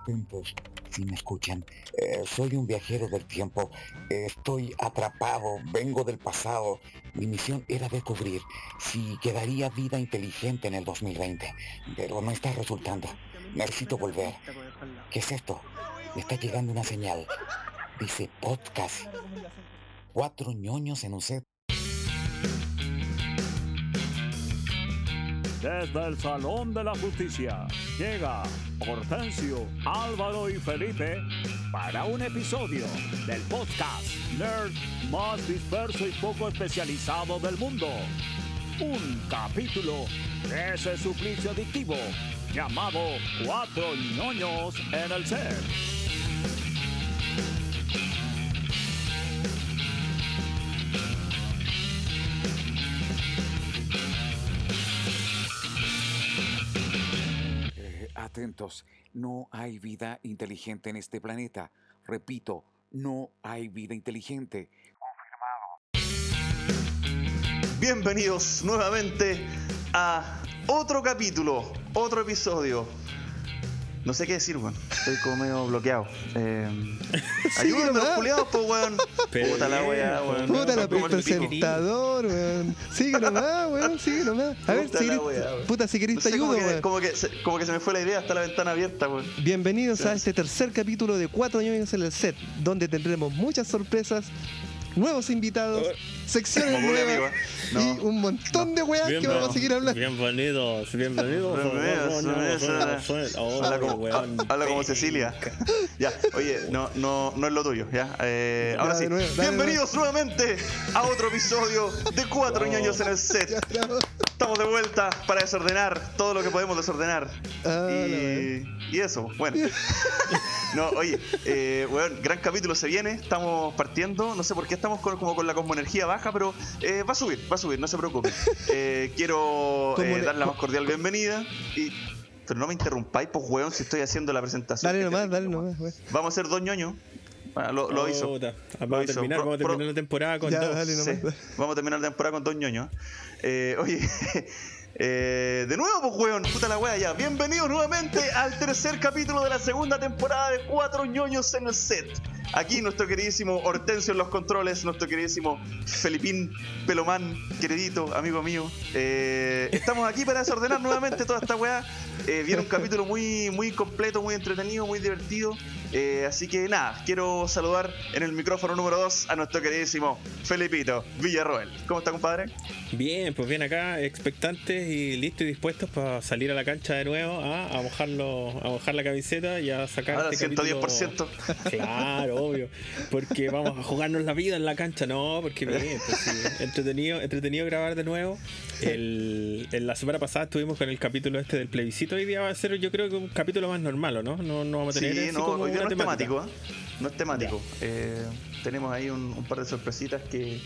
Atentos, si me escuchan. Eh, soy un viajero del tiempo. estoy atrapado, vengo del pasado. Mi misión era descubrir si quedaría vida inteligente en el 2020, pero no está resultando. Necesito volver. ¿Qué es esto? Me está llegando una señal. Dice podcast. Cuatro ñoños en un set. Desde el Salón de la Justicia llega Hortensio, Álvaro y Felipe para un episodio del podcast Nerd más disperso y poco especializado del mundo. Un capítulo de ese suplicio adictivo llamado Cuatro ñoños en el set. No hay vida inteligente en este planeta. Repito, no hay vida inteligente. Bienvenidos nuevamente a otro capítulo, otro episodio. No sé qué decir, weón. Estoy como medio bloqueado. Eh, ayúdenme, los nomás. culiados, po, weón. Pero Puta la weá, weón. Puta la Como el pico. presentador, weón. Sigue nomás, weón, sigue nomás. A ver, Puta si la querés, puta, si querés No te sé, como, que, weón. como, que se, como que se me fue la idea, está la ventana abierta, weón. Bienvenidos a este tercer capítulo de Cuatro años en el set, donde tendremos muchas sorpresas, nuevos invitados, secciones nuevas. No. y un montón de weas que vamos a seguir hablando. Bienvenidos, bienvenidos. Habla como, weón. habla como Cecilia. ya, oye, no, no, no es lo tuyo, ya. Eh, ahora sí. nuevo, Bienvenidos nuevamente a otro episodio de Cuatro Oh. ñoños en el set. Estamos de vuelta para desordenar todo lo que podemos desordenar. Ah, y, y eso, bueno. no, oye, eh, weón, gran capítulo se viene. Estamos partiendo. No sé por qué estamos con, como con la cosmoenergía baja, pero eh, va a subir, va a subir, no se preocupen. Eh, quiero eh, dar la más cordial bienvenida. Y, pero no me interrumpáis, pues, weón, si estoy haciendo la presentación. Dale nomás, dale nomás, weón. Vamos a hacer dos ñoños. Ah, lo, lo hizo. Vamos hizo. terminar, Pro- vamos a pro- terminar la temporada con Ya, dos. dale Sí, vamos a terminar la temporada con dos ñoños. Eh, oye, eh, de nuevo, pues, weón, puta la wea ya. Bienvenidos nuevamente al tercer capítulo de la segunda temporada de Cuatro ñoños en el set. Aquí nuestro queridísimo Hortensio en los controles, nuestro queridísimo Felipín Pelomán, queridito, amigo mío. Eh, estamos aquí para desordenar nuevamente toda esta weá. Eh, viene un capítulo muy, muy completo, muy entretenido, muy divertido. Eh, así que nada, quiero saludar en el micrófono número 2 a nuestro queridísimo Felipito Villarroel. ¿Cómo está, compadre? Bien, pues bien acá, expectantes y listos y dispuestos para salir a la cancha de nuevo a, a mojarlo, a mojar la camiseta y a sacar Ahora este 110%. capítulo. Claro, obvio. Porque vamos a jugarnos la vida en la cancha, no, porque bien, pues sí, entretenido, entretenido grabar de nuevo. El, en la semana pasada estuvimos con el capítulo este del plebiscito. Hoy día va a ser, yo creo que un capítulo más normal, ¿o no? No, no vamos a tener Sí, no, como hoy día no es temático, ¿eh? No es temático. Eh, tenemos ahí un, un par de sorpresitas que,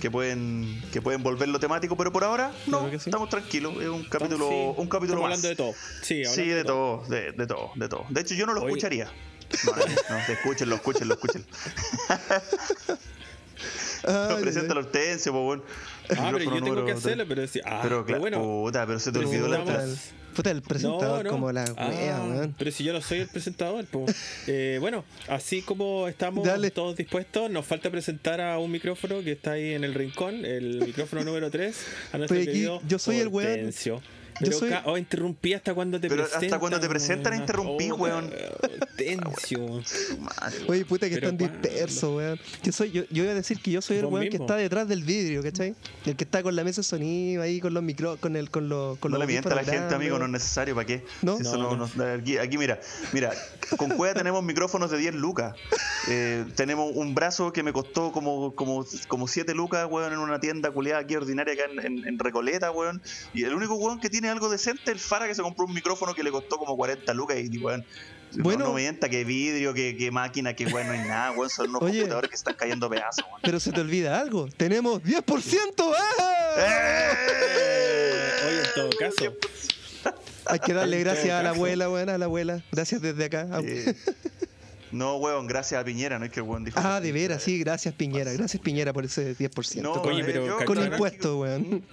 que pueden que pueden volverlo temático, pero por ahora no, sí. estamos tranquilos. Es un capítulo, Sí, un capítulo estamos más. hablando de todo. Sí, Sí, hablando de todo, de, de todo, de todo. De hecho, yo no lo escucharía. No, no, no, escúchenlo, escúchenlo, escúchenlo. Ay, Presenta el Hortensio, pues, bueno. Ah, pero yo tengo que número hacerlo, tres. pero sí. Ah, Pero claro, bueno. puta, pero se te olvidó la puta, el, puta, el presentador como la wea, Ah, weón. Pero si yo no soy el presentador, pues. Eh, bueno, así como estamos Dale. todos dispuestos, nos falta presentar a un micrófono que está ahí en el rincón, el micrófono número 3, a nuestro Estoy aquí, querido yo soy el weón. Yo soy- ca- oh, interrumpí hasta cuando te Pero hasta presentan. cuando te presentan, weón. interrumpí, Oh, weón. Hortensio. Madre, Oye, puta, que Pero están dispersos, weón. Yo, soy, yo, yo iba a decir que yo soy el weón que mismo. está detrás del vidrio, ¿cachai? El que está con la mesa de sonido ahí, con los micro, con el, con los, con No los le mienta a la gente, amigo, no es necesario, ¿para qué? ¿No? Si eso No, no- no. no- aquí, aquí, mira, mira, con Cueva tenemos micrófonos de 10 lucas. Eh, tenemos un brazo que me costó como, como, como 7 lucas, weón, en una tienda culiada aquí ordinaria acá en, en- en Recoleta, weón. Y el único weón que tiene algo decente el Fara que se compró un micrófono que le costó como 40 lucas y, weón. no- Bueno. no, me mienta que vidrio, que, que máquina, que weón, no hay nada, weón. Son unos Oye. computadores que están cayendo pedazos, weón. Pero se te olvida algo. Tenemos 10%. ¡Ah! ¡Eh! Oye, en todo caso. Hay que darle gracias a la abuela, weón, a la abuela. Gracias desde acá. Eh, no, weón, gracias a Piñera, no es que el weón dijo. Ah, de veras, sí, gracias Piñera. Gracias Piñera por ese 10%. No, con, Oye, eh, pero ca- con impuestos, weón.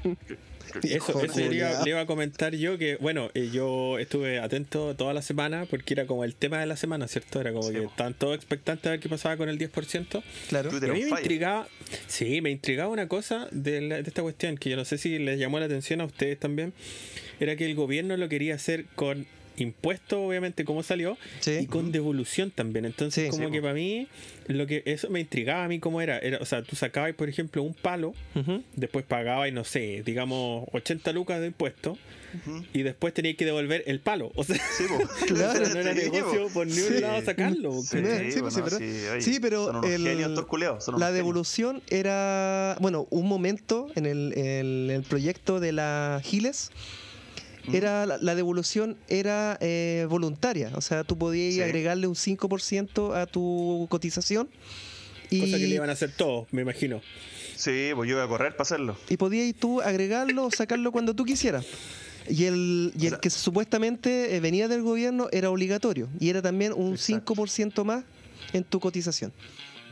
Eso, eso le, iba, le iba a comentar yo que, bueno, eh, yo estuve atento toda la semana porque era como el tema de la semana, ¿cierto? Era como Sí, que po. estaban todos expectantes a ver qué pasaba con el 10%. Claro. Y a mí me intrigaba, sí, me intrigaba una cosa de, la- de esta cuestión que yo no sé si les llamó la atención a ustedes también, era que el gobierno lo quería hacer con impuesto, obviamente, como salió, Sí. y con devolución también. Entonces, Sí. como Sí, que para mí, lo que eso me intrigaba a mí cómo era. era o sea, tú sacabas, por ejemplo, un palo, después pagabas, no sé, digamos, 80 lucas de impuesto, y después tenías que devolver el palo. O sea, Sí, po. Claro. no era negocio por ni un Sí. lado sacarlo. Sí, pero- sí, oye, sí, pero son unos el- genios estos culiados, son unos La genios. devolución era, bueno, un momento en el, el- el proyecto de la Giles. Era la, la devolución era eh, voluntaria, o sea, tú podías Sí. agregarle un 5% a tu cotización y, Cosa que le iban a hacer todos, me imagino. Sí, pues yo voy a correr para hacerlo. y podías tú agregarlo o sacarlo cuando tú quisieras. Y el, y el O sea- que supuestamente eh, venía del gobierno era obligatorio y era también un Exacto. 5% más en tu cotización.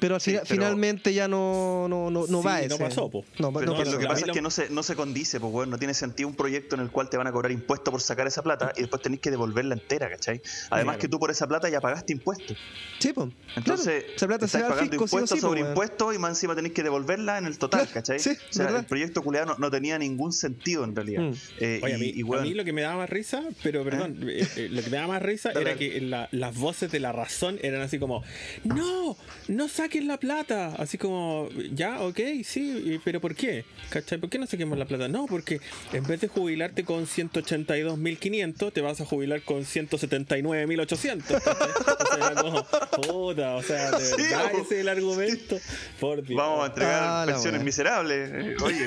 Pero Sí, finalmente ya no, no, no, no Sí, va no ese. pasó, po. No, Pero pasó. lo que pasa es que no se, no se condice, pues bueno, no tiene sentido un proyecto en el cual te van a cobrar impuestos por sacar esa plata y después tenés que devolverla entera, ¿cachai? Además Claro. que tú por esa plata ya pagaste impuestos. Sí, po. Entonces, Claro, esa plata se pagando fisco, impuestos sí, po, sobre impuestos y más encima tenés que devolverla en el total, Claro, ¿cachai? sí, o sea, verdad. el proyecto culiado no, no tenía ningún sentido en realidad. Mm. Eh, Oye, y, a mí, y, a weón, mí lo que me daba más risa, pero perdón, eh, eh, lo que me daba más risa era que la- las voces de la razón eran así como, no, no saquen la plata. Así como, ya, ok, sí, y- pero ¿por qué? ¿Cachai? ¿Por qué no saquemos la plata? No, porque en vez de jubilarte con 182.500, te vas a jubilar con 179.800. ¿cachai? O sea, era como, puta, o sea, de Sí, verdad po. ese es el argumento. Por Dios. Vamos a entregar Ah, pensiones miserables. Eh, Oye,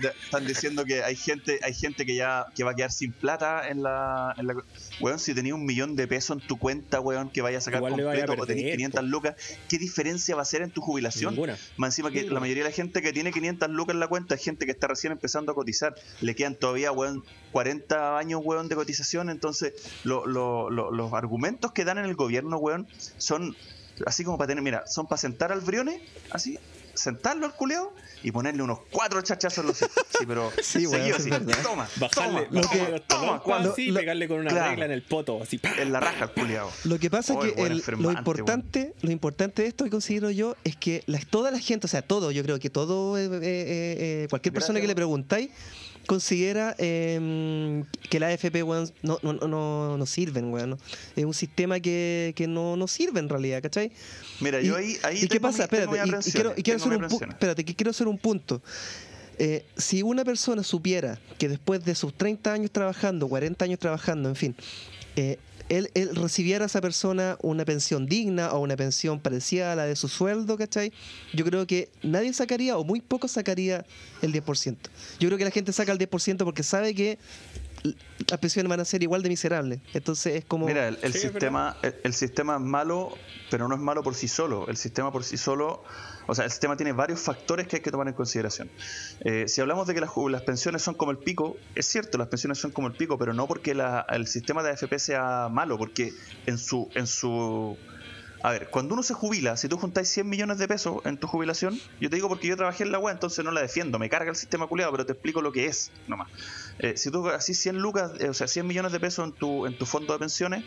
da- están diciendo que hay gente, hay gente que ya que va a quedar sin plata en la, en la weón, si tenías un millón de pesos en tu cuenta, weón, que vaya a sacar Igual vaya a completo o tenés perder, 500 lucas, ¿qué diferencia va a hacer en tu jubilación? Ninguna. Más encima que la mayoría de la gente que tiene 500 lucas en la cuenta es gente que está recién empezando a cotizar. Le quedan todavía, weón, 40 años, weón, de cotización. Entonces, lo- lo- lo- los argumentos que dan en el gobierno, weón, son así como para tener, mira, son para sentar al Briones, así, sentarlo al culeado y ponerle unos cuatro chachazos en los. Sí, pero Sí, weón, seguido así. Toma, Bajarle, toma, toma, los toma, talones, cuando- así, lo- pegarle con una claro. regla en el poto, así. ¡pah! en la raja al culeado. Lo que pasa Oye, es que el- lo importante, lo importante de esto que considero yo es que la- toda la gente, o sea, todo, yo creo que todo, eh, eh, eh, cualquier persona Gracias, que le preguntáis considera eh, que la AFP weón, no, no, no- no, sirven, weón. Es un sistema que, que no, no sirve en realidad, ¿cachai? Mira, Y- yo ahí, ahí ¿Y qué pasa? mi- Espérate, y- y, quiero, y quiero hacer un espérate, que quiero hacer un punto. Eh, si una persona supiera que después de sus 30 años trabajando, 40 años trabajando, en fin, eh, él, él recibiera a esa persona una pensión digna o una pensión parecida a la de su sueldo, ¿cachai? Yo creo que nadie sacaría o muy poco sacaría el 10%. Yo creo que la gente saca el 10% porque sabe que las pensiones van a ser igual de miserables. Entonces es como... Mira, el, el Sí, es sistema, el, el sistema es malo, pero no es malo por sí solo. El sistema por sí solo, o sea, el sistema tiene varios factores que hay que tomar en consideración. Eh, si hablamos de que las, pensiones son como el pico, es cierto, las pensiones son como el pico, pero no porque la- el sistema de AFP sea malo, porque en su, en su a ver, cuando uno se jubila, si tú juntáis 100 millones de pesos en tu jubilación, yo te digo porque yo trabajé en la web, entonces no la defiendo, me carga el sistema culiado, pero te explico lo que es nomás. Eh, si tú así 100 lucas, eh, o sea, 100 millones de pesos en tu, en tu fondo de pensiones,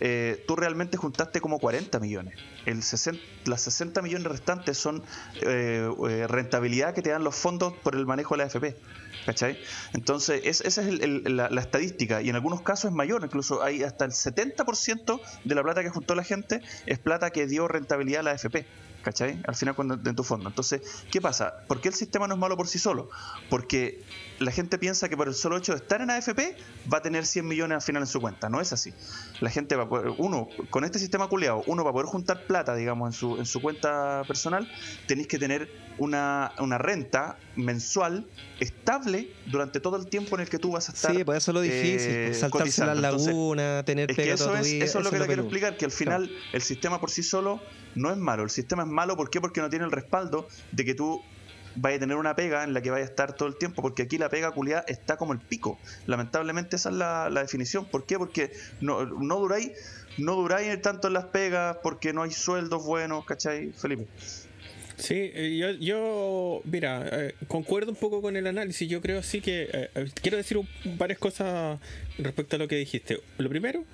eh, tú realmente juntaste como 40 millones. El 60, las 60 millones restantes son eh, eh, rentabilidad que te dan los fondos por el manejo de la AFP. ¿Cachai? Entonces, es- esa es la estadística y en algunos casos es mayor, incluso hay hasta el 70% de la plata que juntó la gente es plata que dio rentabilidad a la AFP. ¿Cachai? Al final cuando en tu fondo. Entonces, ¿qué pasa? ¿Por qué el sistema no es malo por sí solo? Porque la gente piensa que por el solo hecho de estar en AFP va a tener 100 millones al final en su cuenta. No es así. La gente va a poder, uno, con este sistema culeado, uno va a poder juntar plata, digamos, en su, en su cuenta personal, tenéis que tener una, una renta mensual estable durante todo el tiempo en el que tú vas a estar. Sí, pues eso es lo difícil, eh, pues, saltarse las lagunas, tener es que eso es, vida, eso es lo que te quiero explicar, que al final el sistema por sí solo no es malo. El sistema es malo ¿por qué? porque no tiene el respaldo de que tú vayas a tener una pega en la que vayas a estar todo el tiempo, porque aquí la pega culiada está como el pico. Lamentablemente esa es la, la definición. ¿Por qué? Porque no, no duráis no duráis tanto en las pegas porque no hay sueldos buenos, ¿cachai, Felipe? Sí, eh, yo, yo mira, eh, concuerdo un poco con el análisis. Yo creo sí que eh, quiero decir un- varias cosas respecto a lo que dijiste. Lo primero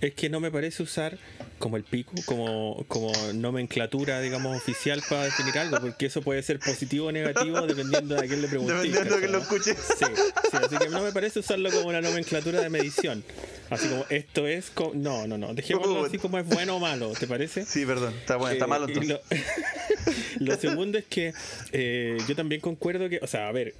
es que no me parece usar como el pico, como, como nomenclatura, digamos, oficial para definir algo, porque eso puede ser positivo o negativo dependiendo de a quién le pregunte. Dependiendo de quién lo escuche. Sí, sí, así que no me parece usarlo como una nomenclatura de medición. Así como esto es. co- no, no, no. Dejémoslo así como es bueno o malo, ¿te parece? Sí, perdón, está, bueno, está Eh, malo y entonces. Lo, lo segundo es que eh, yo también concuerdo que, o sea, a ver,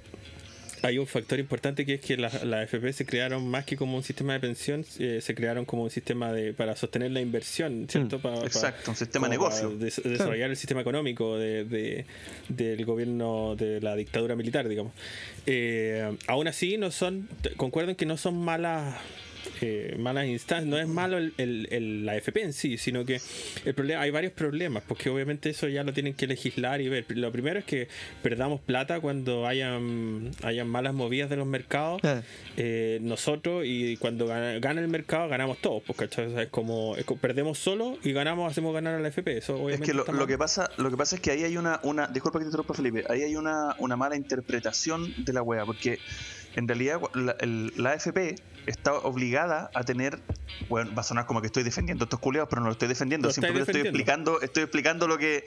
hay un factor importante que es que las la FP se crearon más que como un sistema de pensión, eh, se crearon como un sistema de para sostener la inversión, ¿cierto? Pa- pa- Mm, Exacto, un sistema de negocio. des- desarrollar el sistema económico de, de- del gobierno de la dictadura militar, digamos. Eh, aún así, no son, concuerdo en que no son malas eh, malas instancias. No es malo el, el- el- la FP en sí, sino que el problema, hay varios problemas, porque obviamente eso ya lo tienen que legislar y ver. Lo primero es que perdamos plata cuando hayan, hayan malas movidas de los mercados. Ah. eh, nosotros y cuando gana, gana el mercado ganamos todos, sea, es como, es como perdemos solo y ganamos, hacemos ganar a la FP. Eso Es obviamente que lo, que pasa, lo que pasa es que ahí hay una, una disculpa que te interrumpa Felipe, ahí hay una, una mala interpretación de la wea, porque en realidad la, el- la AFP está obligada a tener, bueno, va a sonar como que estoy defendiendo a estos culiados, pero no lo estoy defendiendo, Lo simplemente estoy explicando, estoy explicando lo que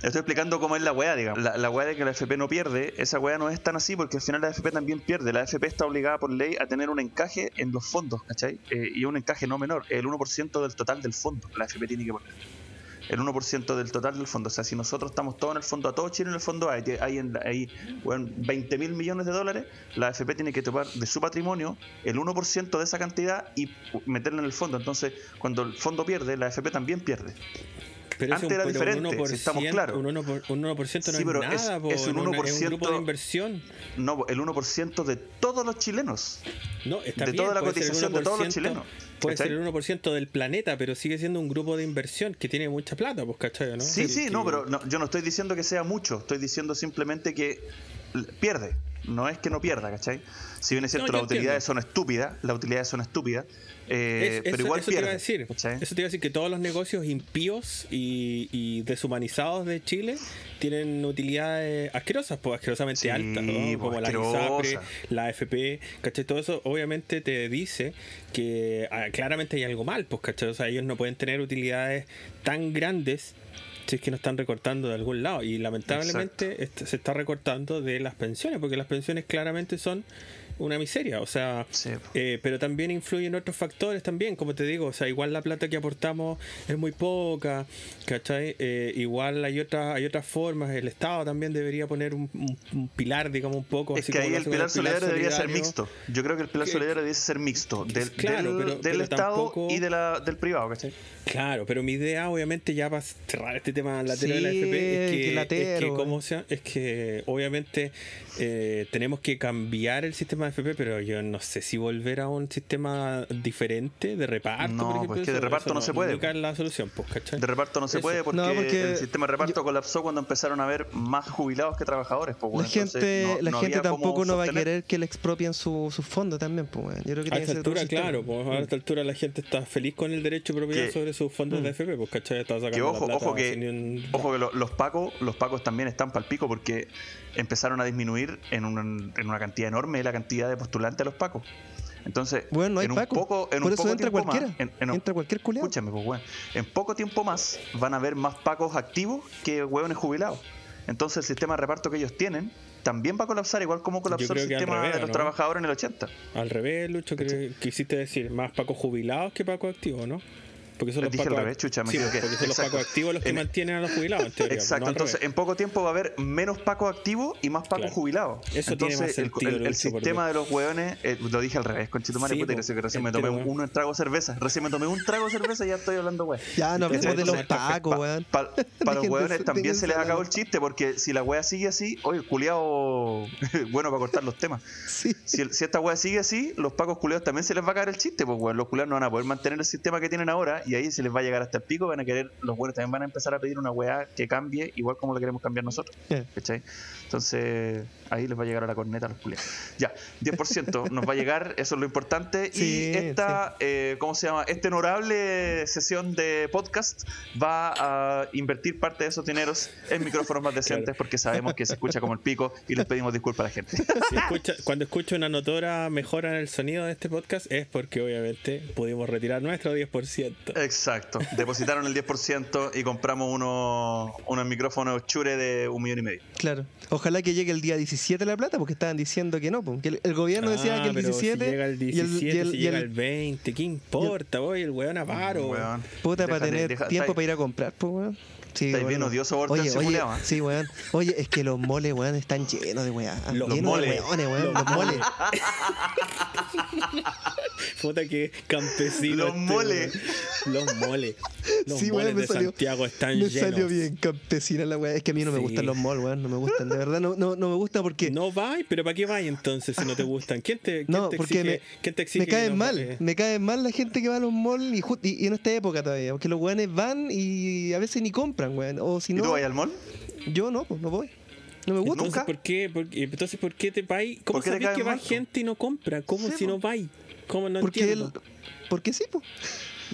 Estoy explicando cómo es la weá, digamos. La, la weá de que la FP no pierde, esa weá no es tan así porque al final la FP también pierde. La FP está obligada por ley a tener un encaje en los fondos, ¿cachai? Eh, y un encaje no menor, el 1% del total del fondo. La FP tiene que poner el 1% del total del fondo. O sea, si nosotros estamos todos en el fondo, a todo Chile en el fondo hay, hay, en- hay bueno, 20 mil millones de dólares, la AFP tiene que tomar de su patrimonio el 1% de esa cantidad y meterla en el fondo. Entonces, cuando el fondo pierde, la AFP también pierde. Pero Antes era pero diferente, un si estamos 1%, claros. Un 1%, por- un 1% no Sí, pero es es- nada, po, es un en una- es un grupo 1%. de inversión. No, el 1% de todos los chilenos. No, está De bien, toda la cotización de todos los 1%, chilenos, Puede ¿cachai? ser el 1% del planeta, pero sigue siendo un grupo de inversión que tiene mucha plata, pues, ¿cachai? ¿no? Sí, sí, que- no, pero no, yo no estoy diciendo que sea mucho, estoy diciendo simplemente que pierde. No es que no pierda, ¿cachai? Si bien es cierto, No, las utilidades son estúpidas, las utilidades son estúpidas, eh, Es- pero eso, igual eso te iba pierde. a decir. ¿cachai? Eso te iba a decir que todos los negocios impíos y, y deshumanizados de Chile tienen utilidades asquerosas, pues asquerosamente Sí, altas, ¿no? pues, como la. ISAPRE, la AFP, ¿cachai? Todo eso obviamente te dice que ah, claramente hay algo mal, pues, ¿cachai? O sea, ellos no pueden tener utilidades tan grandes si es que no están recortando de algún lado. Y lamentablemente se está recortando de las pensiones, porque las pensiones claramente son una miseria. O sea, Sí. eh, pero también influyen otros factores también, como te digo, o sea, igual la plata que aportamos es muy poca, ¿cachai? Eh, igual hay otras, hay otras formas, el Estado también debería poner un, un- un pilar, digamos, un poco. Es así que ahí el pilar solidario debería ser mixto. Yo creo que el pilar Que- solidario debería ser mixto. Del, Claro, del- pero- del pero Estado tampoco- y de la, del privado, ¿cachai? Claro, pero mi idea, obviamente, ya para cerrar este tema latero de la Sí, FP, es que es que, que obviamente eh, tenemos que cambiar el sistema FP, pero yo no sé si volver a un sistema diferente de reparto. No, por ejemplo, pues que de reparto eso no se puede. la solución, pues, ¿cachai? De reparto no se Eso. puede porque, No, porque el sistema de reparto colapsó cuando empezaron a haber más jubilados que trabajadores. pues, La entonces gente, no- la no gente había cómo tampoco no va a querer que le expropien su- sus fondos también, pues, weón. Yo creo que A esta altura, claro, pues a esta altura la gente está feliz con el derecho de propiedad Que- sobre sus fondos de FP, pues, ¿cachai? Está sacando Que ojo, la plata ojo que, un- ojo que lo- los pacos, los pacos también están para el pico porque empezaron a disminuir en, un- en una cantidad enorme la cantidad de postulantes a los pacos. Entonces, Bueno, no hay en un Paco. poco, en Por un eso poco entra tiempo cualquiera. más, en- en un- entra cualquier culiado. escúchame, pues, weón, en poco tiempo más van a haber más pacos activos que hueones jubilados. Entonces, el sistema de reparto que ellos tienen también va a colapsar, igual como colapsó el sistema revés, de los ¿no? trabajadores en el 80. Al revés, Lucho, que quisiste decir más pacos jubilados que pacos activos, ¿no? Porque son los Dije al revés, chucha, me sí, equivoqué. porque son los Exacto. pacos activos los que En- mantienen a los jubilados, en teoría, Exacto, no entonces en poco tiempo va a haber menos pacos activos y más pacos Claro. jubilados. Eso tiene entonces más el- sentido, el, sistema de los hueones, eh, lo dije al revés, con Chitumare, Sí, puta, po, que, recién me tomé un, un trago de cerveza, recién me tomé un trago de cerveza y ya estoy hablando weón. Ya no hablemos de los pacos, pa- weón. pa- para los hueones también se les de acabó el chiste, porque si la wea sigue así, oye, culiado bueno para cortar los temas. Sí. Si, el- si esta wea sigue así, los pacos culiados también se les va a caer el chiste, pues weón, los culiados no van a poder mantener el sistema que tienen ahora y ahí se les va a llegar hasta el pico, van a querer, los buenos también van a empezar a pedir una weá que cambie, igual como la queremos cambiar nosotros. Yeah. ¿Cachai? Entonces, ahí les va a llegar a la corneta a los culiados. Ya, 10% nos va a llegar, eso es lo importante. Sí, y esta, eh, ¿cómo se llama? Esta honorable sesión de podcast va a invertir parte de esos dineros en micrófonos más decentes porque sabemos que se escucha como el pico y les pedimos disculpas a la gente. Si escucha- cuando escucho una notora mejora en el sonido de este podcast es porque obviamente pudimos retirar nuestro 10%. Exacto, depositaron el 10% y compramos unos, unos micrófonos chure de un millón y medio. Claro. Ojalá que llegue el día 17 la plata, porque estaban diciendo que no. pues, que el, el gobierno decía Ah, que el pero 17. Si llega el 17, y el, y el- si y llega el- el 20, ¿qué importa? Voy, el weón a paro. Weón. Puta, para tener deja- tiempo para ir a comprar, pues, weón. Sí, Estáis weón. bien odioso, Oye, oye, ¿eh? sí, weón. Oye, es que los moles, weón, están llenos de weá. Los llenos moles. de weones, weón. Los moles. Puta que campesino. Los este, moles. weón. Los moles. Los Sí, moles weón, me de salió. Santiago están Me llenos. salió bien campesina la weá. Es que a mí no me gustan los malls, weón. No me gustan, de verdad. No, no, no me gusta porque. No vais, pero ¿para qué vais entonces si no te gustan? ¿Quién te, quién No, te porque exige? me, quién te exige me caen no mal, me caen mal la gente que va a los malls y, y, y en esta época todavía, porque los weones van y a veces ni compran, weón. O si ¿Y tú no, vas al mall? yo no, pues no voy. No me gusta. Entonces, ¿Nunca? ¿por qué? ¿Por? Entonces, ¿por qué te vais? ¿Cómo ¿Por qué te sabés que va gente y no compra? ¿Cómo Sí, si po. no vais? ¿Cómo no porque entiendo? porque sí, pues.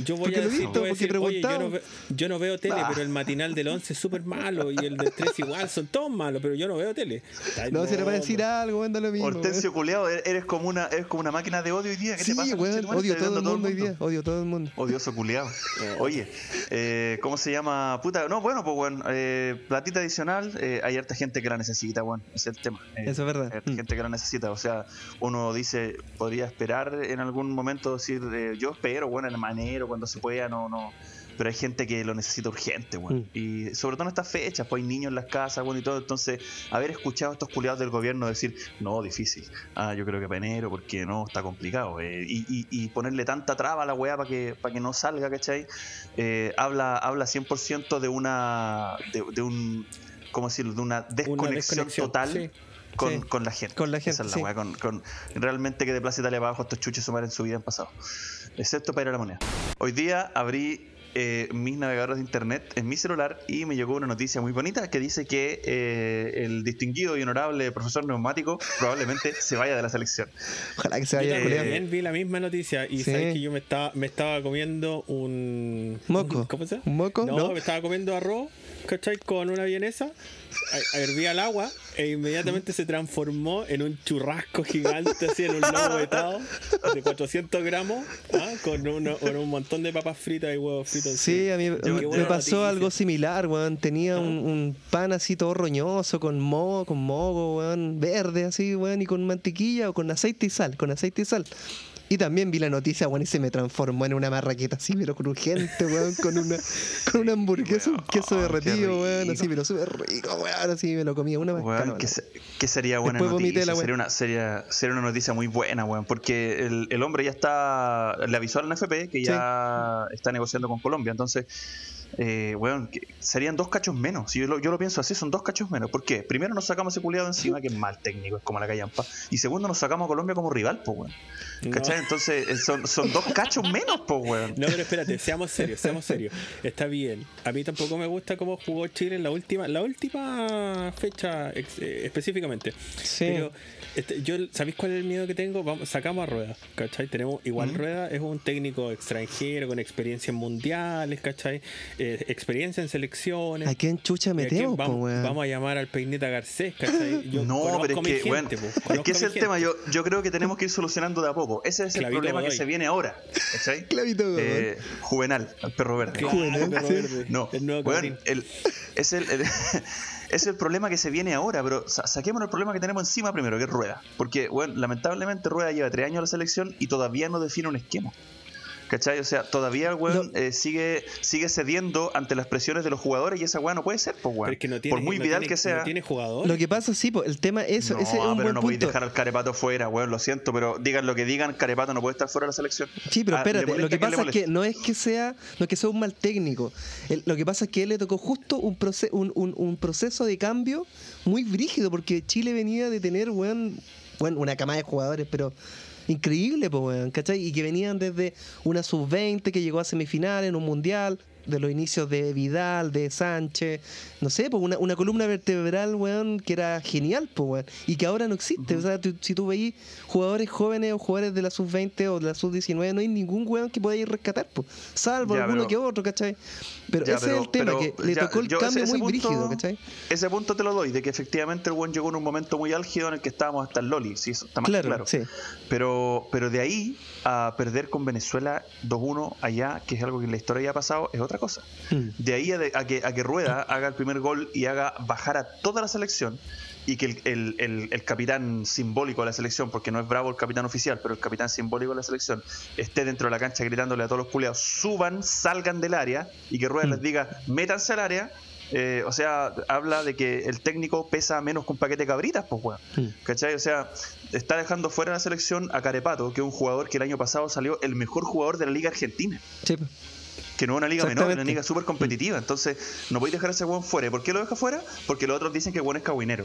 Yo voy porque a lo he decir, voy a decir, oye, yo no, preguntado. ve- yo no veo tele, pero el matinal del 11 es súper malo y el del 3 igual, son todos malos, pero yo no veo tele. Ay, No, si era para decir po. algo, anda lo mismo. Hortensio culeado, eres como una, eres como una máquina de odio hoy día. ¿Qué Sí, te pasa? weón, odio todo el a mundo hoy día, odio todo el mundo. Odioso culiado. Oye, eh, ¿cómo se llama? Puta, no, bueno, pues bueno, eh, platita adicional, eh, hay harta gente que la necesita, bueno, ese es el tema. Eh, Eso es verdad. Hay harta Mm. gente que la necesita, o sea, uno dice, podría esperar en algún momento decir, eh, yo espero, bueno, en el manero, cuando se pueda, no, no. Pero hay gente que lo necesita urgente. Mm. Y sobre todo en estas fechas, pues hay niños en las casas, bueno, y todo. Entonces, haber escuchado a estos culiados del gobierno decir, no, difícil. Ah, yo creo que para enero, porque no, está complicado. eh, y, y- y ponerle tanta traba a la weá para que, para que no salga, ¿cachai? Eh, habla, habla 100% de una. De, de un. ¿Cómo decirlo? De una Una desconexión, total. sí. Con, Sí. con la gente. Con la gente, Esa es la sí. weá, con, con- realmente que de Plaza Italia para abajo estos chuches sumar en su vida han pasado. Excepto para ir a la moneda. Hoy día abrí eh, mis navegadores de internet en mi celular y me llegó una noticia muy bonita que dice que eh, el distinguido y honorable profesor neumático probablemente se vaya de la selección. Ojalá que se Yo vaya a también vi la misma noticia y Sí. sabes que yo me estaba, me estaba comiendo un. Moco. ¿Cómo se llama? ¿Un moco? No, No. me estaba comiendo arroz, ¿cachai? Con una vienesa. Hervía el agua e inmediatamente se transformó en un churrasco gigante, así en un lobo vetado de 400 gramos, ¿ah? con, uno- con un montón de papas fritas y huevos fritos. Sí, a mí me, pasó algo similar, weón. Tenía Ah. un, un pan así todo roñoso, con moho, con mogo, weón, verde así, weón, y con mantequilla o con aceite y sal, con aceite y sal. Y también vi la noticia, weón, y se me transformó en una marraqueta así, pero crujiente, weón, con una, con una hamburguesa, un queso qué derretido, weón, así, pero súper rico, weón, así me lo comía una Weón, se- que sería buena Después noticia. la. Sería una, sería, sería una noticia muy buena, weón. Porque el, el hombre ya está. Le avisó al NFP que ya está negociando con Colombia. Entonces, eh, weón, que serían dos cachos menos. Si yo lo, yo lo pienso así, son dos cachos menos. ¿Por qué? Primero nos sacamos ese culiado encima, que es mal técnico, es como la callampa. Y segundo, nos sacamos a Colombia como rival, pues, weón. No. ¿Cachai? Entonces, eh, son, son dos cachos menos, pues, weón. No, pero espérate, seamos serios, seamos serios. Está bien. A mí tampoco me gusta cómo jugó Chile en la última, la última fecha ex- eh, específicamente. Sí. Pero este, yo, ¿sabéis cuál es el miedo que tengo? Vamos, sacamos a Rueda, ¿cachai? Tenemos igual Rueda es un técnico extranjero con experiencia en mundiales, ¿cachai? Eh, experiencia en selecciones. ¿A quién chucha ¿Y a quién metemos, po, vamos, a llamar al Peineta Garcés, ¿cachai? Yo no, pero es que, bueno, po, es que ese es el tema. Yo, yo creo que tenemos que ir solucionando de a poco. Ese es el Clavito problema que se viene ahora. ¿Cachai? Clavito Godoy. Eh, juvenal, al perro verde. Claro, perro verde, No, el nuevo el, es el, el- es el problema que se viene ahora, pero sa- saquemos el problema que tenemos encima primero, que es Rueda. Porque, bueno, lamentablemente Rueda lleva tres años a la selección y todavía no define un esquema. ¿Cachai? O sea, todavía el weón No. eh, sigue, sigue cediendo ante las presiones de los jugadores y esa weá no puede ser, pues weón. es que no tiene, Por muy no vital tiene- que sea. No tiene jugador. Lo que pasa, sí, po, el tema es, no, ese es un pero buen no podéis punto. dejar al Carepato fuera, weón, lo siento, pero digan lo que digan, Carepato no puede estar fuera de la selección. Sí, pero Ah, ¿le espérate, lo que pasa es que no es que sea, no es que sea un mal técnico. El- lo que pasa es que a él le tocó justo un, proce- un, un- un proceso de cambio muy brígido, porque Chile venía de tener, weón, bueno, una camada de jugadores, pero Increíble, pues, weón, ¿cachai? Y que venían desde una sub-20 que llegó a semifinal en un mundial, de los inicios de Vidal, de Sánchez, no sé, pues una, una columna vertebral, weón, que era genial, pues, weón, y que ahora no existe. O sea, tú- si tú veis jugadores jóvenes o jugadores de la sub-20 o de la sub-19, no hay ningún weón que pueda ir rescatar, pues, salvo Ya, alguno pero- que otro, ¿cachai? Pero Ya, ese pero- es el tema, pero que le ya, tocó el cambio ese- ese muy punto- brígido, ¿cachai? Ese punto te lo doy, de que efectivamente el buen llegó en un momento muy álgido en el que estábamos hasta el Loli, sí, eso está más Claro, claro. sí. Pero, pero de ahí a perder con Venezuela 2-1 allá, que es algo que en la historia ya ha pasado, es otra cosa. Mm. De ahí a, de- a que, a que Rueda haga el primer gol y haga bajar a toda la selección y que el, el- el- el capitán simbólico de la selección, porque no es Bravo el capitán oficial, pero el capitán simbólico de la selección, esté dentro de la cancha gritándole a todos los culiados, suban, salgan del área y que Rueda Mm. les diga, métanse al área. eh, o sea, habla de que el técnico pesa menos que un paquete de cabritas, pues, weón. Mm. ¿Cachai? O sea, está dejando fuera de la selección a Carepato, que es un jugador que el año pasado salió el mejor jugador de la Liga Argentina Sí, pues. Que no es una liga menor, es una liga súper competitiva. Entonces, no podéis dejar a ese weón fuera. ¿Y por qué lo deja fuera? Porque los otros dicen que weón es cagüinero.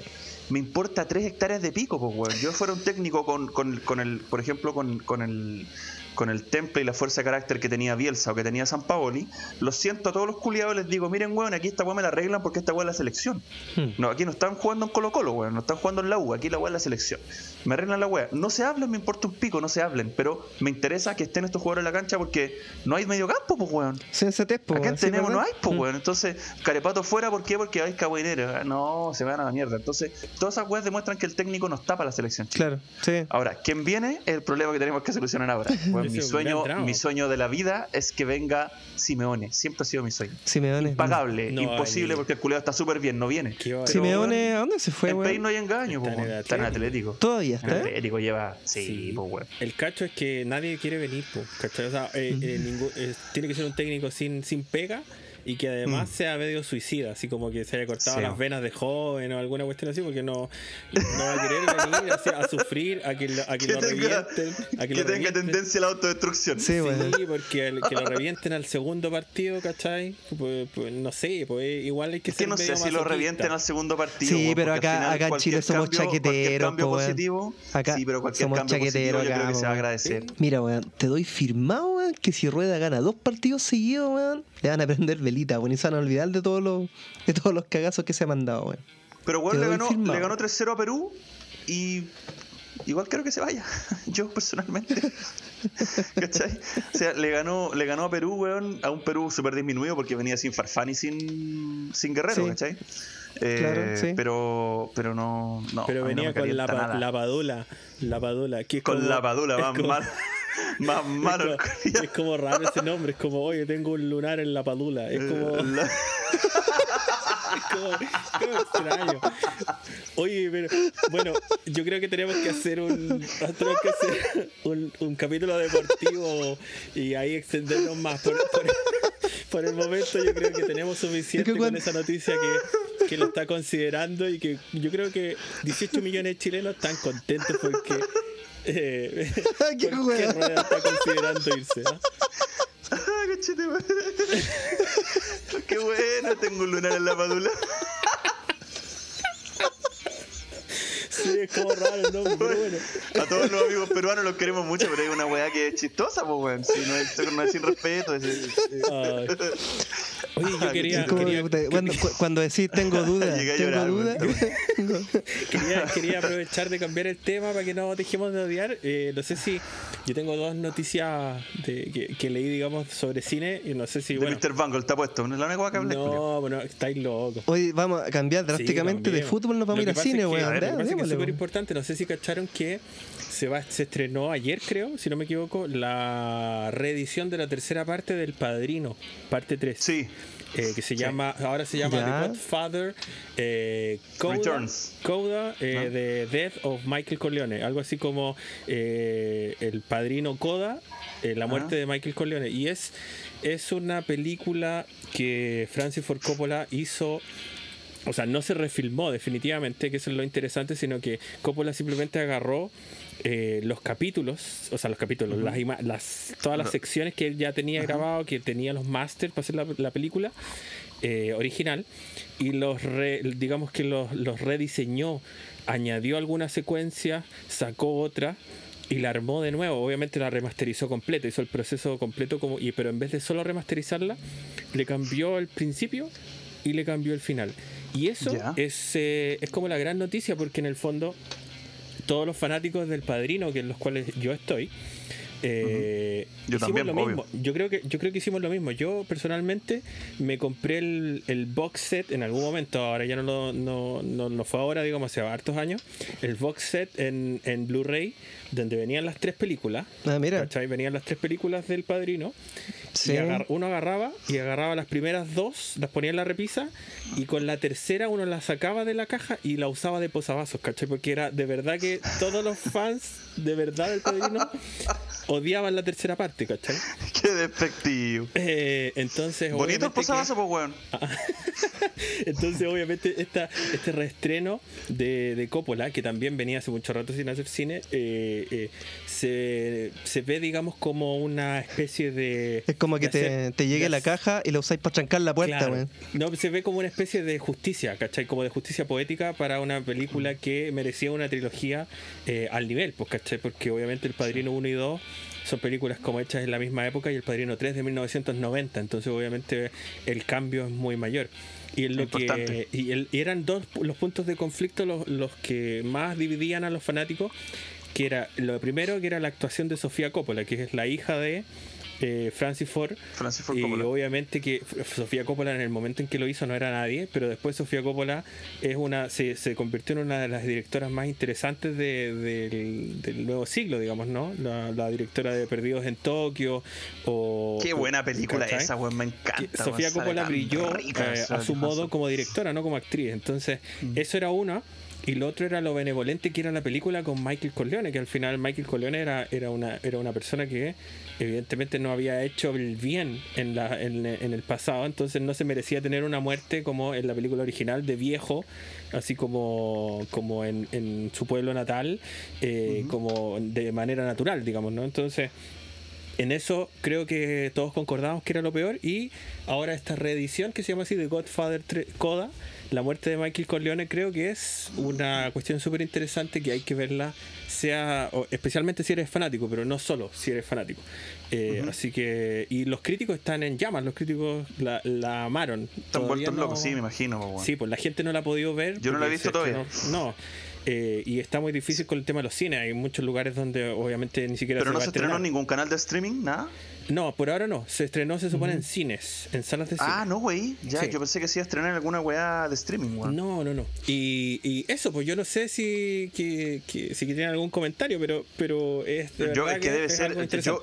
Me importa tres hectáreas de pico, pues weón. Yo fuera un técnico con, con, con el, por ejemplo, con, con el con el temple y la fuerza de carácter que tenía Bielsa o que tenía San Paoli, lo siento a todos los culiados les digo, miren weón, aquí esta weón me la arreglan porque esta weón es la selección. Mm. No, aquí no están jugando en Colo Colo, weón, no están jugando en la U, aquí la weá es la selección. Me arreglan la weá. No se hablen, me importa un pico, no se hablen, pero me interesa que estén estos jugadores en la cancha porque no hay medio campo, pues weón. Sensatez, po, Acá weón, ¿sí, tenemos, no hay, pues, Mm. weón. Entonces, Carepato fuera, ¿por qué? Porque hay cagüinero. No, se van a la mierda. Entonces, todas esas weas demuestran que el técnico no está para la selección. Claro, sí. Ahora, ¿quién viene? Es el problema que tenemos que solucionar ahora. Bueno, mi sueño, mi sueño de la vida es que venga Simeone. Siempre ha sido mi sueño. Simeone. Impagable, No, imposible porque el culiado está súper bien, no viene. Pero, Simeone, ¿a dónde se fue, en weón? País no hay engaño, Está pues, en está en Atlético. Todavía En está. Atlético lleva, sí, Sí. pues, weón. El cacho es que nadie quiere venir, po, ¿cachai? O sea, eh, eh, ningún- eh, tiene que ser un técnico sin, sin pega y que además sea medio suicida, así como que se haya cortado Sí. las venas de joven o alguna cuestión así, porque no, no va a querer venir así, a sufrir, a que lo, a que Que lo tenga, revienten. A que, que lo tenga revienten. tendencia a la autodestrucción. Sí, weón. Sí, porque el- que lo revienten al segundo partido, ¿cachai? Pues, pues, no sé, pues igual hay que Es que ser no sé si lo revienten al segundo partido. Sí, weón, pero acá- acá en Chile somos cambio- chaqueteros, cambio po, positivo, Acá sí, pero cualquier somos cambio positivo chaqueteros yo creo que se va a agradecer. Mira, weón, te doy firmado, weón, que si Rueda gana dos partidos seguidos, weón, le van a prender y se van a olvidar de todos los, de todos los cagazos que se ha mandado, weón. Pero weón le ganó, le ganó 3-0 a Perú y igual quiero que se vaya. Yo personalmente. ¿Cachai? O sea, le ganó, le ganó a Perú, weón, a un Perú súper disminuido porque venía sin Farfán y sin, sin Guerrero, Sí. ¿cachai? Eh, Claro, sí. Pero, pero no, no. Pero no venía con la, la padula, la padula, que Con como- la padula, más como- mal. Más malo. es, como, es como raro ese nombre, es como, oye, tengo un lunar en la padula, es como, Eh, como, como extraño. Oye, pero bueno, yo creo que tenemos que hacer un, tenemos que hacer un, un capítulo deportivo y ahí extendernos más. Por, por- por el momento yo creo que tenemos suficiente Es que cuando- con esa noticia que, que lo está considerando y que yo creo que 18 millones de chilenos están contentos porque... Eh, Qué. Rueda está considerando irse. ¿ah? Ah. Qué bueno, tengo un lunar en la padula. Sí, es como raro el nombre, pero bueno. A todos los amigos peruanos los queremos mucho, pero hay una weá que es chistosa, pues weón. Si no es, no es sin respeto. es- es-. Oye, yo quería, como quería, cuando, cu- cuando decís tengo dudas, tengo dudas. weón. quería, quería aprovechar de cambiar el tema para que no dejemos de odiar. Eh, no sé si yo tengo dos noticias de, que, que leí, digamos, sobre cine y no sé si, De bueno, Mr. Bungle, está puesto. No es la única weá que hablé, no, bueno, estáis locos. Hoy vamos a cambiar drásticamente de fútbol, nos vamos a ir a cine, weón. Súper importante. No sé si cacharon que se, va, se estrenó ayer, creo, si no me equivoco, la reedición de la tercera parte del Padrino, parte 3. Sí, eh, que se llama, ahora se llama Ya. The Godfather eh, Coda, Returns. Coda, eh, Ah. de Death of Michael Corleone, algo así como eh, El Padrino Coda, eh, la muerte Ah. de Michael Corleone. Y es, es una película que Francis Ford Coppola hizo o sea, no se refilmó definitivamente, que eso es lo interesante, sino que Coppola simplemente agarró eh, los capítulos, o sea, los capítulos, las, ima- las todas las secciones que él ya tenía grabado, que tenía los masters para hacer la, la película eh, original, y los re- digamos que los, los rediseñó, añadió alguna secuencia, sacó otra. y la armó de nuevo. Obviamente la remasterizó completo, hizo el proceso completo, como y pero en vez de solo remasterizarla, le cambió el principio y le cambió el final. Y eso Ya. es, eh, es como la gran noticia, porque en el fondo todos los fanáticos del padrino, que en los cuales yo estoy, eh, Yo hicimos también, lo obvio. mismo. Yo creo que yo creo que hicimos lo mismo. Yo personalmente me compré el, el box set en algún momento, ahora ya no lo no, no, no fue ahora, digamos, hace hartos años, el box set en, en Blu-ray, donde venían las tres películas. Ah, mira. ¿cachai? Venían las tres películas del padrino. Sí. Y agar- uno agarraba y agarraba las primeras dos, las ponía en la repisa y con la tercera uno la sacaba de la caja y la usaba de posavasos, ¿cachai? Porque era de verdad que todos los fans de verdad del padrino odiaban la tercera parte, ¿cachai? Qué despectivo. Eh, entonces, Bonito el que- posavasos, pues, weón. entonces, obviamente, esta, este reestreno de, de Coppola, que también venía hace mucho rato sin hacer cine, eh, eh, se, se ve, digamos, como una especie de. Es como que de hacer- te, te llegue la caja y la usáis para trancar la puerta, Claro. No, se ve como una especie de justicia, ¿cachai? Como de justicia poética para una película que merecía una trilogía eh, al nivel, pues, ¿cachai? Porque obviamente El Padrino 1 y 2 son películas como hechas en la misma época y El Padrino 3 de 1990, entonces obviamente el cambio es muy mayor. Y en lo Importante. que y, el- y eran dos los puntos de conflicto los, los que más dividían a los fanáticos, que era lo primero que era la actuación de Sofía Coppola, que es la hija de eh, Francis Ford Francis Ford y Coppola. obviamente que Sofía Coppola en el momento en que lo hizo no era nadie, pero después Sofía Coppola es una se, se convirtió en una de las directoras más interesantes de- del, del nuevo siglo, digamos, ¿no? La, la directora de Perdidos en Tokio o... Qué buena película ¿cachai? esa, weón. Me encanta. Sofía Coppola brilló rica eh, a su modo como directora, no como actriz. Entonces, Mm. eso era una. Y lo otro era lo benevolente que era la película con Michael Corleone, que al final Michael Corleone era, era, una, era una persona que evidentemente no había hecho el bien en, la, en, en el pasado, entonces no se merecía tener una muerte como en la película original de viejo, así como, como en, en su pueblo natal, eh, como de manera natural, digamos, ¿no? Entonces en eso creo que todos concordamos que era lo peor y ahora esta reedición que se llama así The Godfather 3 Coda, la muerte de Michael Corleone creo que es una cuestión súper interesante que hay que verla sea especialmente si eres fanático pero no solo si eres fanático Eh, así que y los críticos están en llamas los críticos la, la amaron Están vueltos no- locos, sí, me imagino, pues. Sí, pues la gente no la ha podido ver. Yo no la he visto todavía. No. Eh, y está muy difícil con el tema de los cines. Hay muchos lugares donde obviamente ni siquiera Pero no va se estrenó en ningún canal de streaming, nada. No, por ahora no. Se estrenó, se supone, en cines, en salas de cine. Ah, no, güey. Ya, Sí. yo pensé que se iba a estrenar en alguna weá de streaming, weón. No, no, no. Y, y eso, pues yo no sé si que, que- si tienen algún comentario, pero pero es de Yo, es que debe es ser. Yo.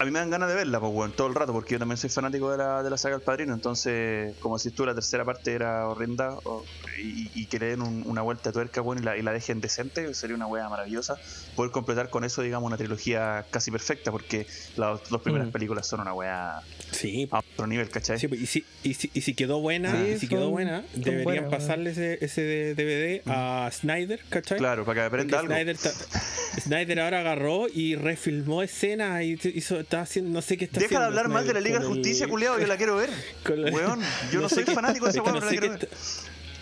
A mí me dan ganas de verla, pues, weón, todo el rato, porque yo también soy fanático de la, de la saga El Padrino. Entonces, como decís tú, la tercera parte era horrenda o- y, y que le den un- una vuelta de tuerca, weón, y la, y la dejen decente, sería una weá maravillosa. Poder completar con eso, digamos, una trilogía casi perfecta, porque las dos primeras Mm. películas son una weá Sí, a otro nivel, ¿cachai? Sí, pues, y, si, y, si, y si quedó buena, Sí, y si quedó son- buena, son deberían buenas, pasarle ese, ese DVD a Snyder, ¿cachai? Claro, para que aprenda Porque algo. Snyder, Snyder ahora agarró y refilmó escenas y hizo, está haciendo, no sé qué está Deja de haciendo. hablar mal de la Liga de con el- Justicia, culiado, yo la quiero ver. con la- Weón, yo no, soy fanático de esa weón, no la quiero ver. está-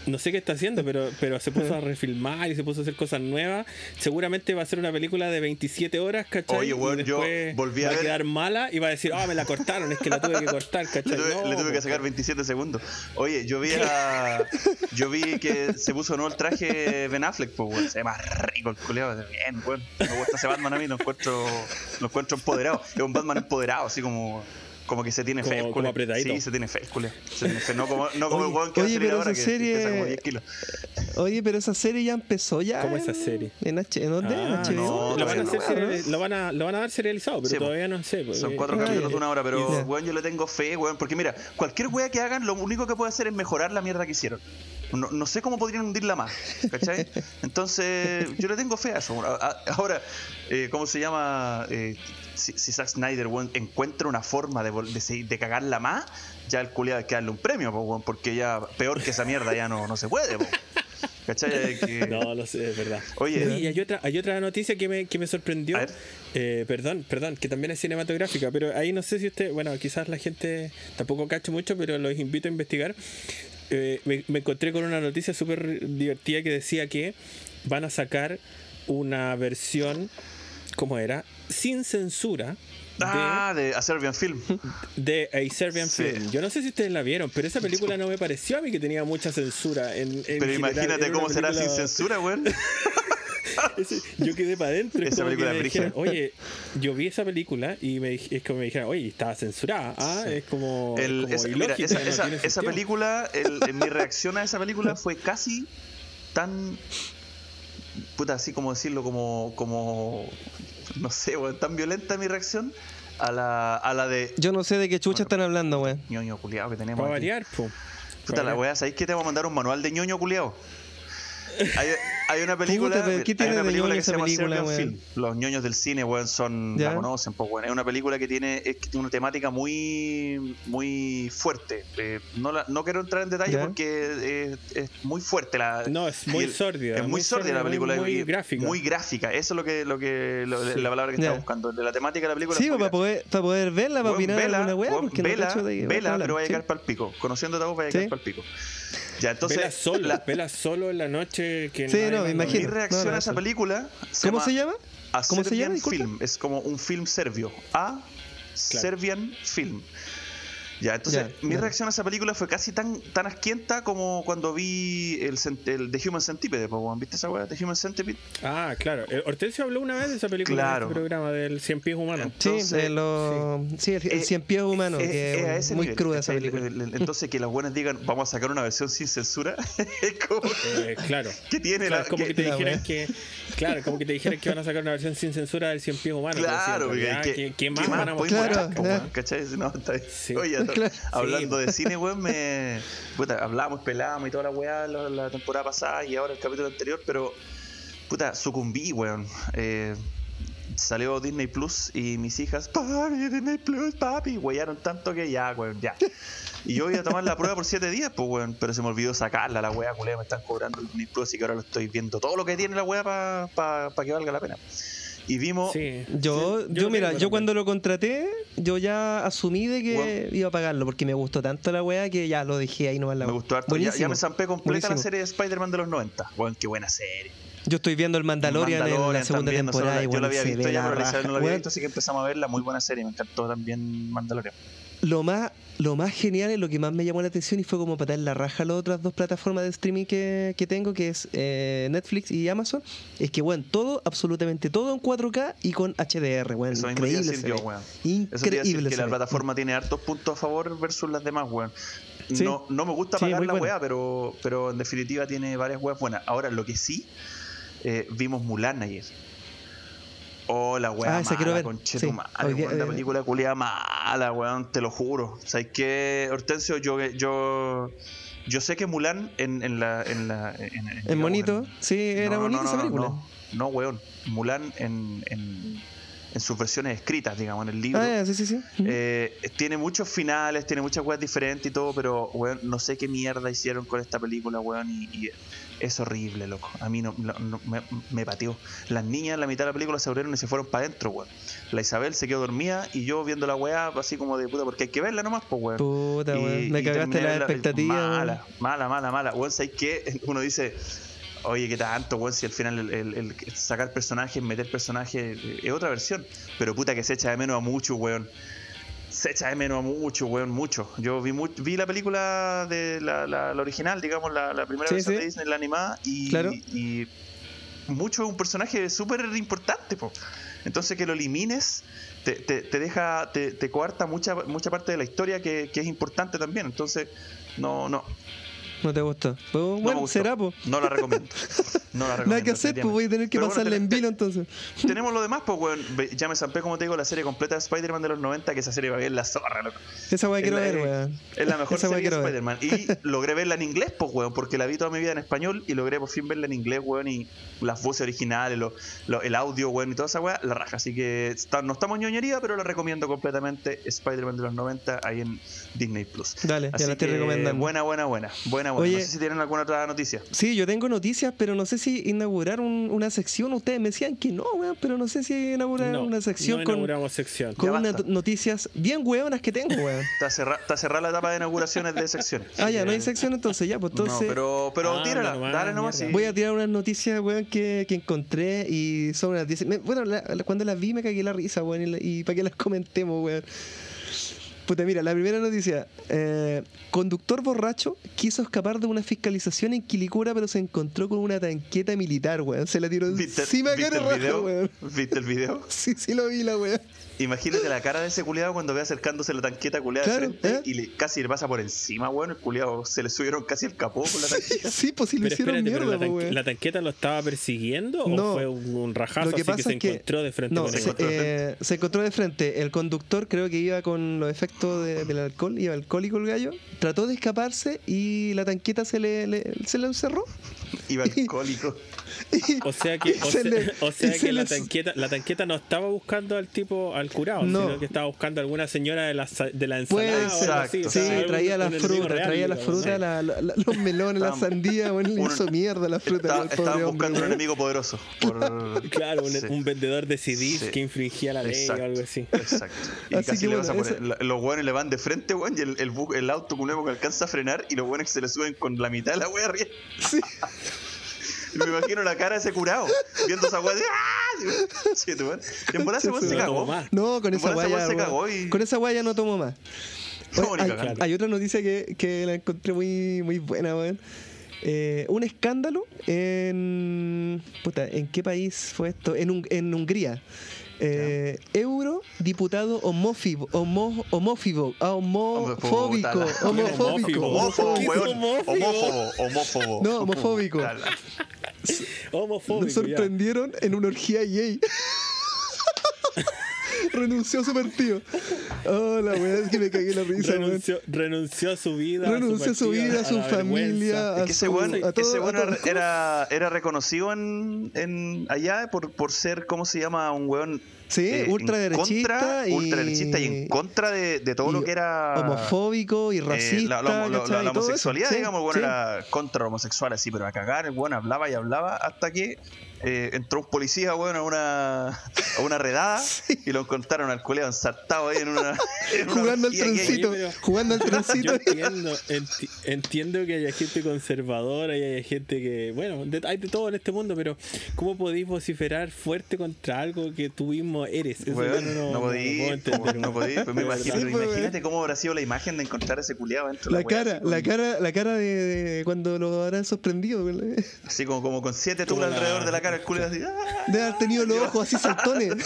no sé qué está haciendo, pero, pero se puso a refilmar y se puso a hacer cosas nuevas. Seguramente va a ser una película de 27 horas, ¿cachai? Oye, weón, yo volví a va a quedar mala y va a decir, ah, me la cortaron, es que la tuve que cortar, Le ¿cachai? tuve, No, le tuve que sacar 27 segundos. Oye, yo vi a, yo vi que se puso nuevo el traje Ben Affleck, pues weón. Se ve más rico el culeado. Bien, weón. Me gusta ese Batman a mí, lo encuentro, lo encuentro empoderado. Es un Batman empoderado, así como, como que se tiene fe. Como- el como apretadito. Sí, se tiene fe, el culeo. Se tiene fe. No como, no como el Oye, weón que va a oye, salir ahora, esa que serie- pesa como 10 kilos. Oye, pero esa serie ya empezó ya. ¿Cómo en- esa serie? ¿En, H ¿en dónde? ¿En Ah, HBO? no, lo, van a hacer no. lo, van a, lo van a dar serializado, pero Sí, todavía no sé. pues, Son eh, cuatro Ah, capítulos ya. de una hora, pero weón, yo le tengo fe, weón. Porque mira, cualquier wea que hagan, lo único que puede hacer es mejorar la mierda que hicieron. No, no sé cómo podrían hundirla más, ¿cachai? Entonces, yo le tengo fe a eso. Ahora, eh, ¿cómo se llama? Eh, si, si Zack Snyder encuentra una forma de, de, de cagarla más, ya el culiado hay que darle un premio, porque ya peor que esa mierda ya no, no se puede. ¿cachai? Que- No, lo sé, es verdad. Oye. y hay otra, hay otra noticia que me, que me sorprendió. Eh, perdón, perdón, que también es cinematográfica, pero ahí no sé si usted, bueno, quizás la gente tampoco cacho mucho, pero los invito a investigar. Eh, me, me encontré con una noticia súper divertida que decía que van a sacar una versión ¿cómo era? Sin censura. De, Ah, de A Serbian Film. de A Serbian Sí. Film. Yo no sé si ustedes la vieron, pero esa película no me pareció a mí que tenía mucha censura. En, en Pero general. imagínate cómo será sin censura, weón. Ese- yo quedé para adentro. es Esa película me dijeron. Oye, yo vi esa película y me, es como me dijeron, oye, estaba censurada. Ah, es como. El- como esa, mira, esa, no esa- tiene esa sentido. película, el- en mi reacción a esa película fue casi tan. Puta, así como decirlo, como. como no sé, weón, tan violenta mi reacción a la, a la de. Yo no sé de qué chucha están hablando, weón. ñoño culiao que tenemos. Para aquí. variar, po. Puta la weá, ¿sabéis que te vamos a mandar un manual de ñoño culiao? Hay, hay una película, Puta, ¿qué hay tiene una de película que se llama película? Film. Los ñoños del cine, weón, son, ¿Ya? la conocen, pues, weón. Es una película que tiene, es que tiene una temática muy, muy fuerte. Eh, no, la- no quiero entrar en detalle ¿Ya? porque es, es muy fuerte la. No, es muy sórdida, Es muy, muy sórdida la película. muy- muy gráfica. Muy gráfica. Eso es lo que, lo que lo- Sí. la palabra que estaba buscando. De la temática de la película. Sí, es muy para poder, para poder verla, para opinar vela, alguna weá, vela, no vela, pero vaya a Sí. caer para el pico. Conociendo a vos, vaya a Sí. caer para el pico. Ya, entonces. vela solo, la- vela solo en la noche que Sí, no, me mi imagino. ve. reacción No, no, a esa película. ¿Cómo se llama? A ¿Cómo se Serbian llama? Disculpa. Film. Es como un film serbio. A Serbian Film. Ya, entonces Ya, mi ya. reacción a esa película fue casi tan, tan asquienta como cuando vi el, cent- el The Human Centipede. ¿viste esa weá? The Human Centipede. Ah, claro. Eh, Hortensio habló una vez de esa película Claro. en este programa del Cien Pies Humano. Sí, de los- sí, el, el Eh, cien pies humano, es- que es muy nivel, cruda esa ¿cachai? película. El- el- Entonces que los buenos digan, vamos a sacar una versión sin censura, como Eh, claro. que tiene Claro, la... como que, que- te la dijeran wea. que claro como que te dijeran que van a sacar una versión sin censura del Cien Pies Humano Claro, pero sí, en porque realidad, ¿qué, ¿qué, qué más van a mostrar? Claro? ¿Cachai? No, está bien. Sí. Oye, Claro. hablando Sí. de cine, weón, me. Puta, hablamos, pelamos y toda la weá la, la temporada pasada y ahora el capítulo anterior, pero. Puta, sucumbí, weón. Eh, salió Disney Plus y mis hijas, papi, Disney Plus, papi, weyaron tanto que ya, weón, ya. Y yo iba a tomar la prueba por 7 días, pues, weón, pero se me olvidó sacarla, la weá, culé, me están cobrando el Disney Plus, así que ahora lo estoy viendo todo lo que tiene la weá para que valga la pena. Y vimos. Sí. Yo, Sí, yo, mira, yo cuando lo contraté, yo ya asumí de que iba a pagarlo, porque me gustó tanto la weá que ya lo dejé ahí nomás la Me weá. gustó harto. Ya, ya me zampé completa la serie de Spider-Man de los 90. Weón, qué buena serie. Yo estoy viendo el Mandalorian, en la Mandalorian segunda también, temporada y yo bueno, la había visto ya, pero no la había visto, así que empezamos a verla. Muy buena serie, me encantó también Mandalorian. Lo más lo más genial es lo que más me llamó la atención y fue como patar la raja a las otras dos plataformas de streaming que, que tengo, que es eh, Netflix y Amazon, es que, bueno, todo, absolutamente todo en 4K y con HDR, bueno, Eso increíble decir yo, weón. Eso decir Increíble que la plataforma tiene hartos puntos a favor versus las demás, weón. Sí. No, no me gusta pagar la weá, pero, pero en definitiva tiene varias weas buenas. Ahora, lo que sí, eh, vimos Mulan ayer. Oh, la weá Ah, esa quiero mala, ver. Sí, hoy día- weón, la eh, película culiada mala, weón, te lo juro. ¿Sabes qué, Hortensio? Yo, yo, yo sé que Mulan en, en la... En, la, en, en- ¿Es digamos, bonito? Sí, era no, bonita no, esa película. No, weón. Mulan en, en, sus versiones escritas, digamos, en el libro. Ah, sí, sí, sí. Eh, tiene muchos finales, tiene muchas weas diferentes y todo, pero weón, no sé qué mierda hicieron con esta película, weón, y, y es horrible, loco. A mí no, no- no- me, me pateó. Las niñas en la mitad de la película se abrieron y se fueron para adentro, weón. La Isabel se quedó dormida y yo viendo la weá así como de puta, porque hay que verla nomás, pues, weón. Puta, weón. Me cagaste terminé la de verla- expectativa, Mala, mala, mala, mala. Weón, ¿sabes qué? Uno dice, oye, qué tanto, weón, si al final el, el- el sacar personajes, meter personajes eh, es otra versión. Pero puta que se echa de menos a mucho, weón. Se echa de menos a mucho, weón, mucho. Yo vi mu- vi la película de la, la- la original, digamos, la, la primera Sí, versión sí. de Disney, la animada, y, Claro. y mucho es un personaje súper importante, po. Entonces que lo elimines te, te, te deja, te, te coarta mucha, mucha parte de la historia que, que es importante también. Entonces, no, no, No te gustó. Pues, no gustó. será, pues. No la recomiendo. No la recomiendo. Nada que hacer, pues voy a tener que Pero bueno, en vilo entonces. Tenemos lo demás, pues, weón. Ya me zampé, como te digo, la serie completa de Spider-Man de los 90, que esa serie va bien la zorra, loco. Esa weá quiero la- ver, weón. Es la mejor Esa serie de. Spider-Man. Y logré verla en inglés, pues, weón, porque la vi toda mi vida en español y logré por fin verla en inglés, weón, y las voces originales, lo- lo- el audio, weón, y toda esa weá, la raja. Así que está- no estamos ñoñería, pero la recomiendo completamente. Spider-Man de los 90 ahí en Disney Plus. Dale, Así ya la estoy recomendando. Buena, buena, buena. Buena, buena. Oye. No sé si tienen alguna otra noticia. Sí, yo tengo noticias, pero no sé si inaugurar un- una sección. Ustedes me decían que no, weón, pero no sé si inaugurar No, una sección no con, inauguramos sección. con unas noticias bien hueonas que tengo, weón. Está cerrada está cerrada la etapa de inauguraciones de secciones. Ah, ya, no hay sección entonces, ya, pues entonces. No, pero, pero Ah, tírala, dale nomás. sí. Voy a tirar unas noticias, weón, que, que encontré y son unas 10. me- Bueno, la- la- cuando las vi me cagué la risa, weón, y, la- y para que las comentemos, weón. Puta, mira, la primera noticia. eh, conductor borracho quiso escapar de una fiscalización en Quilicura, pero se encontró con una tanqueta militar, weón. Se la tiró ¿Viste, encima viste el raja, video? weón. ¿Viste el video? Sí, sí lo vi, la weón. Imagínate la cara de ese culiado cuando ve acercándose la tanqueta culiada Claro, de frente ¿eh? y le, casi le pasa por encima, weón. El culiado se le subieron casi el capó con la tanqueta. Sí, pues sí lo Pero hicieron espérate, pero mierda, la, po, tanque- weón. la tanqueta lo estaba persiguiendo No. o fue un, un rajazo Lo que así que pasa se es que- encontró de frente No, con se, encontró de eh, se encontró de frente. El conductor creo que iba con los efectos de- del alcohol, iba alcohólico el gallo. Trató de escaparse y la tanqueta se le, le- se le encerró. Iba alcohólico. O sea que, o se sea, le- o sea y se que la tanqueta, la tanqueta no estaba buscando al tipo, al curado, No. sino que estaba buscando a alguna señora de la, de la ensalada. o así, o Sí, algún- traía la fruta, real, traía la digamos, fruta, ¿no? la- la- la- los melones, la Estaban- sandía, bueno, le un- hizo mierda la fruta. Está- estaban hombre, buscando un enemigo poderoso. por- Claro, un, Sí. un vendedor de CDs Sí. que infringía la ley Exacto, o algo así. Exacto. Y Así casi que le bueno, esa- el- la- los weones le van de frente, weón, y el, el, bu- el auto que alcanza a frenar y los weones se le suben con la mitad de la wea arriba. Sí. Y me imagino la cara de ese curado, viendo esa de ¡Ah! Sí, tú, weón. Y en bola ese weón se cagó. No, con esa weón se cagó y- Con esa guaya no tomo más. No, hay, hay otra noticia que, que la encontré muy, muy buena, weón. Eh, un escándalo en. Puta, ¿en qué país fue esto? En, Hun- en Hungría. Eh, euro diputado homófibo, homo, homófibo, ah, homofóbico, homofóbico, Homófobo, ¿Qué es weón. homófobo? Homófobo, homófobo. No, homofóbico. Homofóbico. Nos sorprendieron en una orgía gay. Renunció a su partido. Oh, la weá es que me cagué la risa, renunció, renunció a su vida. Renunció a su partido, vida, a su familia, a Es que su- a todo- ese todo. era, reconocido en, en allá por, por ser, ¿cómo se llama? Un weón Sí, eh, ultraderechista contra- y- ultraderechista y en contra de, de todo lo que era homofóbico y eh, racista. la, homosexualidad, Sí, digamos, el weón sí. era contra homosexual, así, pero a cagar, el weón hablaba y hablaba hasta que eh, entró un policía, weón, a una, a una redada y lo encontraron al culeado ensartado ahí en una. en una Jugando al trencito, jugando al Yo trencito. entiendo, enti- entiendo que haya gente conservadora y haya gente que, bueno, de- hay de todo en este mundo, pero ¿cómo podéis vociferar fuerte contra algo que tú mismo eres? Eso yo no, no, podí, entender. no podí, pues me verdad. imagino, Sí, pues, imagínate cómo habrá sido la imagen de encontrar a ese culiado dentro de La la cara, la cara, la cara de, de cuando lo habrán sorprendido. güey. Así como, como con siete tulas la- alrededor de la cara, el culiado así, ¡ah! De haber tenido los ojos así saltones. De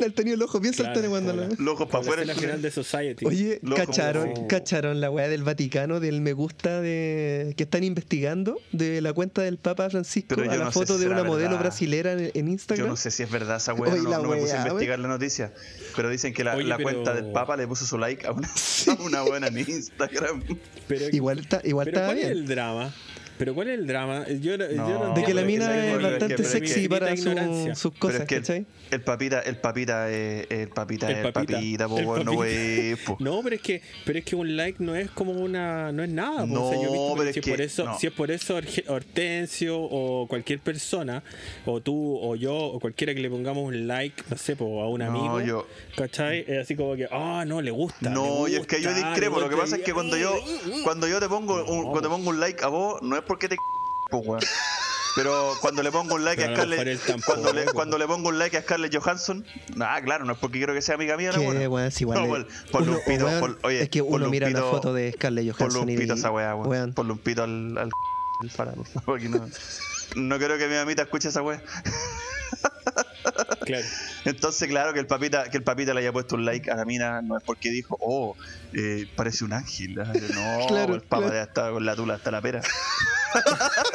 haber tenido los ojos bien Claro, saltones cuando la- los ojos para la afuera. escena final de Society. Oye, Loco, cacharon, como- cacharon la weá del Vaticano, del me gusta de que están investigando, de la cuenta del Papa Francisco, Pero a la no sé foto si de una modelo brasilera en, en Yo Instagram. no sé si es verdad esa weá, no, la no me puse a investigar la noticia. Pero dicen que la, Oye, la pero- cuenta del Papa le puso su like a una, a una buena en Instagram. Pero, Igual está, igual pero estaba ¿cuál es bien. el drama? ¿Pero cuál es el drama? Yo, no- yo No. no De que la mina ¿sabes es es? bastante es que- sexy para su- sus cosas, es que ¿cachai? el, el papita, el papita, eh, el papita, El el papita. po, El no papita. wey, po. No, pero es que, pero es que un like no es como una, no es nada. po. o sea, yo he visto No, pero si es es por eso, no. si es por eso Hortensio o cualquier persona, o tú o yo o cualquiera que le pongamos un like, no sé, po, a un No, amigo, yo- ¿cachai? Es así como que, ah, no, le gusta. No, le y es que yo discrepo. Lo que gusta", pasa es y- que cuando yo, cuando yo te pongo un, No, cuando te po. pongo un like a vos, no es porque te weón. Pero cuando le pongo un like Pero a Scarlett, tampoco, cuando le, cuando le pongo un like a Scarlett Johansson, nada, claro, no es porque quiero que sea amiga mía, la Que, buena. weón, si igual No, le- pon- ponle uno- un pito, weón, pon- oye, es que uno un mira la foto de Scarlett Johansson un y pito a esa weá, weón. weón, Ponle un pito al, al, al Fara, por favor, porque no, no quiero que mi mamita escuche esa weá. Claro. Entonces, claro, que el papita, que el papita le haya puesto un like a la mina no es porque dijo, oh, eh, parece un ángel. No, Claro, el papa claro. ya estaba con la tula hasta la pera.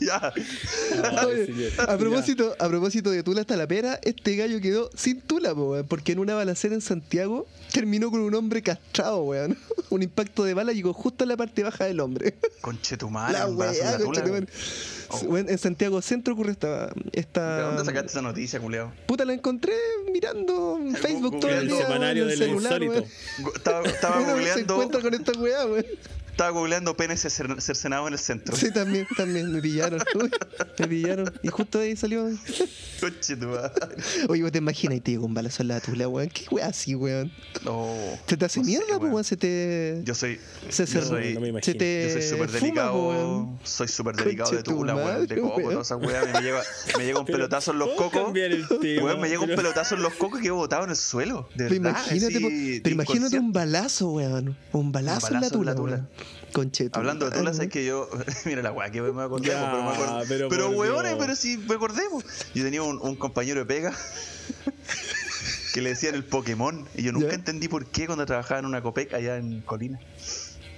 ya. Ay, Oye, señor. a propósito, a propósito de Tula hasta la pera, este gallo quedó sin Tula, po, weón, porque en una balacera en Santiago terminó con un hombre castrado, weón. un impacto de bala llegó justo en la parte baja del hombre. Conche tu madre, la weá. Oh. Weón, En Santiago Centro ocurre esta. ¿De esta dónde sacaste esa noticia, culiao? Puta, la encontré mirando en Facebook todo el El día. semanario weón, en del celular, insólito. Estaba, estaba Uno se googleando, encuentra con esta weá, weón. Estaba googleando penes cer- cercenados en el centro. Sí, también, también, me pillaron. Uy, me pillaron. Y justo de ahí salió. Conche tu madre. Oye, vos te imaginas y te llegó un balazo en la tula, weón. ¿Qué weá así, weón? No. ¿Se te hace no mierda, pues, weón. weón? Se te. Yo soy. se, yo soy- no me se imagino. te. Yo soy súper fuma, delicado. weón. soy súper delicado de Conche tu tula, weón. De coco, weón. todas esas weas. Me llega, me llega un Pero, pelotazo en los ¿puedo cocos. Weón, me llega un pelotazo en los cocos y quedo botado en el suelo. De Pero verdad. imagínate, así, po- de pero imagínate un balazo, weón. Un balazo, en la balazo en la tula, tula. weón. Conche Hablando de tulas, es que yo. Mira la weá que me acordé, Ya, pero me acordé. pero Pero, Dios. pero si me acordé, po. Yo tenía un, un compañero de pega que le decían el Pokémon. Y yo nunca Ya. entendí por qué cuando trabajaba en una Copec allá en Colina.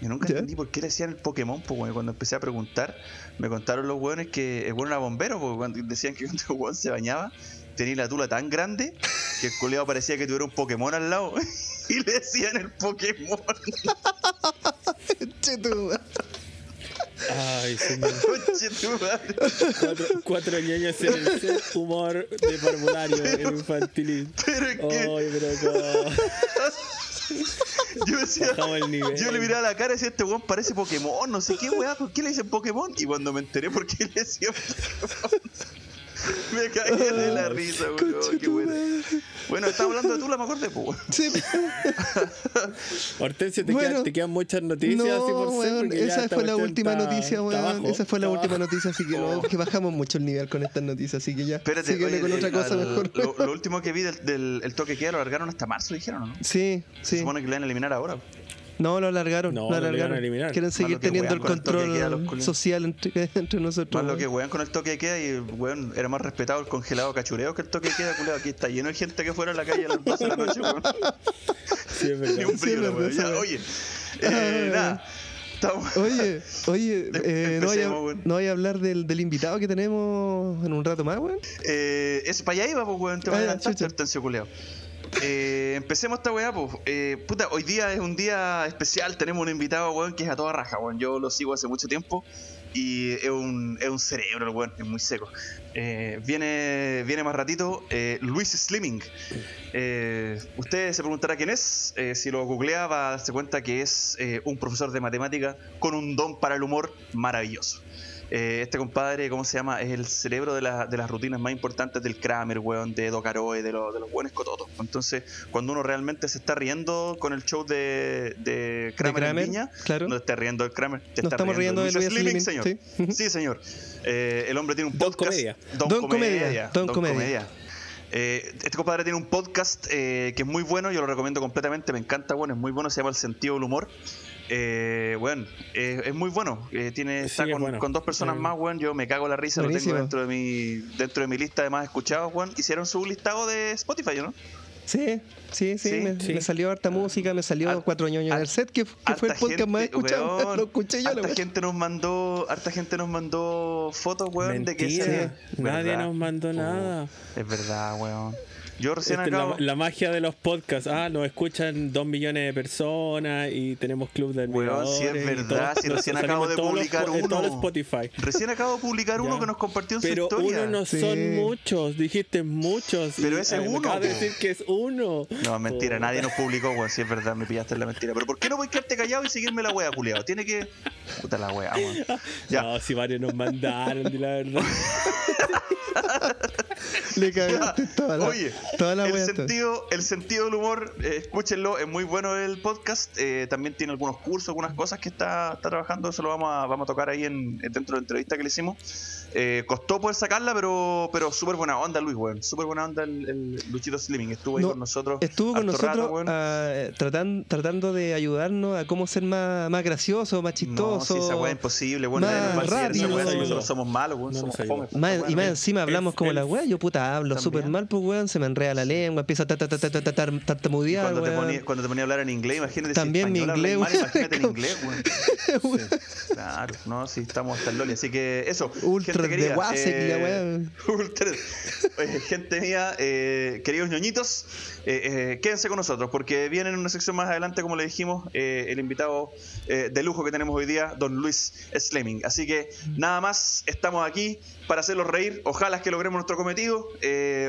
Yo nunca Ya. entendí por qué le decían el Pokémon, pues weón. Cuando empecé a preguntar, me contaron los weones que el weón era bombero, porque cuando decían que cuando el weón se bañaba, tenía la tula tan grande que el culeado parecía que tuviera un Pokémon al lado. y le decían el Pokémon. Ay, señor. Cuatro, cuatro ñoños en el humor de parvulario en infantil. Pero es que. Ay, pero no. Yo decía, Bajamos el nivel. yo le miraba la cara y decía, este weón parece Pokémon, no sé qué weá, ¿por qué le dicen Pokémon? Y cuando me enteré por qué le decían Pokémon, me caí de la risa, weón, qué bueno. madre. Bueno, estaba hablando de Tula, me acordé, pues, weón. Sí, Hortensio, ¿te, Bueno, quedan, te quedan muchas noticias no, así por weón, esa fue la última está- noticia, weón. abajo, esa fue la última noticia, así que no, que bajamos mucho el nivel con estas noticias, así que ya. Espérate, oye, con el- otra cosa al- mejor. Lo, lo último que vi del, del el toque que lo largaron hasta marzo, dijeron, ¿o ¿no? Sí, Se sí. supone que lo van a eliminar ahora. No, lo alargaron. No, lo lo alargaron. eliminar. Quieren seguir teniendo el el control culiados. social entre, entre nosotros. Más lo que weón con el toque de queda y el weón era más respetado el congelado cachureo que el toque de queda, culiado. Aquí está lleno de gente que fuera a la calle a las 12 de la noche, weón. Sí, es verdad. Ni un Sí, brillo, verdad, Ya, Oye, eh, nada. Estamos. Oye, oye, eh, no, voy a, Empecemos, weón. no a hablar del, del invitado que tenemos en un rato más, weón. Eh, es para allá iba, pues, weón. Te voy a Ah, adelantar. Hortensio culeado. Eh, empecemos esta weá, pues. Eh, puta, hoy día es un día especial. Tenemos un invitado, weón, que es a toda raja, weón. Yo lo sigo hace mucho tiempo. Y es un, es un cerebro, el weón, es muy seco. Eh, viene, viene más ratito Luis Slimming. Usted se preguntará quién es. Si lo googlea, va a darse cuenta que es un profesor de matemática con un don para el humor maravilloso. Eh, este compadre, ¿cómo se llama? Es el cerebro de, la- de las rutinas más importantes del Kramer, weón, de Edo Caroe, de, los de los buenos cototos. Entonces, cuando uno realmente se está riendo con el show de, de Kramer, Kramer, en Viña, claro. no te estás riendo del Kramer, te Nos estás estamos riendo de de Luis Slimming, señor. sí. Señor. Eh, el hombre tiene un Don podcast. Comedia. Don, Don Comedia. Comedia, Don Comedia. Eh, este compadre tiene un podcast eh, que es muy bueno, yo lo recomiendo completamente, me encanta, bueno, es muy bueno, se llama El Sentido del Humor. Eh, bueno, eh, es muy bueno, eh, tiene, Sí, está es con, bueno. con dos personas más, bueno, yo me cago la risa, Buenísimo. lo tengo dentro de mi dentro de mi lista de más escuchados, hicieron su listado de Spotify, ¿no? Sí, sí, sí, Sí, me, sí. me salió harta música, me salió Cuatro ñoños en el har- set, que, que fue el podcast más gente, escuchado. weón, Lo escuché yo, harta weón. gente nos mandó, harta gente nos mandó fotos, weón, de que Mentira, ese- nadie ¿verdad? nos mandó nada. Es verdad, weón. Yo recién Esta es acabo. la, la magia de los podcasts. Ah, nos escuchan dos millones de personas y tenemos club de Weón, sí es verdad, todo. si recién acabo de publicar los uno. Spotify. Recién acabo de publicar uno que nos compartió en Pero su historia. uno no Sí. son muchos, dijiste muchos. Pero y, ese es eh, uno, acabas de decir que es uno. No, mentira, Oh. nadie nos publicó, weón. Si es verdad, me pillaste en la mentira. Pero ¿por qué no voy a quedarte callado y seguirme la wea, culiado? Tiene que. Puta la wea, weón. Ya. No, si varios nos mandaron, di la verdad. Le cagaste toda la, Oye, toda la el sentido, el sentido del humor, eh, escúchenlo, es muy bueno el podcast. eh, también tiene algunos cursos, algunas cosas que está, está trabajando. Eso lo vamos a, vamos a tocar ahí en, dentro de la entrevista que le hicimos. Eh, costó poder sacarla, pero, pero súper buena onda, Luis, weón. Súper buena onda el, el Luchito Slimming. Estuvo ahí No, con nosotros. Estuvo con nosotros rato, weón. ah, tratan- tratando de ayudarnos a cómo ser más, más gracioso, más No, chistoso. si esa weá es imposible, weón. más nadie nos va a decir esa rápido. weá si No nos nosotros somos malos, weón. No somos fome. Más- y weá más no- encima hablamos el- como el- la wea. Yo puta hablo súper mal, pues weón. Se me enreda la lengua, empieza a ta- ta- ta- ta- ta- ta- tar- tartamudear, Cuando te, weón. ponías, cuando te ponía a hablar en inglés, imagínate También si mi inglés, mal, imagínate en weón. inglés, weón. Sí, claro, no, sí, estamos hasta el loli. Así que eso. Ultra de y la eh, weá. Ultra. Oye, gente mía, eh, queridos ñoñitos, eh, quédense con nosotros porque viene en una sección más adelante, como le dijimos, el invitado de lujo que tenemos hoy día, don Luis Sleming. Así que nada más, estamos aquí para hacerlos reír. Ojalá que logremos nuestro cometido.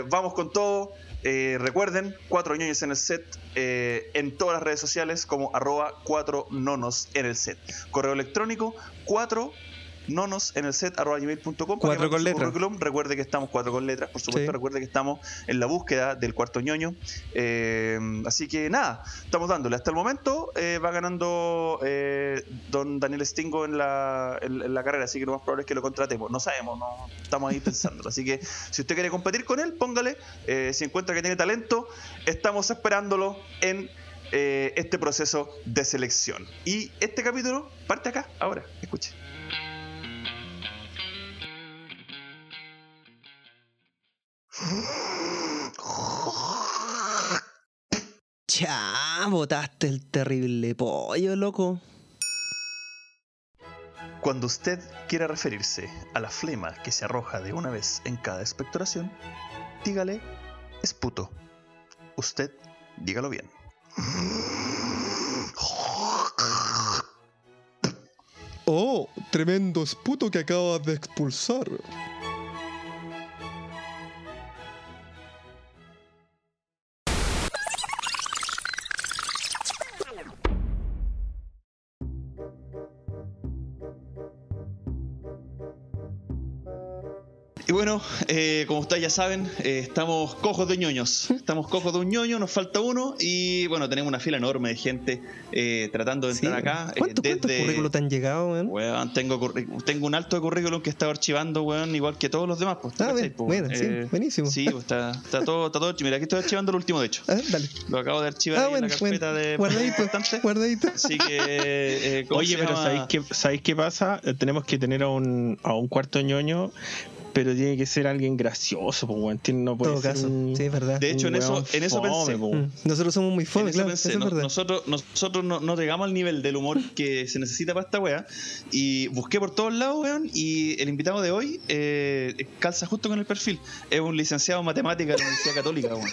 Vamos con todo. Eh, recuerden, cuatro ñoños en el set eh, en todas las redes sociales como arroba cuatro nonos en el set. Correo electrónico cuatro nonos en el set arroba gmail.com Cuatro con letras. Recuerde que estamos cuatro con letras, por supuesto. Sí. Recuerde que estamos en la búsqueda del cuarto ñoño. Eh, así que nada, estamos dándole. Hasta el momento eh, va ganando eh, don Daniel Stingo en la, en, en la carrera, así que lo más probable es que lo contratemos. No sabemos, no estamos ahí pensando. Así que si usted quiere competir con él, póngale. Eh, si encuentra que tiene talento, estamos esperándolo en este proceso de selección. Y este capítulo parte acá, ahora. Escuche. Ya, botaste el terrible pollo, loco. Cuando usted quiera referirse a la flema que se arroja de una vez en cada expectoración, dígale es puto. Usted dígalo bien. Oh, tremendo esputo que acabas de expulsar. Bueno, eh, como ustedes ya saben, eh, estamos cojos de ñoños. Estamos cojos de un ñoño, nos falta uno. Y bueno, tenemos una fila enorme de gente eh, tratando de Sí. entrar acá. eh, ¿Cuántos, cuántos desde- currículos te han llegado, weón? Weón, tengo, tengo un alto de currículum que estaba archivando, weón, igual que todos los demás. Pues, ¿tú Ah, cachai, bien, po, sí, buenísimo. Sí, pues, está, está todo, está todo. Mira, aquí estoy archivando el último, de hecho. A ver, dale. Lo acabo de archivar Ah, ahí bueno, en la carpeta bueno. de Guardadito, guardadito. Así que. eh, ¿cómo Oye, pero? ¿sabéis qué, ¿sabéis qué pasa? Eh, Tenemos que tener a un, a un cuarto ñoño, pero tiene que ser alguien gracioso, pues, weón. Tiene- No En puede todo ser caso, un- sí, es verdad. De hecho, en eso, en eso fome, pensé. po. Mm, Nosotros somos muy fome, claro, pensé, eso es no- verdad. nosotros, nosotros no, no llegamos al nivel del humor que se necesita para esta wea. Y busqué por todos lados, weón. Y el invitado de hoy eh, calza justo con el perfil. Es un licenciado en matemáticas de la Universidad Católica, weón.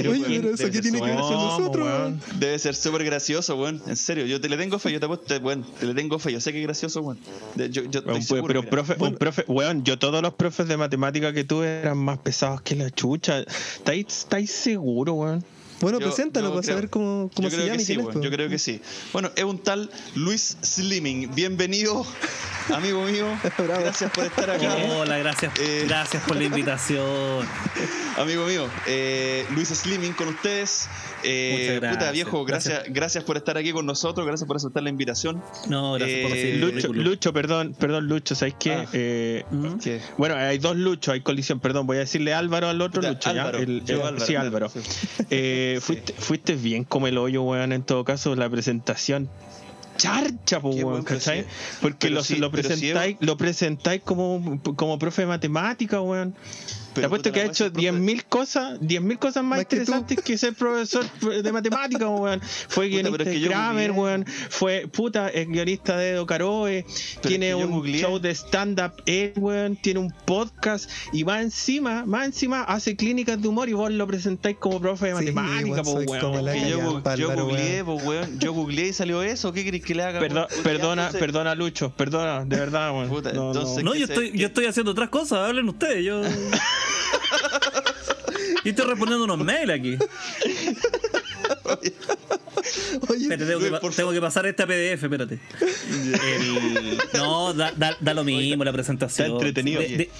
Oye, weón, pero eso ser tiene que ver con ¿Cómo, nosotros, weón? weón. Debe ser súper gracioso, weón. En serio, yo te le tengo fe, yo te apuesto, weón. Te le tengo fe, yo sé que es gracioso, weón. De- Yo, yo estoy Weón, seguro, pero mira. profe, un profe, weón, yo todos los profes de matemática que tuve eran más pesados que la chucha. ¿Estáis, estáis seguros, weón? Bueno, Yo- preséntalo yo para creo- saber cómo, cómo se llama sí, quién es. weón, po. yo creo que sí. Bueno, es un tal Luis Slimming. Bienvenido, amigo mío. Gracias por estar acá. Hola, gracias, Eh. gracias por la invitación. Amigo mío, eh, Luis Slimming con ustedes. Eh, Muchas gracias. Puta viejo, gracias, Gracias. gracias por estar aquí con nosotros, gracias por aceptar la invitación. No, gracias por Eh, recibir el Lucho. Lucho, perdón, perdón, Lucho, ¿sabéis qué? Ah. Eh, ¿Mm? ¿Qué? bueno, hay dos Luchos, hay colisión, perdón, voy a decirle Álvaro al otro Lucho, Álvaro, ¿ya? El- yo el- Álvaro, sí, Álvaro. sí. Eh, Sí. fuiste, fuiste bien como el hoyo, weón, en todo caso, la presentación. Charcha, po, weón, ¿cachai? Porque lo, sí, lo pero sí, presentáis, lo presentáis como, como profe de matemática, weón. Te Pero, apuesto puta, que ha hecho weá, ese profe- 10.000 cosas, 10.000 cosas más interesantes que, ser profesor de matemática, weón. Fue Puta, guionista pero es que de Kramer, weón. Fue, puta, es guionista de Edo Caroe. Tiene que un googleé. show de stand-up, él, weón. Tiene un podcast. Y más encima, más encima, hace clínicas de humor y vos lo presentáis como profe de Sí, matemática, weón, po, soy weón. como la Que yo, yo googleé, weón. pues, weón. Yo googleé y salió eso. ¿Qué querés que le haga? Perdona, Entonces- perdona, Lucho. Perdona, de verdad, weón. Puta, No, no. No, yo estoy, que- yo estoy haciendo otras cosas, hablen ustedes, yo. Yo estoy respondiendo unos mails aquí. Oye, Espérate, tengo, que, tengo que pasar este PDF, espérate. El- no, da, da- da lo mismo la presentación. Está entretenido. De, de-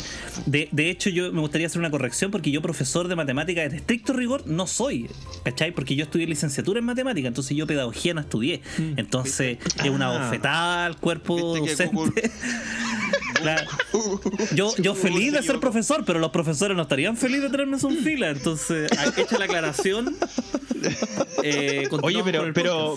de- de hecho, yo me gustaría hacer una corrección porque yo, profesor de matemáticas de estricto rigor, no soy. ¿Cachai? Porque yo estudié licenciatura en matemática, entonces yo pedagogía no estudié. Entonces, es una Ah. bofetada al cuerpo docente. Claro. Yo, yo feliz de ser profesor, pero los profesores no estarían felices de tenerme en fila. Entonces, hecha la aclaración. eh, Oye, pero, pero,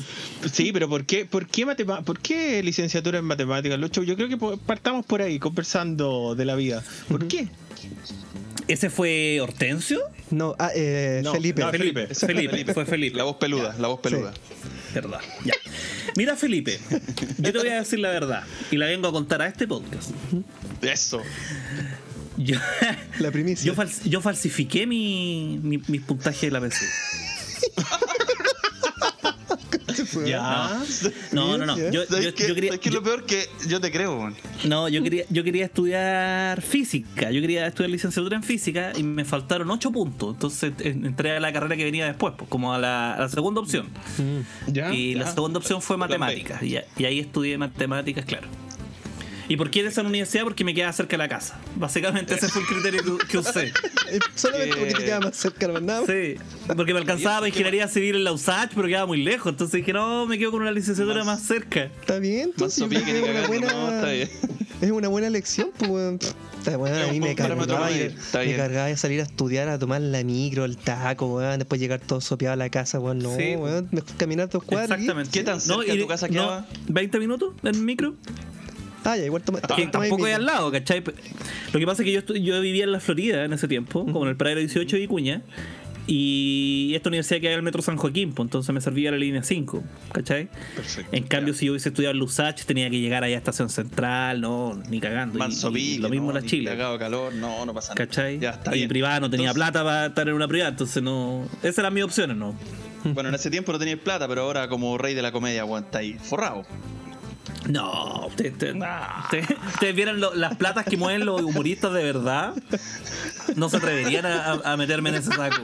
sí, pero ¿por qué, por qué, por qué licenciatura en matemáticas, Lucho? Yo creo que partamos por ahí, conversando de la vida. ¿Por qué? ¿Ese fue Hortensio? No, ah, eh, No, Felipe. no, Felipe. Felipe, fue Felipe. La voz peluda, la voz peluda. Verdad. Ya. Mira, Felipe, yo te voy a decir la verdad y la vengo a contar a este podcast. Eso. Yo, La primicia. yo, fal- yo falsifiqué mi, mi, mis puntajes de la PC. Ya. No, no, no. Yo, yo, yo quería, ¿Sabes qué es yo- lo peor? Que yo te creo, no, yo quería, yo quería estudiar física. Yo quería estudiar licenciatura en física y me faltaron 8 puntos. Entonces en- entré a la carrera que venía después, pues, como a la, a la segunda opción. Ya. Y la segunda opción fue Plan B. matemáticas. Y, y ahí estudié matemáticas, claro. ¿Y por qué en esa universidad? Porque me quedaba cerca de la casa. Básicamente ese fue el criterio que, que usé. Eh, Solamente porque te queda más cerca, no nada. más. Sí, porque me alcanzaba para ingeniería civil en la USACH, pero quedaba muy lejos. Entonces dije, no, me quedo con una licenciatura más, cerca. Está bien, entonces yo sopía creo que que ni es una buena, no, está bien. es una buena lección, pues weón. Está bueno, a mí me cargaba, y- me cargaba de salir a estudiar, a tomar la micro, el taco, weón, después llegar todo sopeado a la casa, weón, no, Sí. weón, mejor caminar dos cuadras. y- Exactamente. ¿Qué tan cerca y- tu casa quedaba? 20 minutos en micro. Ah, ya, igual toma, que toma- toma tampoco es al lado, ¿cachai? Lo que pasa es que yo, yo vivía en la Florida en ese tiempo, como en el Pradero 18 de Vicuña. Y esta universidad queda en el metro San Joaquín, pues entonces me servía la línea 5, ¿cachai? Perfecto. En cambio, si yo hubiese estudiado en Lusach, tenía que llegar allá a Estación Central, no, ni cagando. Y- Manso y pique, lo mismo ¿no? en la Chile. Cagado calor, no, no pasa nada. ¿Cachai? Ya, está y bien. privada no tenía Entonces, plata para estar en una privada, entonces no. Esas eran mis opciones, ¿no? Bueno, en ese tiempo no tenías plata, pero ahora como rey de la comedia, está ahí forrado. No, ustedes ustedes- ustedes- ustedes vieran lo- las platas que mueven los humoristas de verdad. No se atreverían a, meterme en ese saco.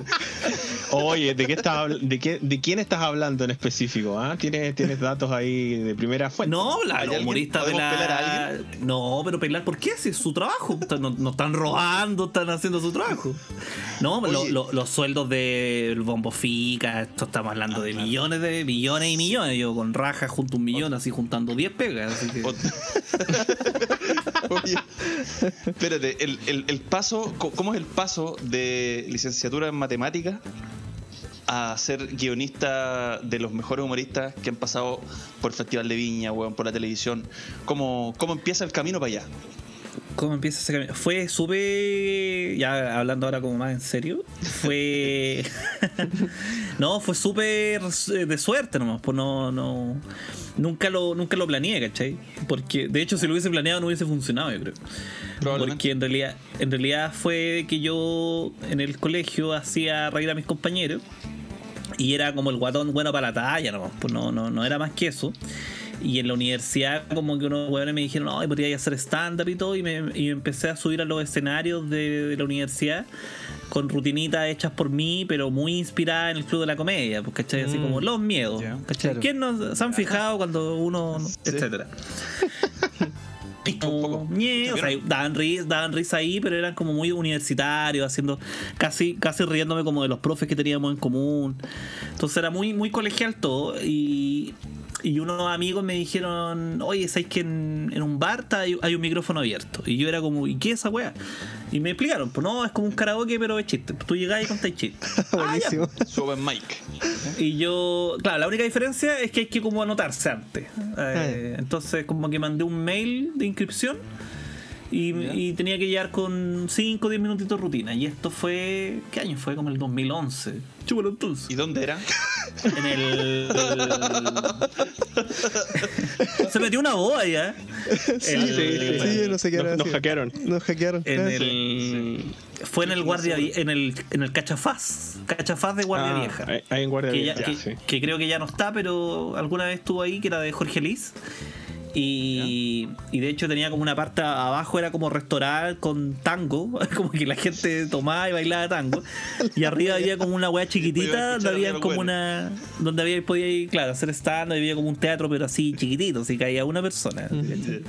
Oye, ¿de qué estás de qué de quién estás hablando en específico? ¿Ah? ¿Tienes, tienes datos ahí de primera fuente? No, la, ¿Hay los humoristas de ¿Podemos la. No, pero pelar, ¿por qué? Si es su trabajo. No, no están robando, están haciendo su trabajo. No, lo- los sueldos del Bombo Fica, esto estamos hablando Ah, de millones de millones y millones. Yo con raja junto un millón, así juntando 10 espérate, el, el- el paso, ¿cómo es el paso de licenciatura en matemáticas a ser guionista de los mejores humoristas que han pasado por el Festival de Viña, weón, por la televisión? ¿Cómo, cómo empieza el camino para allá? ¿Cómo empieza ese camino? Fue súper. Ya hablando ahora como más en serio. Fue. no, fue súper de suerte nomás. Pues no, no. Nunca lo, nunca lo planeé, ¿cachai? Porque, de hecho, si lo hubiese planeado no hubiese funcionado, yo creo. Porque en realidad, en realidad fue que yo en el colegio hacía reír a mis compañeros. Y era como el guatón bueno para la talla, nomás. Pues no, no, no era más que eso. Y en la universidad, como que unos huevones me dijeron, no, podría hacer stand-up y todo. Y me, y me empecé a subir a los escenarios de, de la universidad con rutinitas hechas por mí, pero muy inspiradas en el club de la comedia, pues, ¿cachai? Así Mm. como los miedos, Ya. ¿cachai? Claro. ¿Quién no se han fijado cuando uno, etcétera? Como, poco. ñe, o sea, daban risa, daban risa ahí, pero eran como muy universitarios, haciendo casi, casi riéndome como de los profes que teníamos en común. Entonces era muy, muy colegial todo. Y, y unos amigos me dijeron, oye, ¿sabes que en, en un bar está- hay, hay un micrófono abierto? Y yo era como, ¿y qué es esa wea? Y me explicaron, pues no, es como un karaoke, pero es chiste. Tú llegás y contáis chistes. Ah, ya, Buenísimo. Mic. y yo, claro, la única diferencia es que hay que como anotarse antes. Eh, entonces como que mandé un mail de inscripción y, y tenía que llegar con 5 o 10 minutitos de rutina. Y esto fue, ¿qué año fue? Como el 2011. Chúpalo entonces. ¿Y dónde era? En el... Se metió una boa ya. Sí, El- sí, sí, no sé qué Nos- era nos hackearon. Nos hackearon. En el... Fue en el guardia en el en el cachafaz, cachafaz de guardia Ah, vieja. Ahí, ahí en Guardia que, ya- Vieja, que- sí. que creo que ya no está, pero alguna vez estuvo ahí, que era de Jorge Liz. Y, y de hecho tenía como una parte abajo, era como restaurar con tango, como que la gente tomaba y bailaba tango. Y arriba había como una weá chiquitita donde había como Bueno. una. donde había podía ir, claro, hacer stand, había como un teatro, pero así chiquitito, así caía una persona. ¿cachai?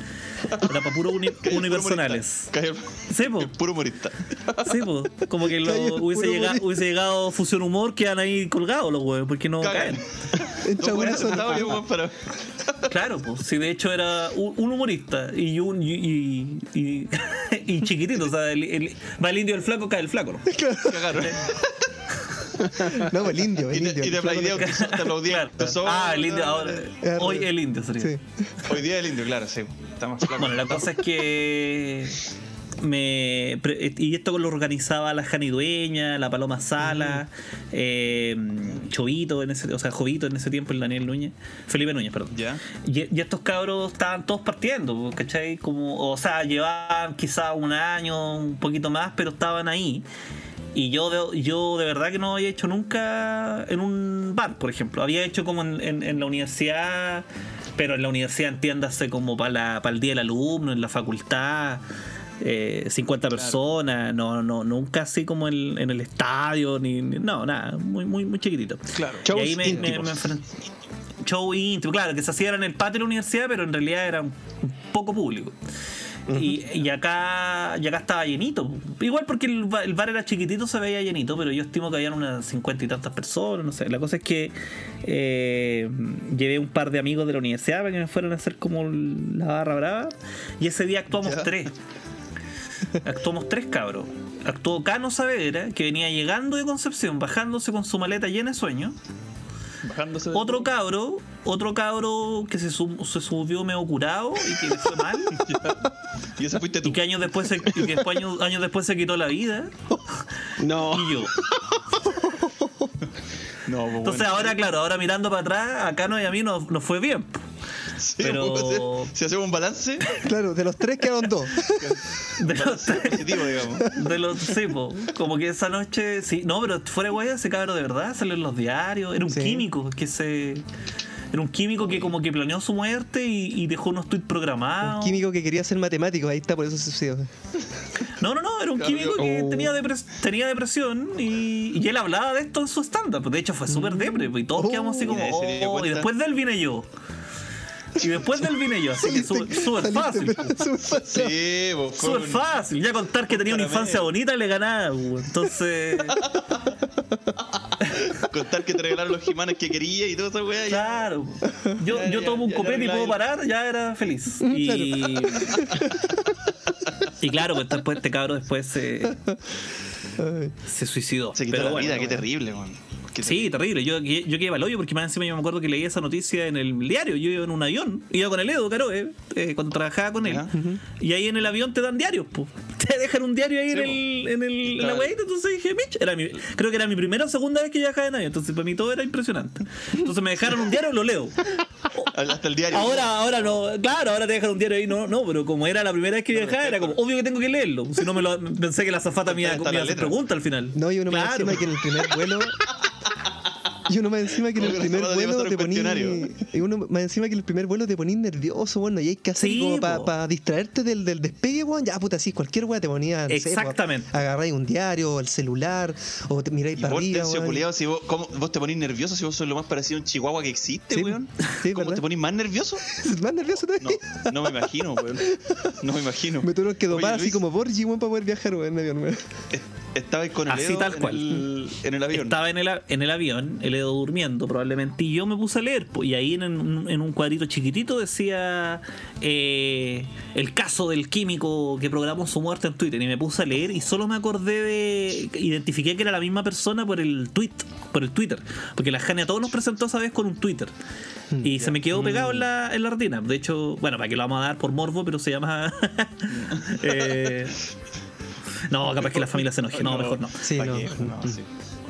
Era para puro uni- puro unipersonales. el- Sí, po. el puro humorista. Sí, po. como que lo- hubiese, puro llegado, hubiese llegado Fusión Humor, quedan ahí colgados los huevos, porque no caen. No, bueno, para- Claro, pues si de hecho era un, un humorista y un y, y, y- y chiquitito, o sea, el- el- va el indio el flaco, cae el flaco. ¿no? Cagaron. No, el indio, Y el te, indio. y te aplaudía, te aplaudía. Claro. Ah, el indio ahora. Hoy el indio sería. Sí. Hoy día el indio, claro, sí. Está más flaco. Bueno, la cosa es que me y esto lo organizaba la Jani Dueña, la Paloma Sala, eh, Chovito, en ese, o sea, Jovito en ese tiempo, el Daniel Núñez, Felipe Núñez, perdón. Y, y estos cabros estaban todos partiendo, ¿cachai? Como, o sea, llevaban quizá un año, un poquito más, pero estaban ahí. Y yo de, yo de verdad que no había hecho nunca en un bar, por ejemplo. Había hecho como en, en- en la universidad, pero en la universidad entiéndase como para el día del alumno, en la facultad. Eh, 50 personas, no, no, nunca así como en, en el estadio, ni, ni- no, nada, muy, muy, muy chiquitito. Claro. Y Shows ahí me, me- íntimos. me enfrenté. Show íntimo, claro, que se hacía en el patio de la universidad, pero en realidad era un poco público. Y, y acá y acá estaba llenito. Igual porque el, ba- el bar era chiquitito, se veía llenito, pero yo estimo que habían unas cincuenta y tantas personas, no sé. La cosa es que eh, llevé un par de amigos de la universidad para que me fueran a hacer como la barra brava. Y ese día actuamos Ya. tres. Actuamos tres cabros. Actuó Cano Saavedra, que venía llegando de Concepción, bajándose con su maleta llena de sueño. Bajándose. Otro cabro, otro cabro que se, sub- se subió medio curado y que le fue mal. Y ese fuiste tú. y que años después se, y que después años, años después se quitó la vida. No. Y yo. No, pues, Entonces bueno. ahora, claro, ahora mirando para atrás, a Cano y a mí nos, nos fue bien. Sí, pero- pues, Si hacemos un balance, Claro, de los tres quedaron dos. De los, positivo, digamos. de los sí, po. como que esa noche, sí, no, pero fuera de guaya, ese cabro de verdad salió en los diarios, era un Sí. químico que se era un químico que como que planeó su muerte y, y dejó unos tweets programados. Un químico que quería ser matemático, ahí está, por eso se suicidó. No, no, no, era un Claro, químico yo- que Oh. tenía, depres- tenía depresión y, y él hablaba de esto en su stand-up. De hecho, fue súper depre pues, y todos Oh. quedamos así como, se dio oh, y después de él vine yo. Y después de él vine yo, así que su- súper fácil. Súper fácil. Sí, Súper fácil. Ya contar que tenía una infancia bonita le ganaba. pues. Entonces, contar que te regalaron los Jimanes que quería y toda esa weá. claro. Yo, Ya, yo ya, tomo un ya, copete y puedo parar, ya era feliz. Y, y claro, pues después este cabro después se, se suicidó. Se quitó Pero la bueno, vida, qué bueno. terrible, man. Qué Sí, terrible. Yo, yo quedé al hoyo porque más encima yo me acuerdo que leí esa noticia en el diario. Yo iba en un avión, iba con el Edo, Caro, eh, eh, cuando trabajaba con él. Y ahí en el avión te dan diarios, pues. Te dejan un diario ahí Sí, en, el, en, el, en la Claro. weita. Entonces dije, Mitch, era mi, creo que era mi primera o segunda vez que viajaba en avión. Entonces para mí todo era impresionante. Entonces me dejaron un diario y lo leo. Hasta el diario. Ahora, ahora no, claro, ahora te dejan un diario ahí, no, no, pero como era la primera vez que viajaba, era como obvio que tengo que leerlo. Si no me lo pensé que la zafata me iba, Está me la iba a hacer pregunta al final. No, y uno Claro. encima que en el primer vuelo. Y uno más encima que en el primer vuelo te ponís. Y uno más encima que en el primer vuelo te ponís nervioso, bueno, y hay que hacer Sí, como para distraerte del, del despegue, weón. Ya, puta, sí, cualquier weá te ponía. no sé, po, Exactamente. agarráis un diario, el celular, o te miráis Y para vos, arriba. Weón. culiao, si vos, ¿cómo- vos te ponís nervioso si vos sos lo más parecido a un chihuahua que existe, Sí, weón. sí, ¿Cómo ¿verdad? te ponís más nervioso? Más nervioso No, todavía. no me imagino, weón. No me imagino. Me tuvieron que Oye, domar así como Borgi, weón, para poder viajar, weón, en avión, weón. Estaba con el Así Edo tal en cual. el- en el avión. Estaba en el, a- en el avión, el Edo durmiendo probablemente, y yo me puse a leer, y ahí en, un- en un cuadrito chiquitito decía eh, el caso del químico que programó su muerte en Twitter, y me puse a leer y solo me acordé de, identifiqué que era la misma persona por el tweet, por el Twitter, porque la Jania todos nos presentó esa vez con un Twitter. Y se me quedó pegado en la, en la retina. De hecho, bueno, para que lo vamos a dar por morbo, pero se llama. eh, no, capaz que la familia se enoje. No, mejor no. Sí. No, sí.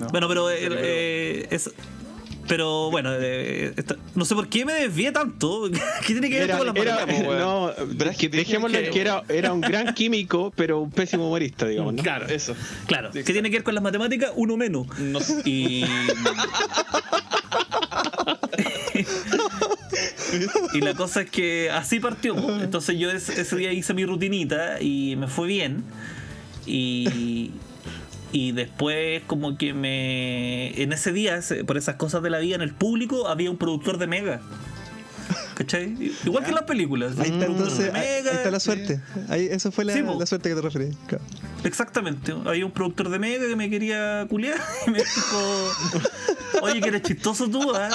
No. Bueno, pero, eh, Pero- eh, es- pero bueno, eh, esta- no sé por qué me desvié tanto. ¿Qué tiene que ver Era, con las era- matemáticas? weón. no, Pero es que en que- que era, era un gran químico, pero un pésimo humorista, digamos, ¿no? Claro, Eso. claro. Sí, ¿Qué tiene que ver con las matemáticas? Uno menos. No sé. Y. y la cosa es que así partió. Entonces yo ese, ese día hice mi rutinita y me fue bien. Y. Y después como que me... En ese día, por esas cosas de la vida, en el público había un productor de Mega. ¿Cachai? Igual que en las películas. Ahí está, entonces, ahí, la suerte. Ahí, eso fue la, Sí, po. la suerte que te referí. Claro. Exactamente. Había un productor de Mega que me quería culiar y me dijo. Oye, que eres chistoso tú, ¿ah?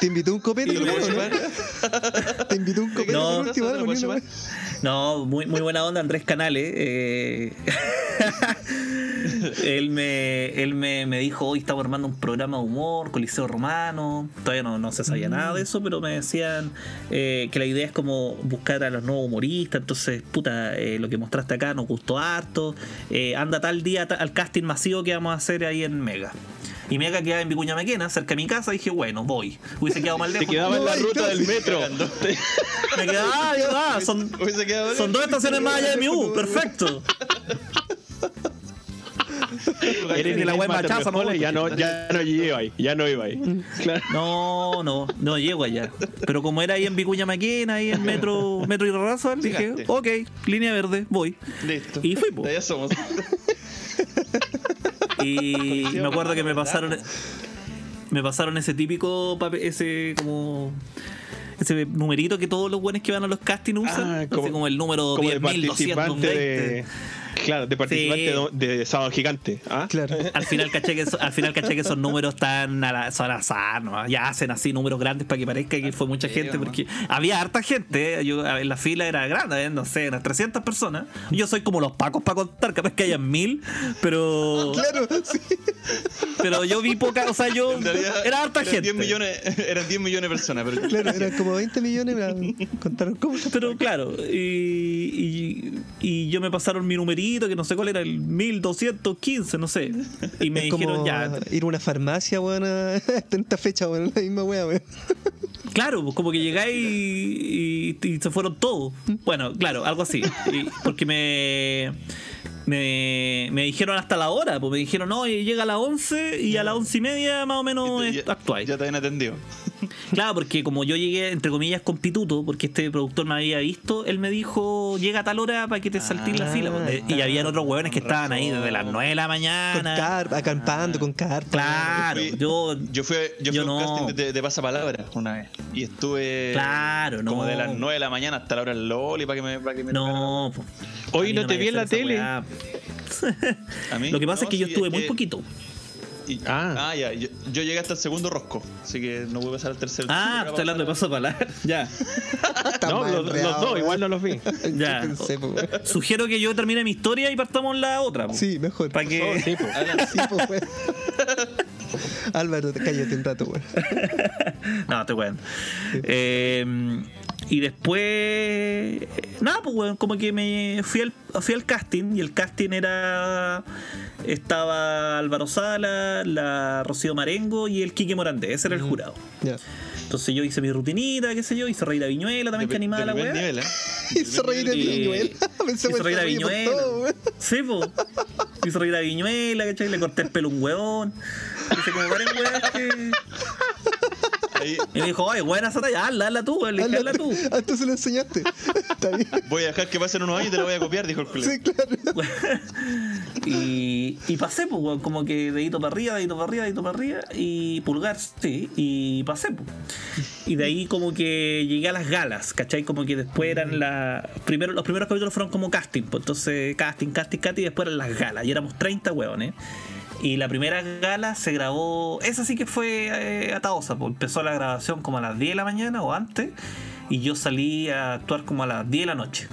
¿Te invitó un copete? ¿Y lo puedo hermano, chupar? ¿Te invitó un copete No. por último? ¿Lo algo, puedo ni una chupar? No, muy, muy buena onda Andrés Canales. eh. él me, él me, me dijo, hoy estamos armando un programa de humor, Coliseo Romano. Todavía no, no se sabía nada de eso, pero me decían eh, que la idea es como buscar a los nuevos humoristas. Entonces, puta, eh, lo que mostraste acá nos gustó harto. Eh, anda tal día ta- al casting masivo que vamos a hacer ahí en Mega. Y Mega queda en Vicuña Maquena, cerca de mi casa. Dije, bueno, voy. Hubiese quedado mal Te lejos. quedaba en la ruta del metro. Me quedaba, ah, ya va, son, son dos estaciones más allá de mi U, perfecto. Eres Y la wea machaza, no ya no, ya no iba ahí, ya no iba ahí. Claro. No, no, no llego allá. Pero como era ahí en Vicuña Maquena, ahí en Metro, Metro y Razo, dije, ok, línea verde, voy. Listo. Y fui, somos. Y me acuerdo que me pasaron me pasaron ese típico papel, ese como ese numerito que todos los buenos que van a los castings usan, Ah, así como- como el número Como de participante 10.220. Claro, de participante Sí. de, de Sábado Gigante. ¿ah? Claro. Al final caché que al final caché que esos números están a la, son al azar, ¿no? ya hacen así números grandes para que parezca que fue mucha Sí, gente, porque había harta gente, ¿eh? yo, en la fila era grande, ¿eh? no sé, unas 300 personas. Yo soy como los pacos para contar, capaz que hayan mil, pero Claro, sí. pero yo vi poca, o sea, yo realidad, era harta eran gente. 10 millones, eran 10 millones de personas, pero Claro, eran como 20 millones. Contaron cómo. Pero claro, y, y, y yo me pasaron mi numerito, que no sé cuál era, el 1215, no sé. Y me es como dijeron ya. ir a una farmacia, weón, a esta fecha, weón, la misma weá, weón. Claro, pues como que llegáis y, y- y se fueron todos. Bueno, claro, algo así. Y- porque me, me, me dijeron hasta la hora, pues me dijeron, no, llega a las 11 y a las 11 y media más o menos ya, actuáis. ya te habían atendido. Claro, porque como yo llegué, entre comillas, con pituto, porque este productor me había visto, él me dijo, llega a tal hora para que te saltes la Ah, fila. pues. y habían otros hueones que estaban ahí desde las 9 de la Con mañana. carpa, acampando, con carpa. Claro, Yo fui- yo... Yo fui, yo fui Yo a un no. casting de, de pasapalabra una vez. Y estuve. Claro, no. Como de las 9 de la mañana hasta la hora del Loli para que me. Para que me No, pues, Hoy no te vi en la tele. weá. A mí, Lo que pasa no, es que yo estuve es muy poquito. Y- Ah. ah. ya. Yo, yo llegué hasta el segundo rosco. Así que no voy a pasar al tercer. Ah, estoy hablando de paso para Ya, Está No, los, dos, igual no los vi. ya. Pensé, weón. Sugiero que yo termine mi historia y partamos la otra. po. Sí, mejor. Para que. Sí, po. Sí, po, weón. Álvaro, cállate un rato, weón. No, te weón. Eh, y después. Nada, pues weón, como que me fui al, fui al casting y el casting era. Estaba Álvaro Sala, la Rocío Marengo y el Quique Morandé. Ese era el jurado. Ya. Entonces yo hice mi rutinita, qué sé yo, hice reír a Viñuela también, que animaba la weá. nivel, ¿eh? Hizo reír a Viñuela. Pensé hizo que reír a Viñuela. todo. Sí, po. Hizo reír a Viñuela, ¿cachai? Le corté el pelo a un huevón. Hice como varias weas que. Ahí Y me dijo, ay, buena esa talla, hazla, hazla tú, hazla tú. Ah, tú se lo enseñaste. Está bien. voy a dejar que pasen unos años y te lo voy a copiar, dijo el culero. Sí, claro. Y, y pasé, pues, weón, como que dedito para arriba, dedito para arriba, dedito para arriba, y pulgar, sí, y pasé, pues. Y de ahí como que llegué a las galas, ¿cachai? Como que después eran la... Primero, los primeros capítulos fueron como casting, pues entonces casting, casting, casting, y después eran las galas, y éramos 30 weones. Y la primera gala se grabó, esa sí que fue eh, ataosa, pues empezó la grabación como a las 10 de la mañana o antes, y yo salí a actuar como a las 10 de la noche.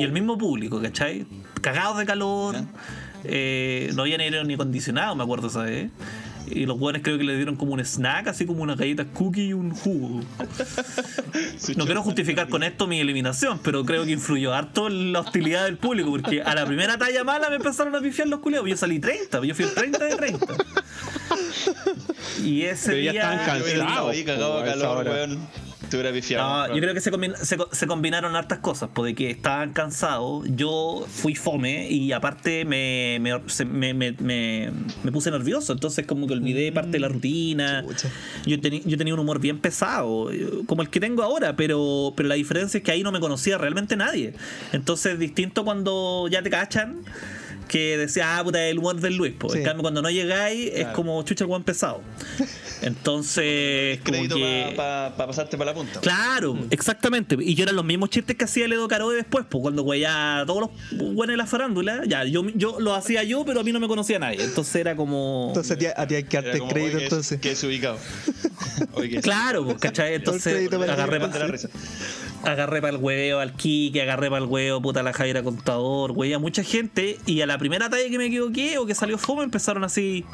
Y el mismo público, ¿cachai? Cagados de calor. Eh, no había ni aire ni acondicionado, me acuerdo, ¿sabes? Y los hueones creo que le dieron como un snack, así como unas galletas cookie y un jugo. No quiero justificar con esto mi eliminación, pero creo que influyó harto en la hostilidad del público, porque a la primera talla mala me empezaron a pifiar los culeos. Yo salí 30, yo fui el 30 de 30. Y ese Pero ya día. estaban Yo hubiera estado ahí Cancelado, cagado po, de a esa calor, hora. weón. Te hubiera pifiado. No, weón. yo creo que se, combina- se, se combinaron hartas cosas, pues de que estaban cansados, yo fui fome y aparte me, me, me, me- me- me puse nervioso, entonces como que olvidé parte de la rutina. Chucha. Yo, teni- yo tenía un humor bien pesado, como el que tengo ahora, pero, pero la diferencia es que ahí no me conocía realmente nadie. Entonces es distinto cuando ya te cachan. Que decía, ah, puta, el humor del Luis. po. Sí. En cambio, cuando no llegáis, es Claro. como chucha, Juan pesado. Entonces, como Crédito que. para pasarte para la punta. Claro, exactamente. Y yo eran los mismos chistes que hacía Ledo Caroe después, pues cuando ya todos los buenos de la farándula, ya, yo, yo lo hacía yo, pero a mí no me conocía nadie. Entonces era como. Entonces a ti, a ti hay que darte crédito oye, entonces. Que es ubicado. Oye, que es- Claro, pues, ¿cachai? Entonces agarré para risa. Agarré para el hueveo al Kike, agarré para el hueveo, puta la Jaira Contador, güey, a mucha gente. Y a la primera talla que me equivoqué o que salió fome empezaron así.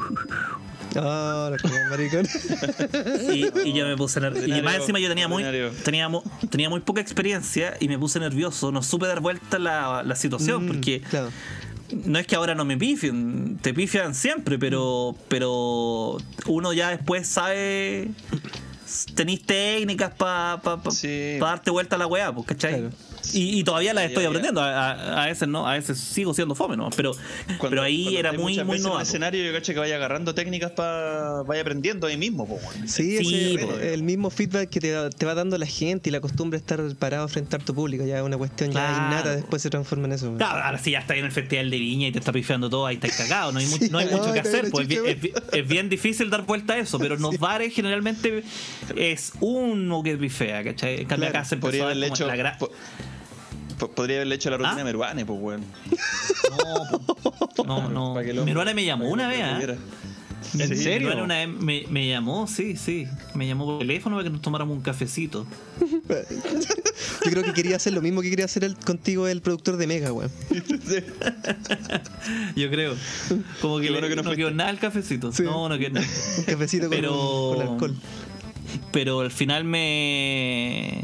Ah, cagó, maricón. Y, y yo me puse nervioso. Y más encima yo tenía muy, tenía, mu- tenía muy poca experiencia y me puse nervioso. No supe dar vuelta la, la situación Mm, porque Claro. no es que ahora no me pifien, te pifian siempre, pero, pero uno ya después sabe. Tenéis técnicas para pa, pa- Sí. pa darte vuelta a la weá, pues, ¿cachai? Claro. Y, y todavía las Sí, estoy ya, ya. aprendiendo. A, a- a veces no, a veces sigo siendo fome, ¿no? Pero, Cuando- pero ahí cuando era muy, muy veces en el escenario, yo cacho que vaya agarrando técnicas para. vaya aprendiendo ahí mismo, po. Sí, Sí, ese- po. el mismo feedback que te, va- te va dando la gente y la costumbre de estar parado frente a tu público, ya es una cuestión ya Claro. innata, después se transforma en eso. Claro, ahora si ya estás en el festival de Viña y te está pifiando todo, ahí estás cagado, no hay, mu- no hay Sí, mucho no, que hacer, pues es, es bien- es bien difícil dar vuelta a eso, pero en los bares generalmente es uno que pifea, ¿cachai? En cambio Claro, acá se empezó Podría a como hecho. la podría haberle hecho la rutina ¿Ah? a Meruane, pues, weón. No, no, no. lo- Meruane me llamó una vez, ¿ah? ¿En Sí, serio? Meruane una vez me, me llamó, sí, sí. Me llamó por teléfono para que nos tomáramos un cafecito. Yo creo que quería hacer lo mismo que quería hacer el, contigo el productor de Mega, weón. Yo creo. Como que bueno le- que no no, quedó nada el cafecito. Sí. No, no quedó nada. Un cafecito con, Pero- con alcohol. pero al final me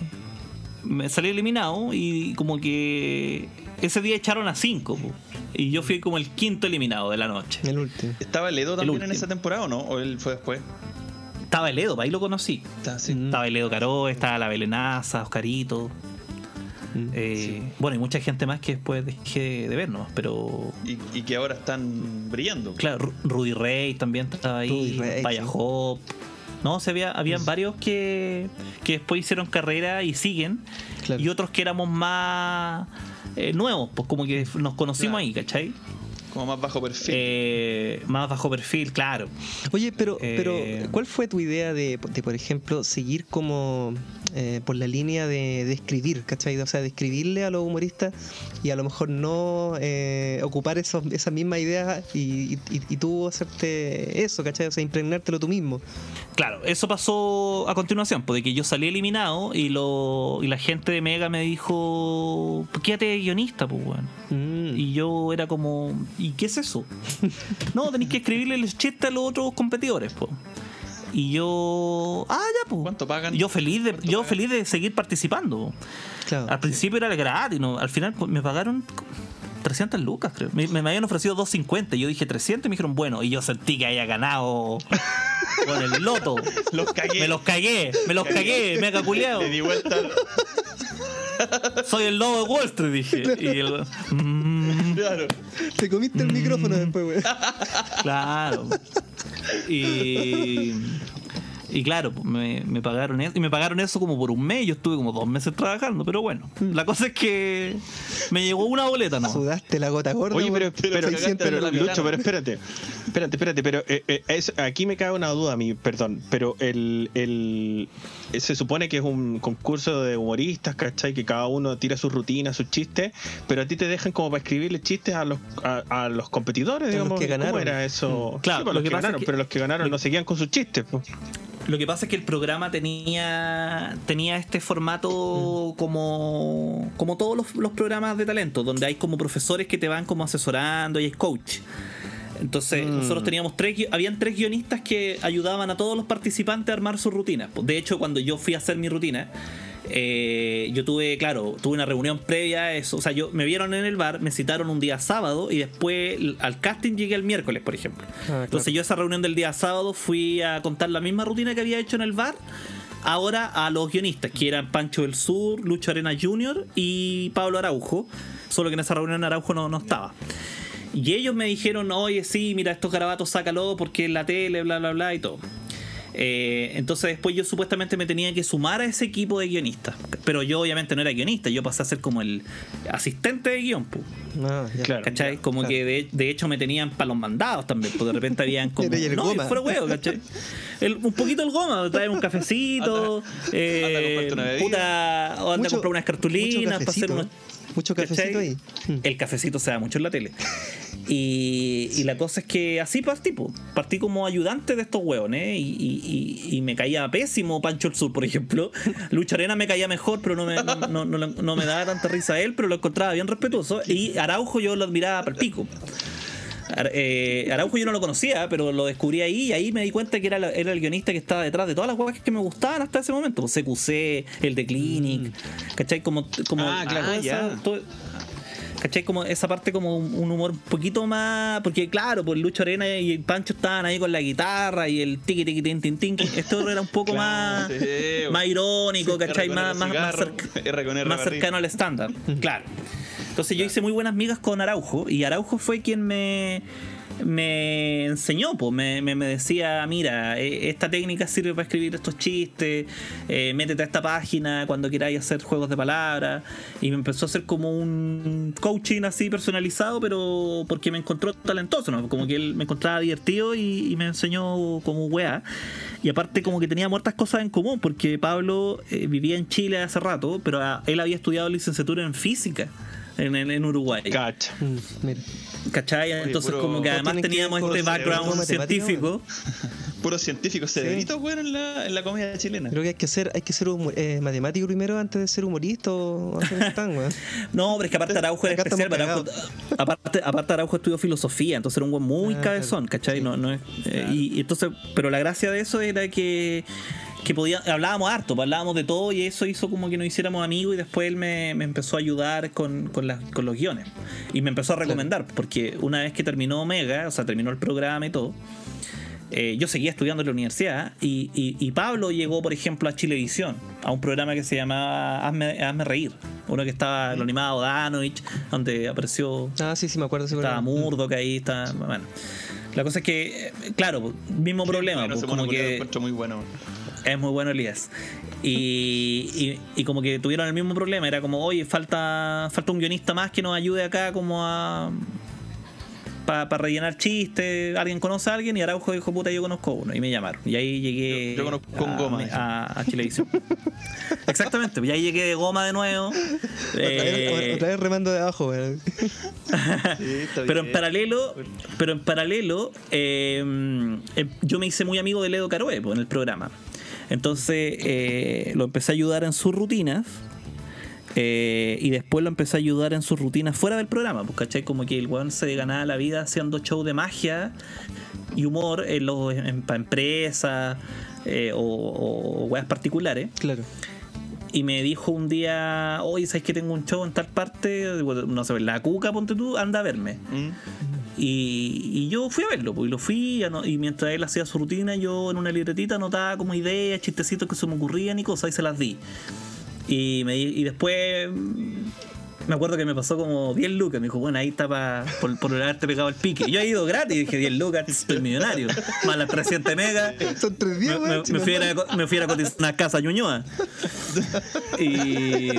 me salí eliminado y como que ese día echaron a cinco po. y yo fui como el quinto eliminado de la noche El último. ¿Estaba Ledo también en último. esa temporada o no? ¿O él fue después? estaba el Edo, ahí lo conocí Está, sí. Mm. estaba el Edo Caro estaba la Belenaza Oscarito Mm. eh, bueno y mucha gente más que después dejé de ver nomás pero Y, y que ahora están brillando. claro Ru- Rudy Rey también estaba ahí Rudy Ray, Vaya sí. Hop no se había habían varios que que después hicieron carrera y siguen Claro. y otros que éramos más eh, nuevos, pues como que nos conocimos Claro. ahí, ¿cachai? Como más bajo perfil. Eh, más bajo perfil, claro. Oye, pero, Eh, pero ¿cuál fue tu idea de, de, por ejemplo, seguir como eh, por la línea de, de escribir, ¿cachai? O sea, de escribirle a los humoristas y a lo mejor no eh, ocupar esos, esas mismas ideas y, y- y tú hacerte eso, ¿cachai? O sea, impregnártelo tú mismo. Claro, eso pasó a continuación, porque que yo salí eliminado y lo y la gente de Mega me dijo, "Pues quédate de guionista, pues, weón. Mm. Y yo era como, ¿y qué es eso? no, tenéis que escribirle el chiste a los otros competidores, pues. Y yo, ah, ya, pues. ¿Cuánto pagan? Yo feliz de, ¿Cuánto yo pagan? feliz de seguir participando. Claro. Al principio era gratis, ¿no? al final pues, me pagaron 300 lucas, creo. Me, me habían ofrecido 250 y yo dije 300 y me dijeron, bueno, y yo sentí que había ganado con el loto. Los cagué. Me los cagué, me los cagué, me ha caculeado. Le di vuelta. Soy el lobo de Wall Street, dije. Y el, mm, Claro. Te comiste el micrófono después, güey. claro. Y, y claro, pues, me, me pagaron eso. Y me pagaron eso como por un mes. Yo estuve como dos meses trabajando, pero bueno. La cosa es que me llegó una boleta, ¿no? Sudaste la gota gorda. Oye, pero, pero, cagaste pero, en la Lucho, pero espérate. Espérate, espérate, pero eh, eh, es- aquí me cabe una duda a mí, perdón. Pero el, el eh, se supone que es un concurso de humoristas, ¿cachai? Que cada uno tira sus rutinas, sus chistes, pero a ti te dejan como para escribirle chistes a los, a, a los competidores, A los digamos. que ¿Cómo ganaron. era eso? Claro, Sí, pues, lo los que que pasa es ganaron, que- pero los que ganaron no seguían con sus chistes. pues. Lo que pasa es que el programa tenía tenía este formato como como todos los, los programas de talento, donde hay como profesores que te van como asesorando y es coach. Entonces, Mm. nosotros teníamos tres, habían tres guionistas que ayudaban a todos los participantes a armar sus rutinas. De hecho, cuando yo fui a hacer mi rutina, eh, yo tuve, claro, tuve una reunión previa a eso. O sea, yo me vieron en el bar, me citaron un día sábado y después al casting llegué el miércoles, por ejemplo. claro. Entonces yo a esa reunión del día sábado fui a contar la misma rutina que había hecho en el bar. Ahora a los guionistas, que eran Pancho del Sur, Lucho Arena Jr. y Pablo Araujo. Solo que en esa reunión Araujo no, no estaba. Y ellos me dijeron, oye, sí, mira, estos garabatos sácalo porque es la tele, bla, bla, bla y todo. Eh, entonces después yo supuestamente me tenía que sumar a ese equipo de guionistas. Pero yo obviamente no era guionista, yo pasé a ser como el asistente de guion. po, Ah, ya. Claro. ¿Cachai? Como claro. que de, de hecho me tenían para los mandados también, porque de repente habían como. El no, goma. fuera huevo, ¿cachai? El- un poquito el goma, traer un cafecito, eh, anda a comprarte una puta, o anda Mucho- a comprar unas cartulinas para hacer unos. ¿eh? Mucho cafecito ¿cachai? ahí. El cafecito se da mucho en la tele. Y, y la cosa es que así partí, po. partí como ayudante de estos hueones y, y- me caía pésimo Pancho el Sur, por ejemplo. Lucha Arena me caía mejor, pero no me, no, no- no- no me daba tanta risa a él, pero lo encontraba bien respetuoso. Y Araujo yo lo admiraba para el pico. Eh, Araujo yo no lo conocía, pero lo descubrí ahí y ahí me di cuenta que era, la- era el guionista que estaba detrás de todas las huevas que me gustaban hasta ese momento. CQC, el de Clinic, ¿cachai? Como, como Ah, claro, ya. todo- ¿Cachai? Como esa parte como un, humor un poquito más. Porque claro, pues Lucho Arena y el Pancho estaban ahí con la guitarra y el tiqui tiqui tin tin tin. Otro era un poco más, sí, más irónico, sí, ¿cachai? Más, más, más, cigarro, cerca- R con R más barril. cercano al estándar. Claro. Entonces yo hice muy buenas migas con Araujo y Araujo fue quien me, me enseñó, pues me, me, decía, mira, eh, esta técnica sirve para escribir estos chistes, eh, métete a esta página cuando queráis hacer juegos de palabras y me empezó a hacer como un coaching así personalizado, pero porque me encontró talentoso, ¿no? Como que él me encontraba divertido y, y me enseñó como weá. Y aparte como que tenía muertas cosas en común, porque Pablo eh, vivía en Chile hace rato, pero ah, él había estudiado licenciatura en física en, en- en Uruguay. Cacha. Mm. ¿Cachai? Entonces puro- como que además que teníamos este background científico. Puros científicos cerebritos, weón, en la, en la comedia chilena. Creo que hay que ser, hay que ser humor- eh, matemático primero antes de ser humorista o hacer stand, weón. No, pero es que aparte Araujo era Acá especial. Araujo- aparte, aparte Araujo estudió filosofía, entonces era un buen muy Ah, cabezón. ¿cachai? Sí. No, no es, eh, y, y entonces, pero la gracia de eso era que que podía, hablábamos harto, pues, hablábamos de todo y eso hizo como que nos hiciéramos amigos y después él me, me empezó a ayudar con, con, las- con los guiones y me empezó a recomendar porque una vez que terminó Omega, o sea, terminó el programa y todo, eh, yo seguía estudiando en la universidad y, y- y Pablo llegó, por ejemplo, a Chilevisión, a un programa que se llamaba Hazme, Hazme Reír, uno que estaba lo animado Danovich, donde apareció Ah, sí, sí, me acuerdo. estaba bueno. Murdoch ahí, está, bueno. La cosa es que, eh, claro, mismo problema, pues, como que encuentro muy bueno. Es muy bueno Elías. Y, y, y como que tuvieron el mismo problema, era como, oye, falta, falta un guionista más que nos ayude acá como a... Para rellenar chistes, alguien conoce a alguien y Araujo dijo, puta, yo conozco uno. Y me llamaron. Y ahí llegué Yo- yo conozco a, goma, a, a Chilevisión. Exactamente, y ahí llegué de goma de nuevo. Otra vez- Eh, otra vez remando de abajo, pero en paralelo, pero en paralelo, eh, eh, yo me hice muy amigo de Ledo Caroe pues, en el programa. Entonces eh, lo empecé a ayudar en sus rutinas. eh, y después lo empecé a ayudar en sus rutinas fuera del programa, pues, ¿cachai? Como que el weón se ganaba la vida haciendo show de magia y humor en los, en, para empresas eh, o, o weas particulares. Claro. Y me dijo un día, oye, ¿sabes que tengo un show en tal parte? No sé, la cuca, ponte tú, anda a verme. Mm. Y, yo fui a verlo, pues, y lo fui, y mientras él hacía su rutina, yo en una libretita anotaba como ideas, chistecitos que se me ocurrían y cosas, y se las di. Y, me, y después me acuerdo que me pasó como 10 lucas, me dijo, bueno, ahí está por, por haberte pegado el pique. Y yo he ido gratis, y dije, 10 lucas, estoy millonario. Más las 300 megas. Son tres Me, días, me- me fui a, me fui a cotizar una casa a Ñuñoa. Y.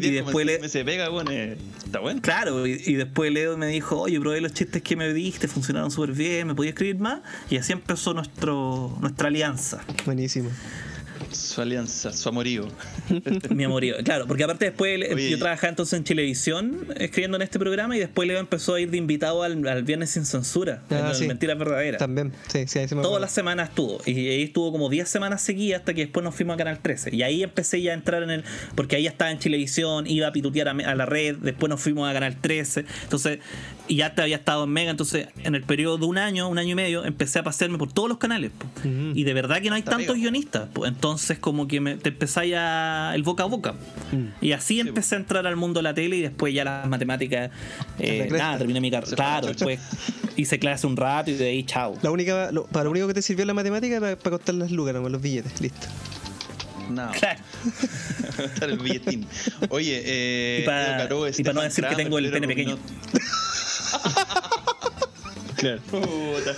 Y después le- de pega, eh, está bueno. Claro, y, y después Leo me dijo, oye, probé los chistes que me diste, funcionaron súper bien, ¿me podía escribir más? Y así empezó nuestro, nuestra alianza, Buenísimo. Su alianza, su amorío. mi amorío. Claro, porque aparte después Oye, yo trabajaba entonces en Televisión, escribiendo en este programa, y después Leo empezó a ir de invitado al, al Viernes Sin Censura, Ah, en sí. Mentiras Verdaderas. También, sí, sí, ahí se me Todas las semanas estuvo. Y ahí estuvo como 10 semanas seguidas hasta que después nos fuimos a Canal 13. Y ahí empecé ya a entrar en el. Porque ahí ya estaba en Chilevisión, iba a pitutear a, a la red, después nos fuimos a Canal 13. Entonces, y ya te había estado en Mega. Entonces, en el periodo de un año, un año y medio, empecé a pasearme por todos los canales. po. Y de verdad que no hay Está tantos guionistas. po. Entonces, como que me, te empezáis a. el boca a boca. Y así empecé a entrar al mundo de la tele y después ya las matemáticas. eh, nada, terminé mi carrera. Claro, después hice clase un rato y de ahí, chao. La única, lo- para lo único que te sirvió la matemática para, para contar las lucas, nomás, los billetes, listo. No, Claro. el billetín. Oye, eh. Y pa- Edo Caro, y pa no Stefan decir que tengo el pene pequeño. Claro. Puta.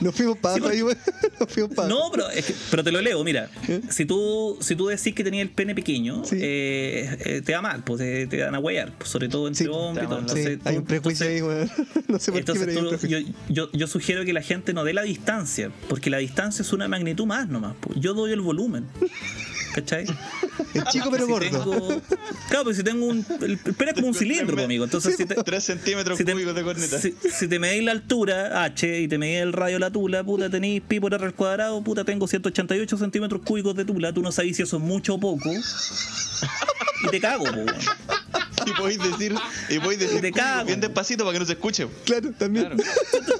Nos fuimos para abajo ahí, weón. Nos fuimos para No, pero, es que- pero te lo leo, mira. Si tú, si tú decís que tenías el pene pequeño, Sí. eh, eh, te va mal, pues te, te van a huear, pues, sobre todo entre Sí, hombres y todo. Sí, hay un prejuicio ahí, weón. No sé por qué, Entonces pero hay un yo, yo, yo sugiero que la gente no dé la distancia, porque la distancia es una magnitud más nomás. pues. Yo doy el volumen. ¿Cachai? Es chico pero Si gordo. tengo- claro, pues si tengo un. El el pene es como un cilindro, pues, amigo. Entonces, si te, 3 centímetros si te, cúbicos de corneta. si, si te medís la altura, H, y te medís el radio de la tula, puta, tenéis pi por R al cuadrado, puta, tengo 188 centímetros cúbicos de tula, tú no sabes si eso es mucho o poco. Y te cago, po. Y podéis decir, y podéis decir cúbico cago. bien despacito para que no se escuche. Claro, también. Claro.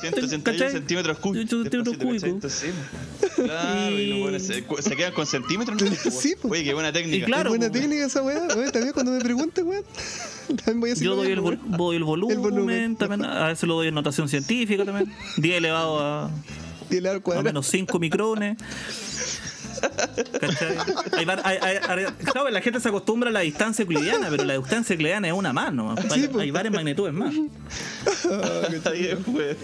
161 ¿Cachai? centímetros cúbicos. 161 centímetros Despacito, cúbicos. ¿cachai? Entonces, sí. Claro, y los Y- buenos se, se quedan con centímetros. ¿no? Sí, po. Oye, qué buena técnica. Y claro, Es buena po. técnica esa weá. También cuando me preguntan, weón. También voy a decir Yo doy el, vol- doy el volumen, El volumen. también, a veces lo doy en notación científica también. 10 elevado a, Y el al a cuadrado. menos 5 micrones. ¿Cachai? Hay var- hay- hay- hay- claro, la gente se acostumbra a la distancia euclidiana, pero la distancia euclidiana es una más, ¿no? Hay, Sí, pues. hay varias magnitudes más. Está bien, pues.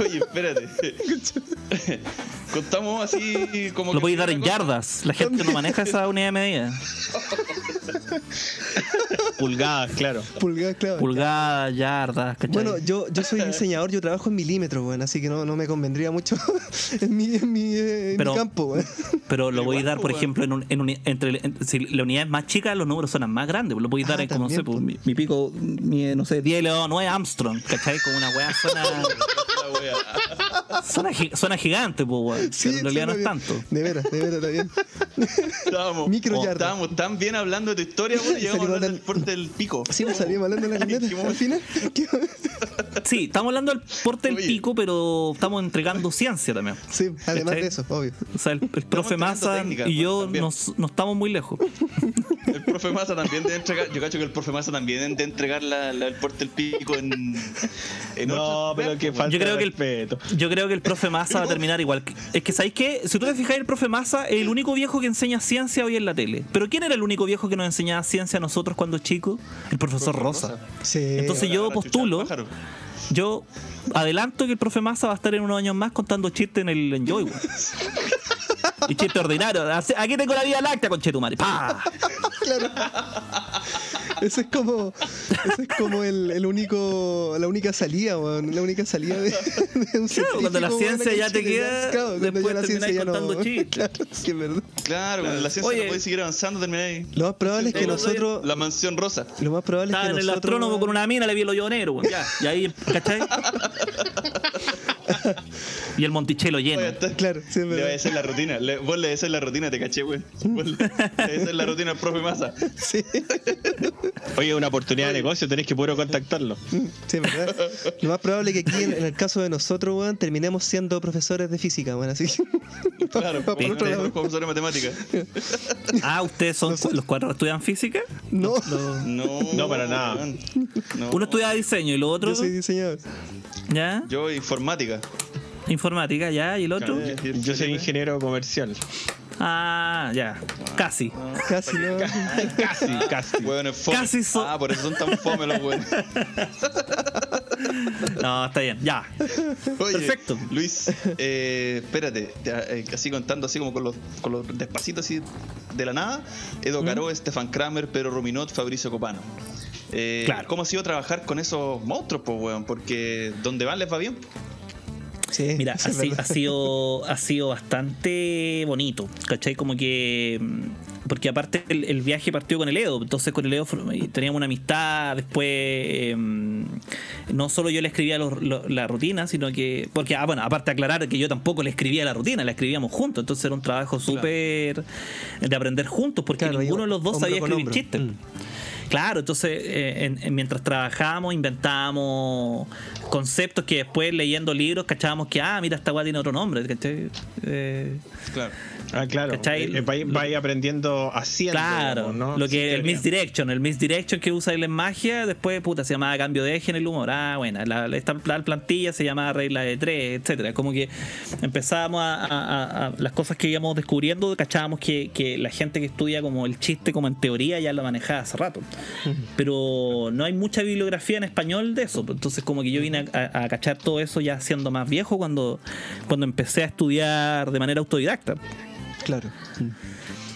Oye, espérate. Contamos así como. Lo que podéis dar en cosa. yardas. La gente no maneja esa unidad de medida. Pulgadas, claro. Pulgadas, claro. Pulgadas, yardas, ¿cachai? Bueno, yo, yo soy diseñador, yo trabajo en milímetros, weón, así que no, no me convendría mucho en mi, en mi, eh, en Pero- mi campo, weón. Pero lo Igual, podéis dar, por pues, ejemplo, en, un, en uni- entre, en- si la unidad es más chica, los números suenan más grandes. Lo podéis dar Ah, en, como, no sé, pues, mi, mi pico, mi, no sé, 10 elevado a 9 Armstrong, ¿cachai? Como una weá suena, wea. suena, suena gigante, pues, weón. Sí, en realidad no es tanto. De veras, de veras, está bien. Estábamos, Micro oh, estábamos tan bien hablando de tu historia, y llegamos a Salimos hablar del- del porte del pico. Sí, pues salimos hablando de la ¿En qué camioneta al final. ¿Qué- Sí, estamos hablando del porte del Oye. pico, pero estamos entregando ciencia también. Sí, además ¿Cachai? de eso, obvio. O sea, el, el profe Massa técnica, y yo nos, no estamos muy lejos. El profe Massa también debe entregar. Yo cacho que el profe Massa también debe entregar la, la- el porte del pico en. en No, otros pero que falta Yo creo que el- respeto. Yo creo que el profe Massa va a terminar igual. Es que, ¿sabéis qué? Si tú te fijas, el profe Massa es el único viejo que enseña ciencia hoy en la tele. ¿Pero quién era el único viejo que nos enseñaba ciencia a nosotros cuando chicos? El profesor Rosa. Sí. Entonces yo postulo, yo adelanto que el profe Massa va a estar en unos años más contando chistes en el Enjoy. Y chistes ordinarios. Así- Aquí tengo la vida láctea, conchetumare. ¡Pah! Eso es como, eso es como el, el único, la única salida, weón, la única salida de, de un Claro, cuando la ciencia ya te queda, claro, después ya la ciencia ya no- contando chistes. Claro, sí, es verdad. Claro, con la ciencia Oye. no podéis seguir avanzando, termináis. Lo más probable es que nosotros, La mansión rosa. lo más probable es que en el nosotros, astrónomo con una mina, le vi el hoyo negro, weón. Y ahí, ¿cachai? y el montichelo lleno. Oye, está- Claro, sí, es Le voy a decir la rutina. Le, vos le decís la rutina, te caché, güey. Vos le, le decís la rutina al profe Massa. Sí, Oye, una oportunidad de negocio, tenés que puro contactarlo. sí, verdad. Lo más probable es que aquí, en, en el caso de nosotros, weón, terminemos siendo profesores de física, weón, así Claro, por por otro lado. profesor de matemáticas. Ah, ¿ustedes son los cuatro estudian física? No, No, No, para nada. No. Uno estudia diseño y lo otro, yo soy diseñador. ¿ya? Yo, informática. Informática, ¿ya? ¿Y el otro? Y el Yo soy ingeniero comercial. Ah, ya. Casi. Casi no. Casi, casi. Fome. Casi so- Ah, por eso son tan fome los hueones. No, está bien, ya. Oye, Perfecto. Luis, eh, espérate, te- eh, así contando así como con los, con los despacitos así de la nada. Edo Caro, Stefan Kramer, Pedro Ruminot, Fabricio Copano. Eh, Claro. ¿Cómo ha sido trabajar con esos monstruos, pues, weón? Porque donde van les va bien. Sí, Mira, ha sido ha sido bastante bonito, ¿cachai? Como que mm, porque aparte el, el viaje partió con el Edo, entonces con el Edo teníamos una amistad, después eh, no solo yo le escribía los- lo- la rutina, sino que porque ah, bueno, aparte aclarar que yo tampoco le escribía la rutina, la escribíamos juntos, entonces era un trabajo súper de aprender juntos porque Claro, ninguno de los dos sabía escribir chistes. Claro, entonces eh, en- en- mientras trabajábamos inventábamos conceptos que después leyendo libros cachábamos que, ah, mira, esta weá tiene otro nombre. Eh, Claro. Ah, claro. Eh, vais, vais aprendiendo haciendo. Claro, digamos, ¿no? lo Sin que el teoría. misdirection, el misdirection que usa él en magia, después puta se llamaba cambio de eje en el humor. Ah, bueno, la, esta pla- plantilla se llamaba regla de tres, etcétera. Como que empezábamos a, a- a- a- las cosas que íbamos descubriendo, cachábamos que, que la gente que estudia como el chiste como en teoría ya lo manejaba hace rato. Pero no hay mucha bibliografía en español de eso. Entonces como que yo vine a, a- a cachar todo eso ya siendo más viejo cuando, cuando empecé a estudiar de manera autodidacta. Claro.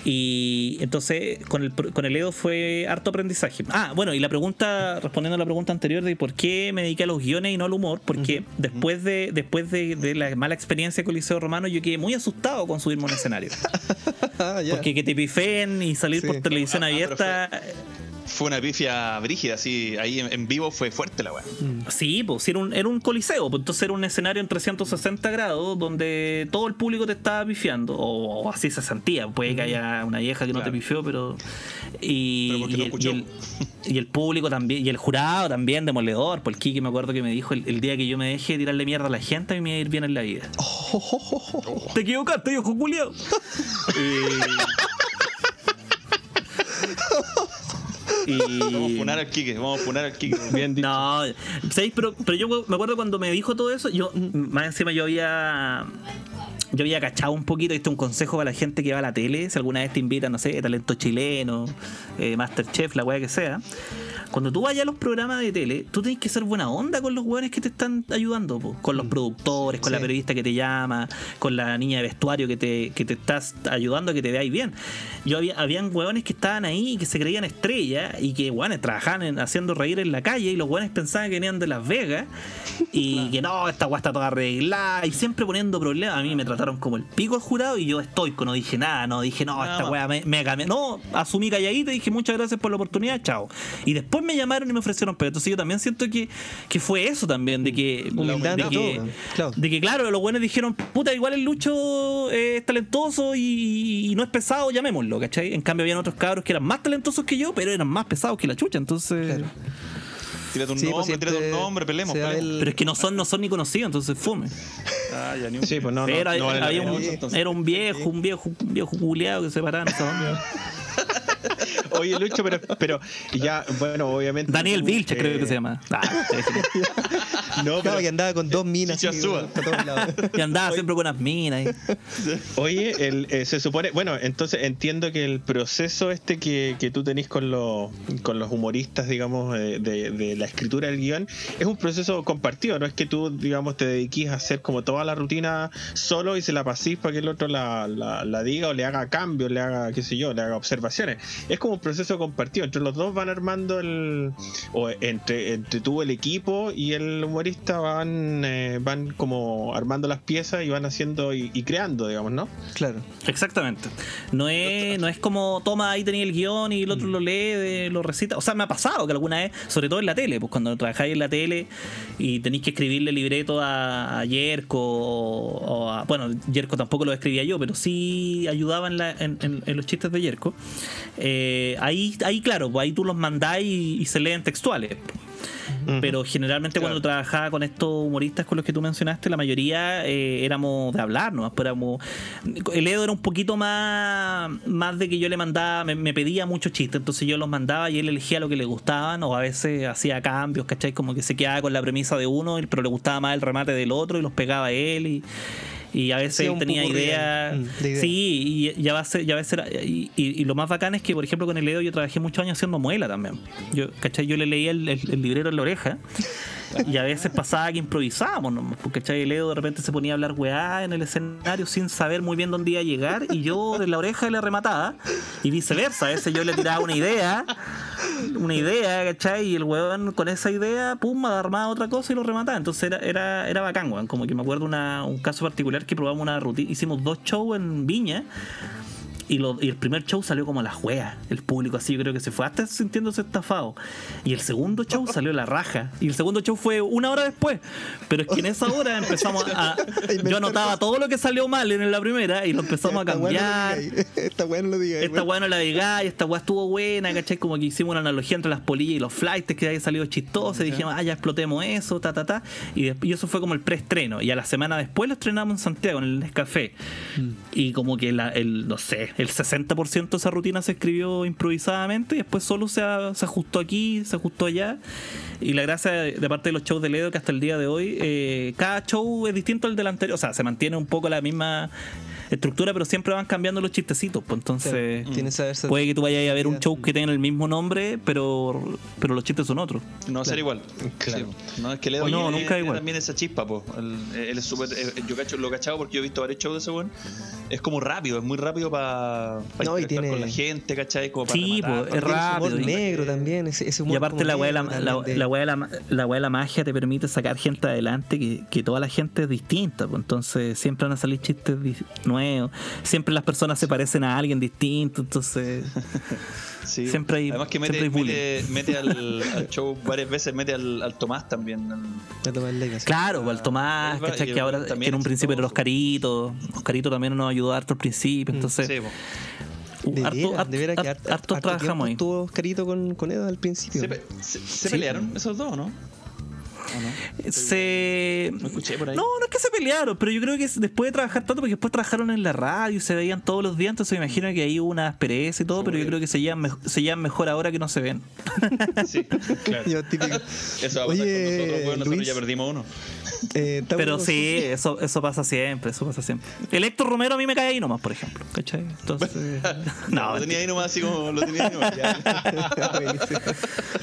Y entonces con el, pro- con el Edo fue harto aprendizaje. Ah, bueno, y la pregunta, respondiendo a la pregunta anterior de por qué me dediqué a los guiones y no al humor, porque después de después de, de la mala experiencia con el Liceo Romano, yo quedé muy asustado con subirme a un escenario. Ah. Porque que te pifeen y salir Sí. por televisión Ah, abierta. Fue una pifia brígida, así. Ahí en, vivo fue fuerte la weá. Sí, pues era un, era un coliseo, pues entonces era un escenario en 360 grados donde todo el público te estaba pifiando, o, o así se sentía, puede que haya una vieja que no te pifió, pero... Y, Pero y no el, y el- y el público también, y el jurado también, demoledor, por el Kiki me acuerdo que me dijo, el, el día que yo me dejé tirarle mierda a la gente, a mí me iba a ir bien en la vida. Te equivocaste, viejo culiao. y... Vamos a funar al Kike, vamos a funar al Kike. Bien dicho. no, ¿sabéis? Pero, pero yo me acuerdo cuando me dijo todo eso, yo más encima yo había yo había cachado un poquito, este un consejo para la gente que va a la tele, si alguna vez te invitan, no sé, talento chileno, eh, Masterchef, la weá que sea. Cuando tú vayas a los programas de tele, tú tenés que ser buena onda con los weones que te están ayudando, po. con los productores, con la periodista que te llama, con la niña de vestuario que te, que te estás ayudando a que te veáis bien. Yo había, habían weones que estaban ahí y que se creían estrellas y que weones trabajaban en- haciendo reír en la calle y los weones pensaban que venían de Las Vegas y que no, esta weá está toda arreglada y siempre poniendo problemas. A mí me trataron como el pico el jurado y yo estoico, no dije nada, no dije no, esta weá me, me. No, asumí calladito y dije muchas gracias por la oportunidad, chao. Y después me llamaron y me ofrecieron, pero entonces yo también siento que, que fue eso también, de que, Humildad de que, claro. de que claro, los buenos dijeron, puta, igual el Lucho eh, es talentoso y, y no es pesado, llamémoslo, ¿cachai? En cambio habían otros cabros que eran más talentosos que yo, pero eran más pesados que la chucha, entonces... Claro. Tírate un Sí, pues nombre, tírate un siempre nombre, pelemos, el- Pero es que no son, no son ni conocidos, entonces fome. Ah, ya ni un- Sí, pues no, no, era, no un, entonces. era un viejo, un viejo, un viejo culeado que se paraba en esa onda. Oye, Lucho, pero, pero ya, bueno, obviamente. Daniel tú, Vilches creo eh, que se llama. Ah, No, Claro, que andaba con dos minas. Y andaba siempre con las minas. oye, el, eh, se supone. Bueno, entonces entiendo que el proceso este que, que tú tenés con, los con los humoristas, digamos, eh, de, de la escritura del guion, es un proceso compartido. No es que tú, digamos, te dediques a hacer como toda la rutina solo y se la pasís para que el otro la, la, la diga o le haga cambios, le haga, qué sé yo, le haga observaciones. Es como un proceso compartido. Entre los dos van armando el. O entre, entre tú, el equipo y el humorista van, eh, van como armando las piezas y van haciendo y, y creando, digamos, ¿no? Claro. Exactamente. No es, no es como, toma, ahí tenía el guion y el otro lo lee, de- lo recita. O sea, me ha pasado que alguna vez, sobre todo en la tele, pues cuando trabajáis en la tele y tenéis que escribirle libreto a, a Yerko o, o a- Bueno, Yerko tampoco lo escribía yo, pero sí ayudaba en, la- en- en- en los chistes de Yerko. Eh, ahí, ahí, claro, pues ahí tú los mandáis y, y se leen textuales. Pero generalmente cuando trabajaba con estos humoristas con los que tú mencionaste, la mayoría eh, éramos de hablar, ¿no? Pues éramos- El Edo era un poquito más, más de que yo le mandaba, me, me pedía muchos chistes, entonces yo los mandaba y él elegía lo que le gustaban, o a veces hacía cambios, ¿cachai? Como que se quedaba con la premisa de uno, pero le gustaba más el remate del otro y los pegaba él y. Y a veces él tenía ideas. mm. Sí, y ya va a ser, ya va a ser y, y- y lo más bacán es que, por ejemplo, con el Edo yo trabajé muchos años haciendo muela también. Yo, ¿cachai? Yo le leía el, el- el librero en la oreja y a veces pasaba que improvisábamos, nomás, porque ¿cachai? El Edo de repente se ponía a hablar weá en el escenario sin saber muy bien dónde iba a llegar y yo de la oreja le remataba y viceversa. A veces yo le tiraba una idea, una idea, ¿cachai? Y el weón con esa idea, pum, armaba otra cosa y lo remataba. Entonces era, era, era bacán, weón. Como que me acuerdo una, un caso particular que probamos una rutina, hicimos dos shows en Viña y, lo- y el primer show salió como la juega. El público así, yo creo que se fue hasta sintiéndose estafado. Y el segundo show salió la raja. Y el segundo show fue una hora después. Pero es que en esa hora empezamos a. Yo anotaba todo lo que salió mal en la primera y lo empezamos a cambiar. Esta weá no lo digáis. Esta weá no la digáis, esta weá estuvo buena, ¿cachai? Como que hicimos una analogía entre las polillas y los flights que había salido chistoso. Y dijimos, ah, ya explotemos eso, ta, ta, ta. Y, después- y eso fue como el preestreno. Y a la semana después lo estrenamos en Santiago, en el Nescafé. Y como que la- el, no sé, el 60% de esa rutina se escribió improvisadamente y después solo se, se ajustó aquí, se ajustó allá. Y la gracia de parte de los shows de Ledo que hasta el día de hoy, eh, cada show es distinto al del anterior. O sea, se mantiene un poco la misma estructura, pero siempre van cambiando los chistecitos. Pues entonces, Claro, tiene esa versatilidad. puede que tú vayas a ver un show que tenga el mismo nombre, pero, pero los chistes son otros. No va a ser igual. Claro. Sí. No, es que no, tiene- nunca igual. también esa chispa, po. El- él es súper. eh, Yo cacho, lo he cachado porque yo he visto varios shows de ese weón. Es como rápido, es muy rápido para No, y tiene- con la gente, ¿cachai? Como para Sí, rematar, po, es ese humor rápido. negro también. Ese, ese humor Y aparte la weá de la, la, de- la de la, de la magia te permite sacar gente adelante que, que toda la gente es distinta. pues, entonces siempre van a salir chistes Siempre las personas se parecen a alguien distinto. Entonces Sí. Siempre hay- Además que mete, siempre hay mete, mete al, al show varias veces, mete al, al Tomás también. al-. Claro, pues, el Tomás, ¿cachai? que el ahora también que en un principio era chistoso. Oscarito. Oscarito también nos ayudó harto al principio. Entonces, Sí, uh, De harto, veras, harto- de veras que harto- harto, harto harto trabajamos ahí. estuvo Oscarito con, con Edo al principio. ¿Se, pe- se- se Sí. pelearon esos dos, no? ¿O no? se No escuché por ahí. no no es que se pelearon pero yo creo que después de trabajar tanto porque después trabajaron en la radio y se veían todos los días entonces me imagino que ahí hubo una aspereza y todo pero yo creo que se llevan, se llevan mejor ahora que no se ven Sí, claro. Yo, típico. Eso va a pasar Oye, con nosotros, weón. Nosotros ya perdimos uno. Eh, pero sí eso eso pasa siempre eso pasa siempre el Héctor Romero a mí me cae ahí nomás por ejemplo ¿cachai? entonces no lo tenía ahí nomás así como lo tenía ahí nomás.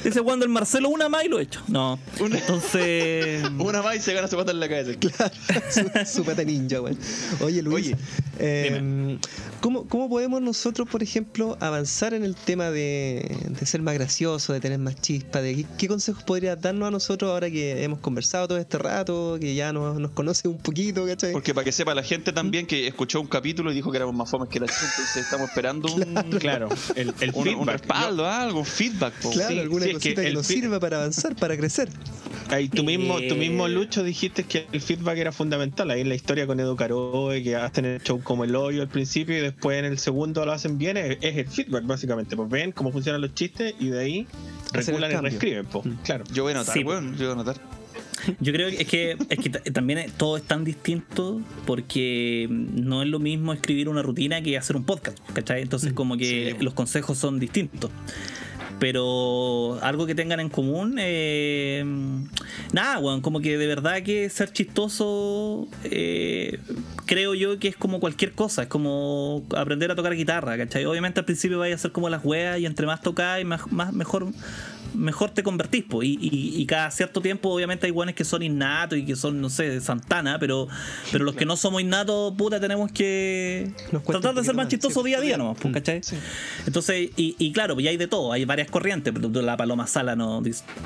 dice cuando el Marcelo una más y lo he hecho no Una- entonces Una más y se gana su pata en la cabeza. su, su pata ninja, güey. Oye, Luis, Oye, eh, ¿cómo, cómo podemos nosotros, por ejemplo, avanzar en el tema de, de ser más gracioso, de tener más chispa? De, ¿qué, qué consejos podrías darnos a nosotros ahora que hemos conversado todo este rato, que ya nos, nos conoce un poquito, ¿cachai? Porque para que sepa la gente también que escuchó un capítulo y dijo que éramos más fomes que la gente, entonces estamos esperando un, Claro, el, el un, respaldo, algo, un feedback. po. Claro, sí, alguna sí, es que cosita que, el nos sirva para avanzar, para crecer. Ahí tú mismo, tú mismo, Eh. Lucho, dijiste que el feedback era fundamental. Ahí en la historia con Edo Caroe, que hacen el show como el hoyo al principio y después en el segundo lo hacen bien, es, es el feedback básicamente. Pues ven cómo funcionan los chistes y de ahí regulan y cambio. reescriben. Pues, claro. Yo voy a anotar, Sí, weón, yo voy a anotar. Yo creo que es que, es que ta- también todo es tan distinto porque no es lo mismo escribir una rutina que hacer un podcast, ¿cachai? Entonces como que Sí. los consejos son distintos. Pero algo que tengan en común, eh, nada, weón, como que de verdad que ser chistoso, eh, creo yo que es como cualquier cosa, es como aprender a tocar guitarra, ¿cachai? Obviamente al principio vaya a ser como las weas y entre más tocáis, más, más mejor mejor te convertís, po. Y, y- y cada cierto tiempo, obviamente, hay guanes que son innatos y que son, no sé, de Santana, pero, pero los que no somos innatos, puta, tenemos que tratar de ser más chistosos día a día nomás, pues, ¿cachai? Entonces, y, y claro, pues ya hay de todo, hay varias corrientes, pero la Paloma Sala, ¿no?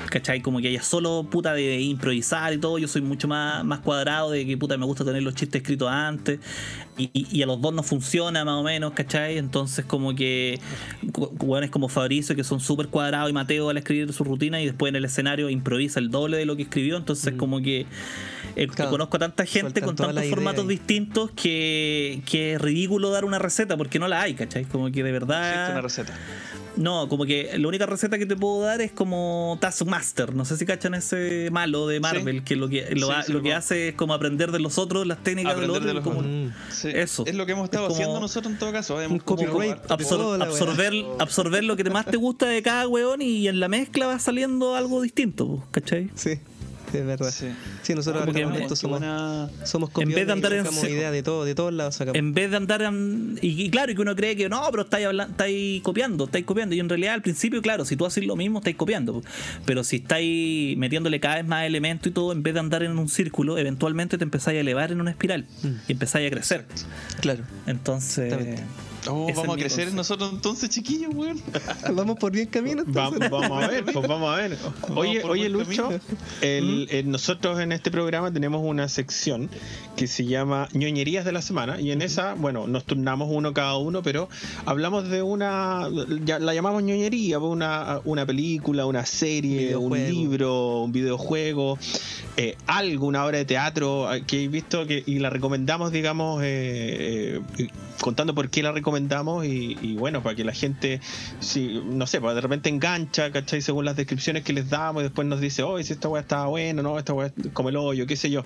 ¿cachai? Como que ella solo puta de improvisar y todo, yo soy mucho más, más cuadrado de que puta me gusta tener los chistes escritos antes. Y, y- a los dos no funciona más o menos, ¿cachai? Entonces como que jugadores como Fabricio que son súper cuadrados y Mateo al escribir su rutina y después en el escenario improvisa el doble de lo que escribió, entonces como que eh, Claro. conozco a tanta gente Sueltan con tantos formatos ahí. distintos que, que es ridículo dar una receta porque no la hay, ¿cachai? Como que de Existe una verdad... receta. No, como que la única receta que te puedo dar es como Taskmaster. No sé si cachan ese malo de Marvel, que lo que, lo, Sí, ha- sí, lo lo que hace es como aprender de los otros las técnicas de los Aprender de otros. los como- Mm. Sí, Eso. Es lo que hemos estado Es como- haciendo nosotros en todo caso. Un copyright. como- absor- absorber, absorber lo que más te gusta de cada weón y en la mezcla va saliendo algo distinto, ¿cachai? Sí, es verdad. Sí. Sí, nosotros esto Qué somos, buena- somos en vez de andar en ideas de todo, de todos lados sacamos. En vez de andar en- y, y claro, y que uno cree que no, pero estáis, copiando, estáis copiando. Y en realidad al principio, claro, si tú haces lo mismo, estáis copiando. Pero si estáis metiéndole cada vez más elementos y todo, en vez de andar en un círculo, eventualmente te empezáis a elevar en una espiral y empezáis a crecer. Claro. Entonces, Exactamente. Oh, vamos a crecer nosotros entonces, chiquillos, weón. Vamos por bien camino. Va- entonces. vamos a ver, pues vamos a ver. Oye, oye Lucho, el- el- nosotros en este programa tenemos una sección que se llama ñoñerías de la semana y en esa, bueno, nos turnamos uno cada uno, pero hablamos de una, ya la llamamos ñoñería, pues una, una película, una serie, un libro, un videojuego, eh, algo, una obra de teatro eh, que he visto que, y la recomendamos, digamos, eh, eh, contando por qué la recomendamos y, y bueno, para que la gente, si, no sé, pues de repente engancha, ¿cachai? Según las descripciones que les damos y después nos dice, oh, si esta weá estaba buena, no, esta weá como el hoyo, qué sé yo.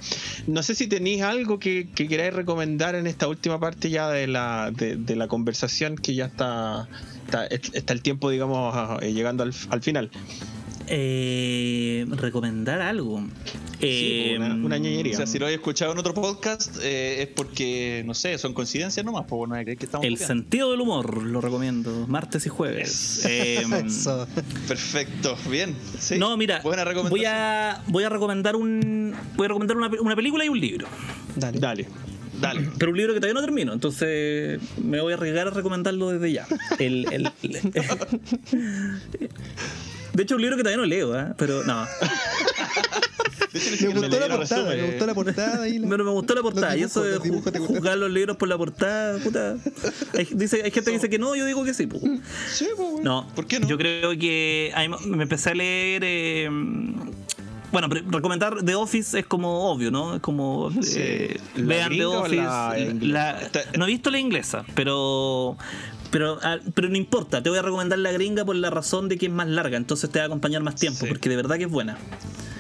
No sé si tenéis algo que, que queráis recomendar en esta última parte ya de la, de, de la conversación que ya está, está, está el tiempo, digamos, eh, llegando al, al final. Eh, recomendar algo. Sí, Eh, una, una ñoñería. O sea, si lo he escuchado en otro podcast, eh, es porque, no sé, son coincidencias nomás, pues no hay que estamos el sentido del humor, lo recomiendo. Martes y jueves. Eh, Eso. Perfecto, bien. Sí. No, mira, Buena voy a voy a recomendar un voy a recomendar una, una película y un libro. Dale. Dale. Dale. Pero un libro que todavía no termino, entonces me voy a arriesgar a recomendarlo desde ya. El, el- de hecho, un libro que todavía no leo, ¿eh? pero no. Me gustó la portada, me gustó la portada y la- Pero me gustó la portada. Y eso de juzgar los libros por la portada, puta. Hay, dice, hay gente que dice que no, yo digo que sí. pues. Sí, pues, weón. No, ¿Por qué no? Yo creo que me empecé a leer. eh, bueno, recomendar The Office es como obvio, ¿no? Es como. eh, ¿La vean The o Office. la la- no he visto la inglesa, pero. Pero, ah, pero no importa, te voy a recomendar la gringa por la razón de que es más larga, entonces te va a acompañar más tiempo, Sí. porque de verdad que es buena.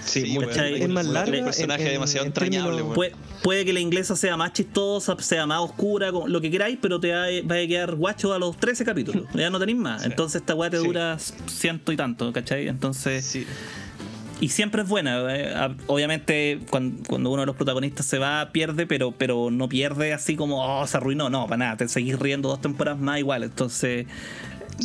Sí. Es más larga. personaje en- demasiado en entrañable. Puede, puede que la inglesa sea más chistosa, sea más oscura, lo que queráis, pero te va, va a quedar guacho a los 13 capítulos. Ya no tenéis más. Entonces esta weá te Sí. dura ciento y tanto, ¿cachai? Entonces. Y siempre es buena. eh, Obviamente, cuando uno de los protagonistas se va, pierde, pero, pero no pierde así como, oh, se arruinó. No, para nada. Te seguís riendo dos temporadas más igual. Entonces,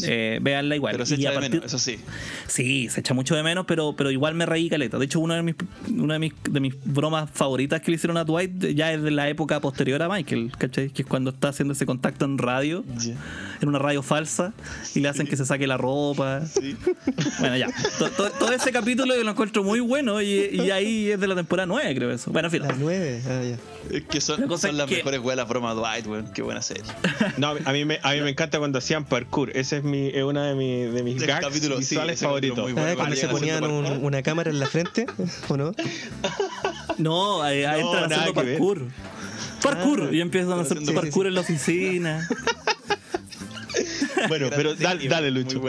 eh, véanla igual. Pero se Y echa a de partir- menos, eso sí. Sí, se echa mucho de menos, pero, pero igual me reí caleta. De hecho, una de mis, una de mis, de mis bromas favoritas que le hicieron a Dwight ya es de la época posterior a Michael, ¿cachai? Que es cuando está haciendo ese contacto en radio, Ya. en una radio falsa, y le hacen que se saque la ropa. Sí. Bueno, ya. To- to- todo ese capítulo yo lo encuentro muy bueno y, y ahí es de la temporada 9, creo eso. Bueno, en fin. La 9. Ah, ya. Es que son, La cosa son es las que- mejores weas las bromas de Dwight, weón. Qué buena serie. No, a mí me, a mí me encanta cuando hacían parkour. Ese es mi, es una de, mi- de mis El gags capítulo, sí, visuales capítulo favoritos. bueno. Ah, cuando se ponían un- una cámara en la frente, ¿o no? No, eh, No, entran haciendo parkour. Parkour. Ah, y empiezan a hacer haciendo- parkour en la oficina. Bueno, pero dale, dale Muy Lucho.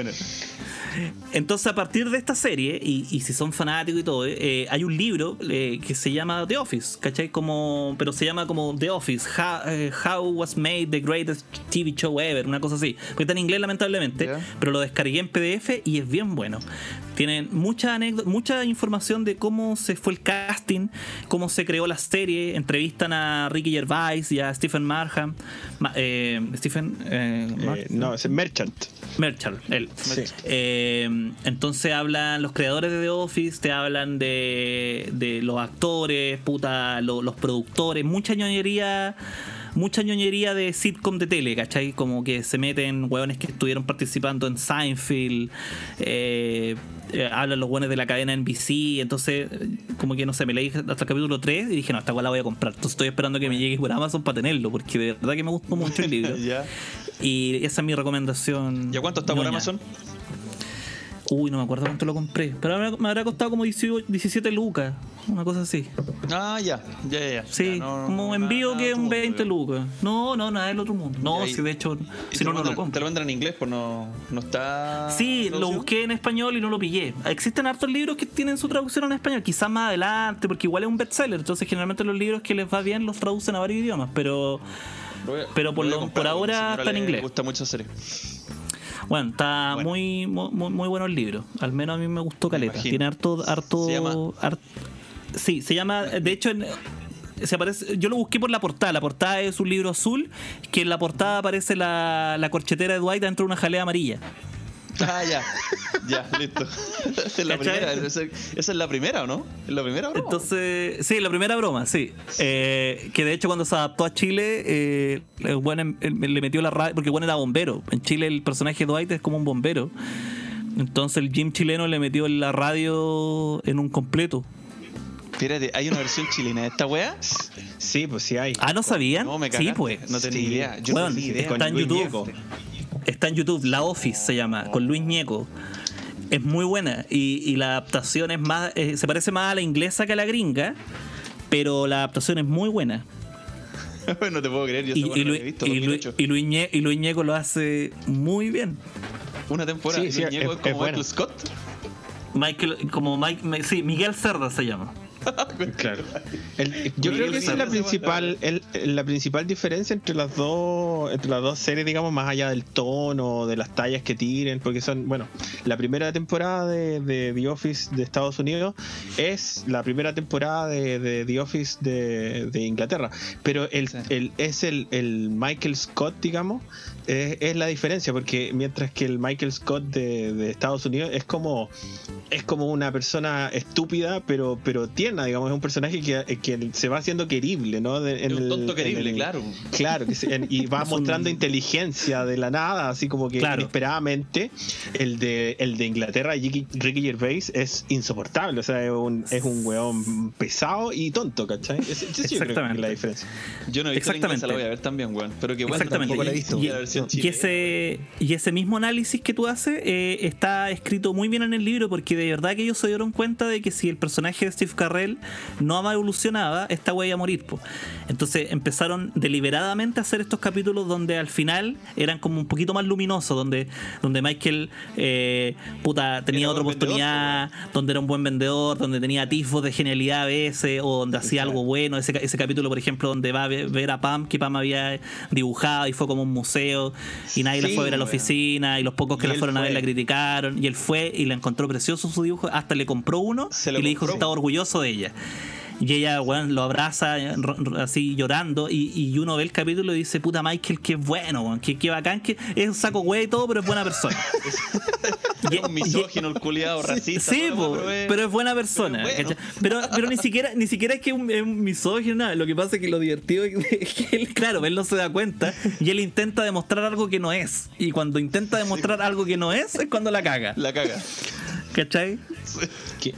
Entonces, a partir de esta serie, y, y si son fanáticos y todo, eh, hay un libro eh, que se llama The Office, ¿cachai? Como, pero se llama como The Office, How, eh, How Was Made the Greatest TV Show Ever, una cosa así. Porque está en inglés, lamentablemente, pero lo descargué en PDF y es bien bueno. Tienen mucha anécdota, mucha información de cómo se fue el casting, cómo se creó la serie, entrevistan a Ricky Gervais y a Stephen Marham. Ma- eh, Stephen eh, Eh, no, es Merchant. Merchant, él. Sí. Eh, entonces hablan los creadores de The Office, te hablan de, de los actores, puta, lo- los productores, mucha ñoñería. Mucha ñoñería de sitcom de tele, ¿cachai? Como que se meten hueones que estuvieron participando en Seinfeld, eh, eh, hablan los hueones de la cadena NBC, entonces, como que no sé, me leí hasta el capítulo 3 y dije, no, esta hueá la voy a comprar. Entonces estoy esperando que me llegue por Amazon para tenerlo, porque de verdad que me gustó mucho el libro. Y esa es mi recomendación. ¿Y a cuánto está por ñoña. Amazon? Uy, no me acuerdo cuánto lo compré. Pero me- me habrá costado como 18 17 lucas. Una cosa así. Ah, ya. Ya, ya, ya. Sí, Ya, no, como envío nada, que nada, un otro 20 mundo, lucas. No, no, nada del otro mundo. No, ahí- si de hecho, ¿Y si no, no lo compro. Te lo mandan en inglés, pues no, no está. Sí, lo busqué en español y no lo pillé. Existen hartos libros que tienen su traducción en español, quizás más adelante, porque igual es un bestseller. Entonces, generalmente los libros que les va bien los traducen a varios idiomas. Pero a- pero por lo- por ahora está en inglés. gusta mucho serie. Bueno, está Bueno. Muy, muy, muy bueno el libro. Al menos a mí me gustó Caleta. Tiene harto. harto Se llama- har- sí, se llama. De hecho, en- se aparece, yo lo busqué por la portada. La portada es un libro azul que en la portada aparece la, la corchetera de Dwight dentro de una jalea amarilla. Ah, ya. Ya, listo. Esa es la primera. Esa, esa es la primera, ¿o no? ¿Es la primera broma? Entonces, sí, la primera broma, sí. Eh, que de hecho cuando se adaptó a Chile, eh, el weón em- em- le metió la radio, porque weón era bombero. En Chile el personaje de Dwight es como un bombero. Entonces el Jim chileno le metió la radio en un completo. Espérate, ¿hay una versión chilena de esta wea? Sí, pues sí hay. Ah, ¿no sabían? No, me sí, cagaste. pues. No tenía Sí. idea. Yo Weón, no tenía idea. está en YouTube. Está en YouTube, La Office se llama, con Luis Ñeco. Es muy buena y, y la adaptación es más, eh, se parece más a la inglesa que a la gringa, pero la adaptación es muy buena. no te puedo creer, yo Y, y he visto. y Luis- 2008. y Luis Ñe- y Luis Ñeco lo hace muy bien. Una temporada. Sí, sí, Luis Ñeco es- es como es bueno. Michael Scott. Michael, como Mike, sí, Miguel Cerda se llama. Claro. El- yo creo que esa es la principal, el- la principal diferencia entre las dos, entre las dos series, digamos, más allá del tono, de las tallas que tiren, porque son, bueno, la primera temporada de, de The Office de Estados Unidos es la primera temporada de, de The Office de, de Inglaterra, pero el, el- es el, el Michael Scott, digamos, es, es la diferencia, porque mientras que el Michael Scott de, de Estados Unidos es como es como una persona estúpida, pero, pero tierna, digamos, es un personaje que, que se va haciendo querible, ¿no? De- en Es un el- tonto en querible, el- claro. Claro, que se- en- y va Es un- mostrando inteligencia de la nada, así como que Claro. inesperadamente. El de, el de Inglaterra, Ricky, Ricky Gervais, es insoportable, o sea, es un, es un weón pesado y tonto, ¿cachai? Es- esa yo creo que es Exactamente. la diferencia. Yo no he visto la Exactamente. inglesa, la voy a ver también, weón. Pero que bueno, Exactamente. tampoco la he visto. Y, y ese, y ese mismo análisis que tú haces eh, está escrito muy bien en el libro porque de verdad que ellos se dieron cuenta de que si el personaje de Steve Carrell no evolucionaba, esta wea iba a morir. po. Entonces empezaron deliberadamente a hacer estos capítulos donde al final eran como un poquito más luminosos, donde, donde Michael eh, puta, tenía Era otra vendedor, oportunidad, donde era un buen vendedor, donde tenía atisbos de genialidad a veces, o donde hacía algo bueno. Ese, ese capítulo, por ejemplo, donde va a ve- ver a Pam, que Pam había dibujado y fue como un museo, y nadie la Sí, fue a ver a la oficina, y los pocos que Y la fueron a ver la criticaron, y él fue y la encontró precioso su dibujo, hasta le compró uno y le dijo que estaba orgulloso de ella. Y ella, weón, lo abraza eh, así llorando. Y, y uno ve el capítulo y dice, puta Michael, qué bueno, weón, qué, qué bacán, que es un saco güey y todo, pero es buena persona. Es un misógino, el culiado, racista. Sí, po, pero es buena persona. pero. Pero, pero ni siquiera ni siquiera es que es un, es un misógino, nada. Lo que pasa es que lo divertido es que él, claro, él no se da cuenta y él intenta demostrar algo que no es. Y cuando intenta demostrar algo que no es, es cuando la caga. La caga. ¿Cachai?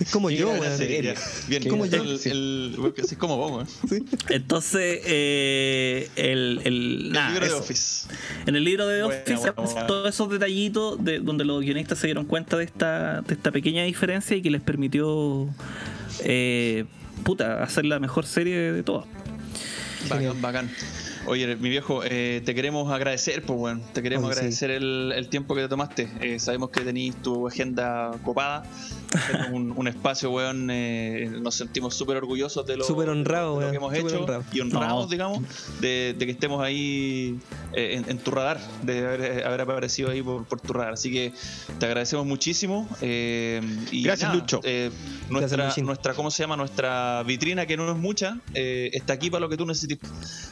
Es como yo, weón. serie. Bien, Como yo. el, el, así es como vos, weón. Entonces, eh, el, el, El nada, libro de. Office. En el libro de Office, buena, buena. todos esos detallitos de donde los guionistas se dieron cuenta de esta, de esta pequeña diferencia y que les permitió eh, puta, hacer la mejor serie de todas. Bacán, bacán. Oye, mi viejo, eh, te queremos agradecer, pues, weón. Te queremos Oye, sí. agradecer el, el tiempo que te tomaste. Eh, sabemos que tenéis tu agenda copada. Tenemos un, un espacio, weón. eh, nos sentimos súper orgullosos de lo, Súper honrado, de lo que hemos súper hecho honrado. y honrados, No. digamos, de, de que estemos ahí eh, en, en tu radar, de haber, haber aparecido ahí por, por tu radar. Así que te agradecemos muchísimo. eh, y Gracias, nada, Lucho. eh, nuestra, nuestra, ¿cómo se llama? Nuestra vitrina, que no es mucha, eh, está aquí para lo que tú necesites.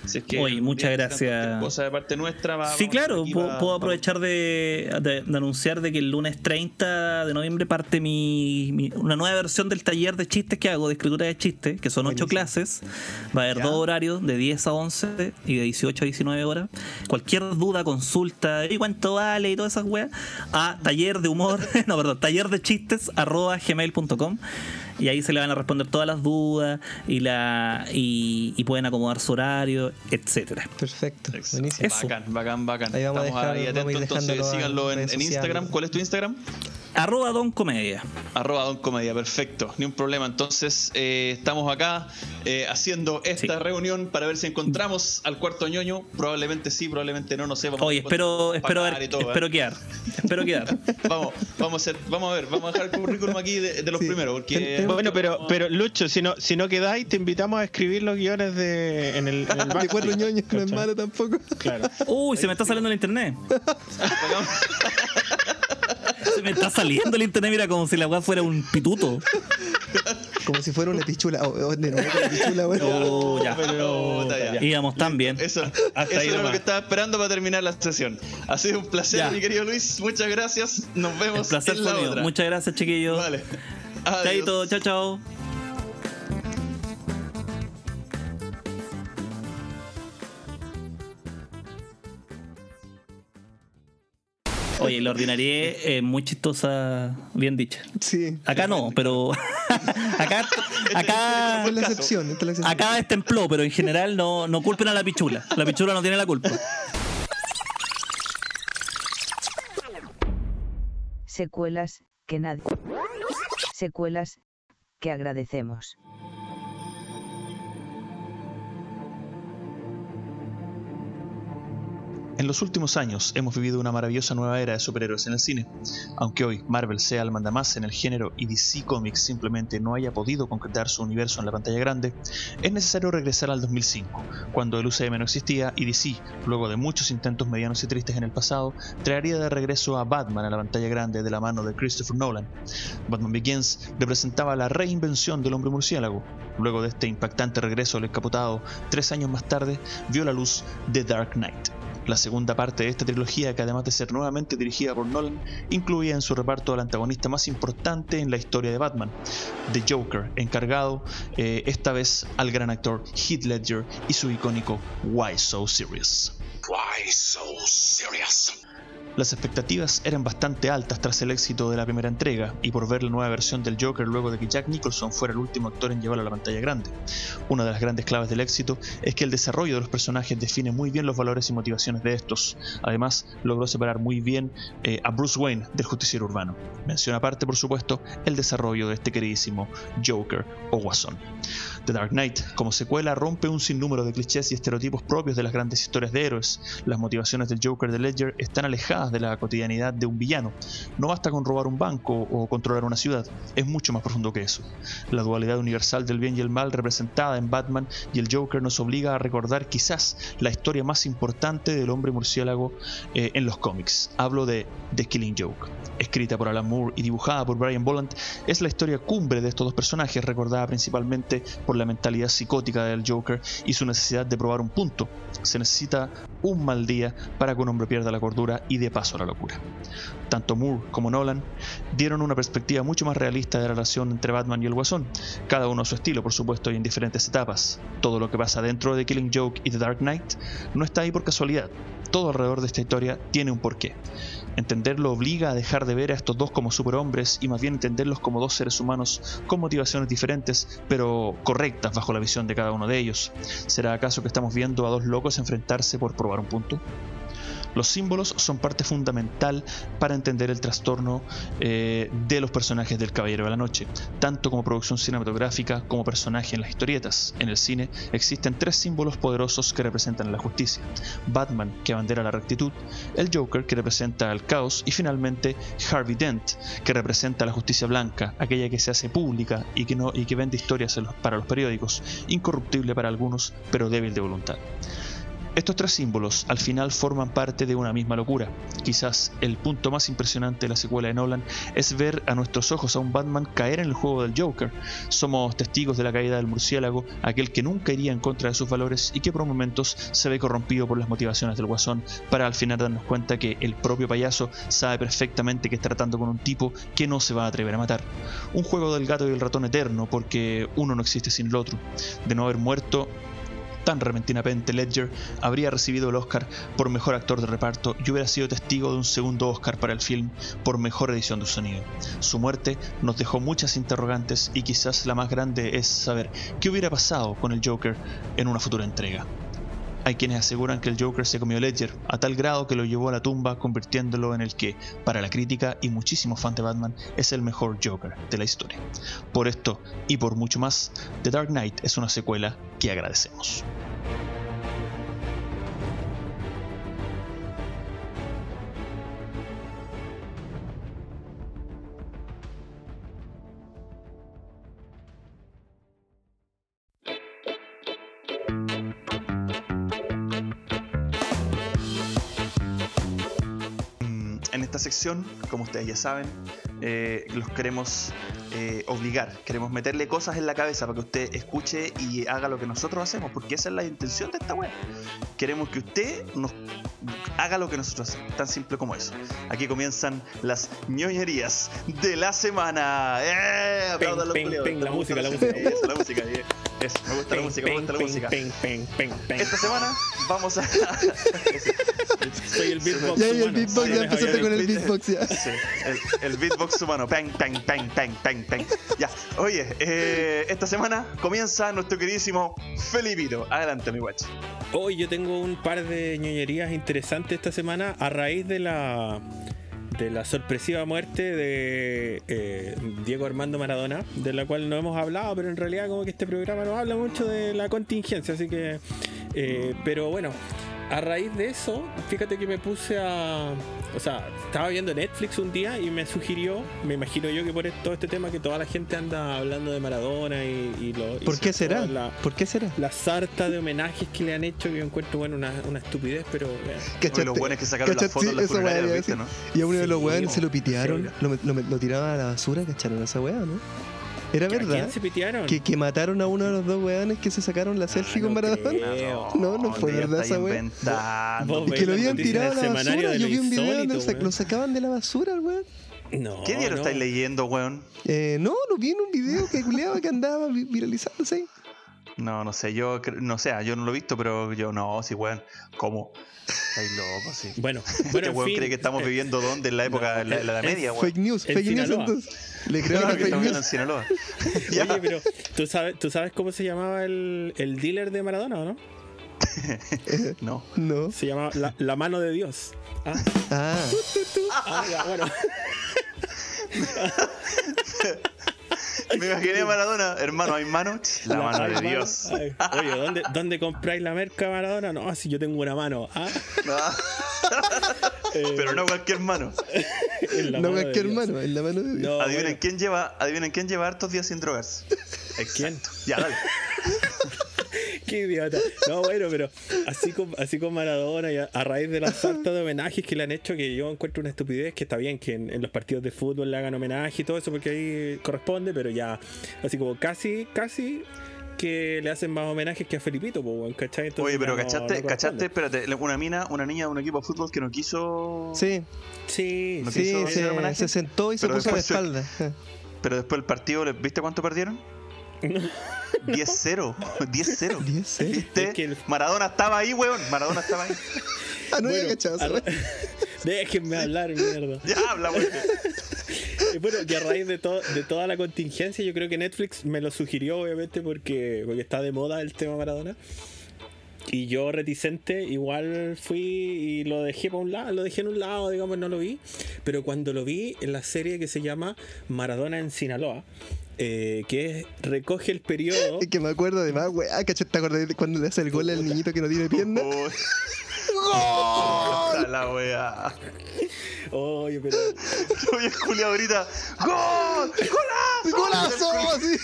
Si es que Oye, muchas necesitan gracias. Cosa de parte nuestra. va- Sí, claro, puedo, puedo aprovechar de, de- de anunciar de que el lunes 30 de noviembre parte mi, mi- una nueva versión del taller de chistes que hago, de escritura de chistes, que son ocho clases. Va a haber Ya. dos horarios, de 10 a 11 y de 18 a 19 horas. Cualquier duda, consulta, ¿y cuánto vale? y todas esas weas, a taller de humor, no, perdón, taller de chistes arroba gmail.com y ahí se le van a responder todas las dudas y la y, y pueden acomodar su horario, etcétera. Perfecto. Buenísimo. Eso. Bacán, bacán, bacán. Ahí vamos a Estamos dejar- ahí vamos a atentos, entonces síganlo en Instagram. ¿Cuál es tu Instagram? Arroba Don Comedia. Arroba Don Comedia, perfecto, ni un problema. Entonces, eh, estamos acá eh, haciendo esta Sí. reunión para ver si encontramos al cuarto ñoño. Probablemente sí, probablemente no, no sé. vamos Oye, a espero, espero, ver- todo, ¿eh? espero quedar. Espero quedar. Vamos, vamos a, hacer, vamos a ver, vamos a dejar el currículum aquí de, de los Sí. primeros. Porque, ten- Bueno, pero, pero Lucho, si no, si no quedáis, te invitamos a escribir los guiones de, en el, en el De cuatro ñoños no es malo tampoco. Claro. Uy, se me está saliendo el internet. Se me está saliendo el internet, mira, como si la weá fuera un pituto. Como si fuera una pichula. Oh, oh, de nuevo con la pichula, ya. Pero- ya. Íbamos tan bien. Eso, Hasta eso ahí era lo que estaba esperando para terminar la sesión. Ha sido un placer, Ya. mi querido Luis. Muchas gracias. Nos vemos El placer en la otra. Muchas gracias, chiquillos. Vale. Adiós. Chaito, chao, chao. Oye, la ordinaria es muy chistosa, bien dicha. Sí. Acá no, pero acá, acá, Esta es la excepción. Esta es la excepción. acá destempló, pero en general no, no culpen a la pichula. La pichula no tiene la culpa. Secuelas, que nadie. Secuelas, que agradecemos. En los últimos años hemos vivido una maravillosa nueva era de superhéroes en el cine. Aunque hoy Marvel sea el mandamás en el género y DC Comics simplemente no haya podido concretar su universo en la pantalla grande, es necesario regresar al 2005, cuando el UCM no existía y DC, luego de muchos intentos medianos y tristes en el pasado, traería de regreso a Batman a la pantalla grande de la mano de Christopher Nolan. Batman Begins representaba la reinvención del hombre murciélago. Luego de este impactante regreso al escapotado, tres años más tarde vio la luz The Dark Knight. La segunda parte de esta trilogía, que además de ser nuevamente dirigida por Nolan, incluía en su reparto al antagonista más importante en la historia de Batman, The Joker, encargado eh, esta vez al gran actor Heath Ledger y su icónico Why So Serious. Why so serious? Las expectativas eran bastante altas tras el éxito de la primera entrega y por ver la nueva versión del Joker luego de que Jack Nicholson fuera el último actor en llevarlo a la pantalla grande. Una de las grandes claves del éxito es que el desarrollo de los personajes define muy bien los valores y motivaciones de estos. Además, logró separar muy bien eh, a Bruce Wayne del justiciero urbano. Mención aparte, por supuesto, el desarrollo de este queridísimo Joker o Guasón. The Dark Knight, como secuela, rompe un sinnúmero de clichés y estereotipos propios de las grandes historias de héroes. Las motivaciones del Joker de Ledger están alejadas de la cotidianidad de un villano. No basta con robar un banco o controlar una ciudad, es mucho más profundo que eso. La dualidad universal del bien y el mal representada en Batman y el Joker nos obliga a recordar quizás la historia más importante del hombre murciélago eh, en los cómics. Hablo de The Killing Joke. Escrita por Alan Moore y dibujada por Brian Bolland, es la historia cumbre de estos dos personajes, recordada principalmente por la mentalidad psicótica del Joker y su necesidad de probar un punto. Se necesita un mal día para que un hombre pierda la cordura y dé paso la locura. Tanto Moore como Nolan dieron una perspectiva mucho más realista de la relación entre Batman y el Guasón, cada uno a su estilo, por supuesto, y en diferentes etapas. Todo lo que pasa dentro de Killing Joke y The Dark Knight no está ahí por casualidad. Todo alrededor de esta historia tiene un porqué. Entenderlo obliga a dejar de ver a estos dos como superhombres y más bien entenderlos como dos seres humanos con motivaciones diferentes, pero correctas bajo la visión de cada uno de ellos. ¿Será acaso que estamos viendo a dos locos enfrentarse por probar un punto? Los símbolos son parte fundamental para entender el trastorno eh, de los personajes del Caballero de la Noche, tanto como producción cinematográfica como personaje en las historietas. En el cine existen tres símbolos poderosos que representan la justicia. Batman, que abandera la rectitud, el Joker, que representa el caos, y finalmente Harvey Dent, que representa la justicia blanca, aquella que se hace pública y que, vende historias para los periódicos, incorruptible para algunos, pero débil de voluntad. Estos tres símbolos al final forman parte de una misma locura. Quizás el punto más impresionante de la secuela de Nolan es ver a nuestros ojos a un Batman caer en el juego del Joker. Somos testigos de la caída del murciélago, aquel que nunca iría en contra de sus valores y que por momentos se ve corrompido por las motivaciones del guasón, para al final darnos cuenta que el propio payaso sabe perfectamente que está tratando con un tipo que no se va a atrever a matar. Un juego del gato y el ratón eterno, porque uno no existe sin el otro. De no haber muerto, tan repentinamente Ledger habría recibido el Oscar por mejor actor de reparto y hubiera sido testigo de un segundo Oscar para el film por mejor edición de sonido. Su muerte nos dejó muchas interrogantes y quizás la más grande es saber qué hubiera pasado con el Joker en una futura entrega. Hay quienes aseguran que el Joker se comió Ledger a tal grado que lo llevó a la tumba convirtiéndolo en el que, para la crítica y muchísimos fans de Batman, es el mejor Joker de la historia. Por esto y por mucho más, The Dark Knight es una secuela que agradecemos. Esta sección, como ustedes ya saben, eh, los queremos eh, obligar, queremos meterle cosas en la cabeza para que usted escuche y haga lo que nosotros hacemos, porque esa es la intención de esta web. Queremos que usted nos haga lo que nosotros hacemos, tan simple como eso. Aquí comienzan las ñoñerías de la semana. ¡Eh! Aplaudan los Ping, ping, ping, la gusta música, la música. Eso, la música. bien. Eso, me gusta la música, me gusta la música. Ping, ping, ping, ping. Esta semana vamos a. Soy el beatbox Ya, y el humano. beatbox, ya empezaste con el beatbox ya. Sí, el, el beatbox humano. Peng, peng, peng, peng, peng, peng. Ya, oye, eh, esta semana comienza nuestro queridísimo Felipito. Adelante, mi guacho. Hoy yo tengo un par de ñoñerías interesantes esta semana a raíz de la de la sorpresiva muerte de eh, Diego Armando Maradona, de la cual no hemos hablado, pero en realidad como que este programa no habla mucho de la contingencia, así que... eh, pero bueno, a raíz de eso, fíjate que me puse a... O sea, estaba viendo Netflix un día y me sugirió, me imagino yo que por todo este tema que toda la gente anda hablando de Maradona y, y lo... ¿Por qué será? la- ¿Por qué será? la sarta de homenajes que le han hecho que yo encuentro bueno una, una estupidez pero eh, Oye, los buenos que sacaron las fotos en las funerarias, a ¿viste, decir. no? Y a uno de los Sí, weones se lo sí, pitearon, oiga. lo, lo- lo tiraron a la basura, ¿cacharon esa weá, no? Era ¿a quién verdad se pitearon? que, que mataron a uno de los dos weones que se sacaron la selfie con no Maradona. creo. No, no fue verdad esa Y que lo habían tirado a la basura. Yo vi un video donde weón. lo sacaban de la basura, weón. no, ¿Qué diario no. estáis leyendo, weón? Eh, no, lo vi en un video que culeaba que andaba vi- viralizándose. No, no sé, yo no sé, yo no lo he visto, pero yo no, sí, weón. ¿Cómo? Estáis locos, sí. bueno Este bueno en weón fin, cree que estamos eh, viviendo dónde? En la época, en la, Media, weón. Fake news, en fake news entonces. Le creo Claro, que viviendo en. Sinaloa. Oye pero ¿tú sabes, tú sabes cómo se llamaba el, el dealer de Maradona o no? No. No. se llamaba la, la mano de Dios ah, Ah, ah, ya, bueno Me imaginé a Maradona, hermano, hay mano. La mano de Dios. ay. oye ¿dónde, ¿dónde compráis la merca Maradona? no si yo tengo una mano ah, eh, Pero no cualquier mano. no cualquier mano, en la mano de Dios. No, Adivinen bueno. quién lleva, adivinen quién lleva hartos días sin drogarse. Exacto. Ya, dale. Qué idiota. No, bueno, pero así con, así con Maradona y a, a raíz de la sarta de homenajes que le han hecho, que yo encuentro una estupidez, que está bien que en, en los partidos de fútbol le hagan homenaje y todo eso, porque ahí corresponde, pero ya, así como casi, casi que le hacen más homenajes que a Felipito, pues, weón, ¿cachai? Entonces Oye, pero no- ¿cachaste? no. ¿Cachaste? Espérate, una mina, una niña de un equipo de fútbol que no quiso. Sí, Sí, ¿No sí. quiso se, homenaje? se sentó y se puso se- espalda. Pero después del partido, ¿le- ¿viste cuánto perdieron? 10-0. 10-0. 10 ¿Viste? Es que el- Maradona estaba ahí, weón. Maradona estaba ahí. Ah, no había Bueno, cachado. Déjenme hablar, mierda. Ya habla, weón. Y bueno, y a raíz de, to- de toda la contingencia, yo creo que Netflix me lo sugirió, obviamente, porque, porque está de moda el tema Maradona. Y yo, reticente, igual fui y lo dejé para un lado, lo dejé en un lado, digamos, no lo vi. Pero cuando lo vi en la serie que se llama Maradona en Sinaloa, eh, que es- recoge el periodo. Es que me acuerdo de más, weá, ¿cachai? ¿Te acordás de cuando le hace el gol al niñito que no tiene pierna? ¡Gol! la wea. Oye, pero. Oye, culiao ahorita. ¡Gol! ¡Golazo! ¡Golazo! Así.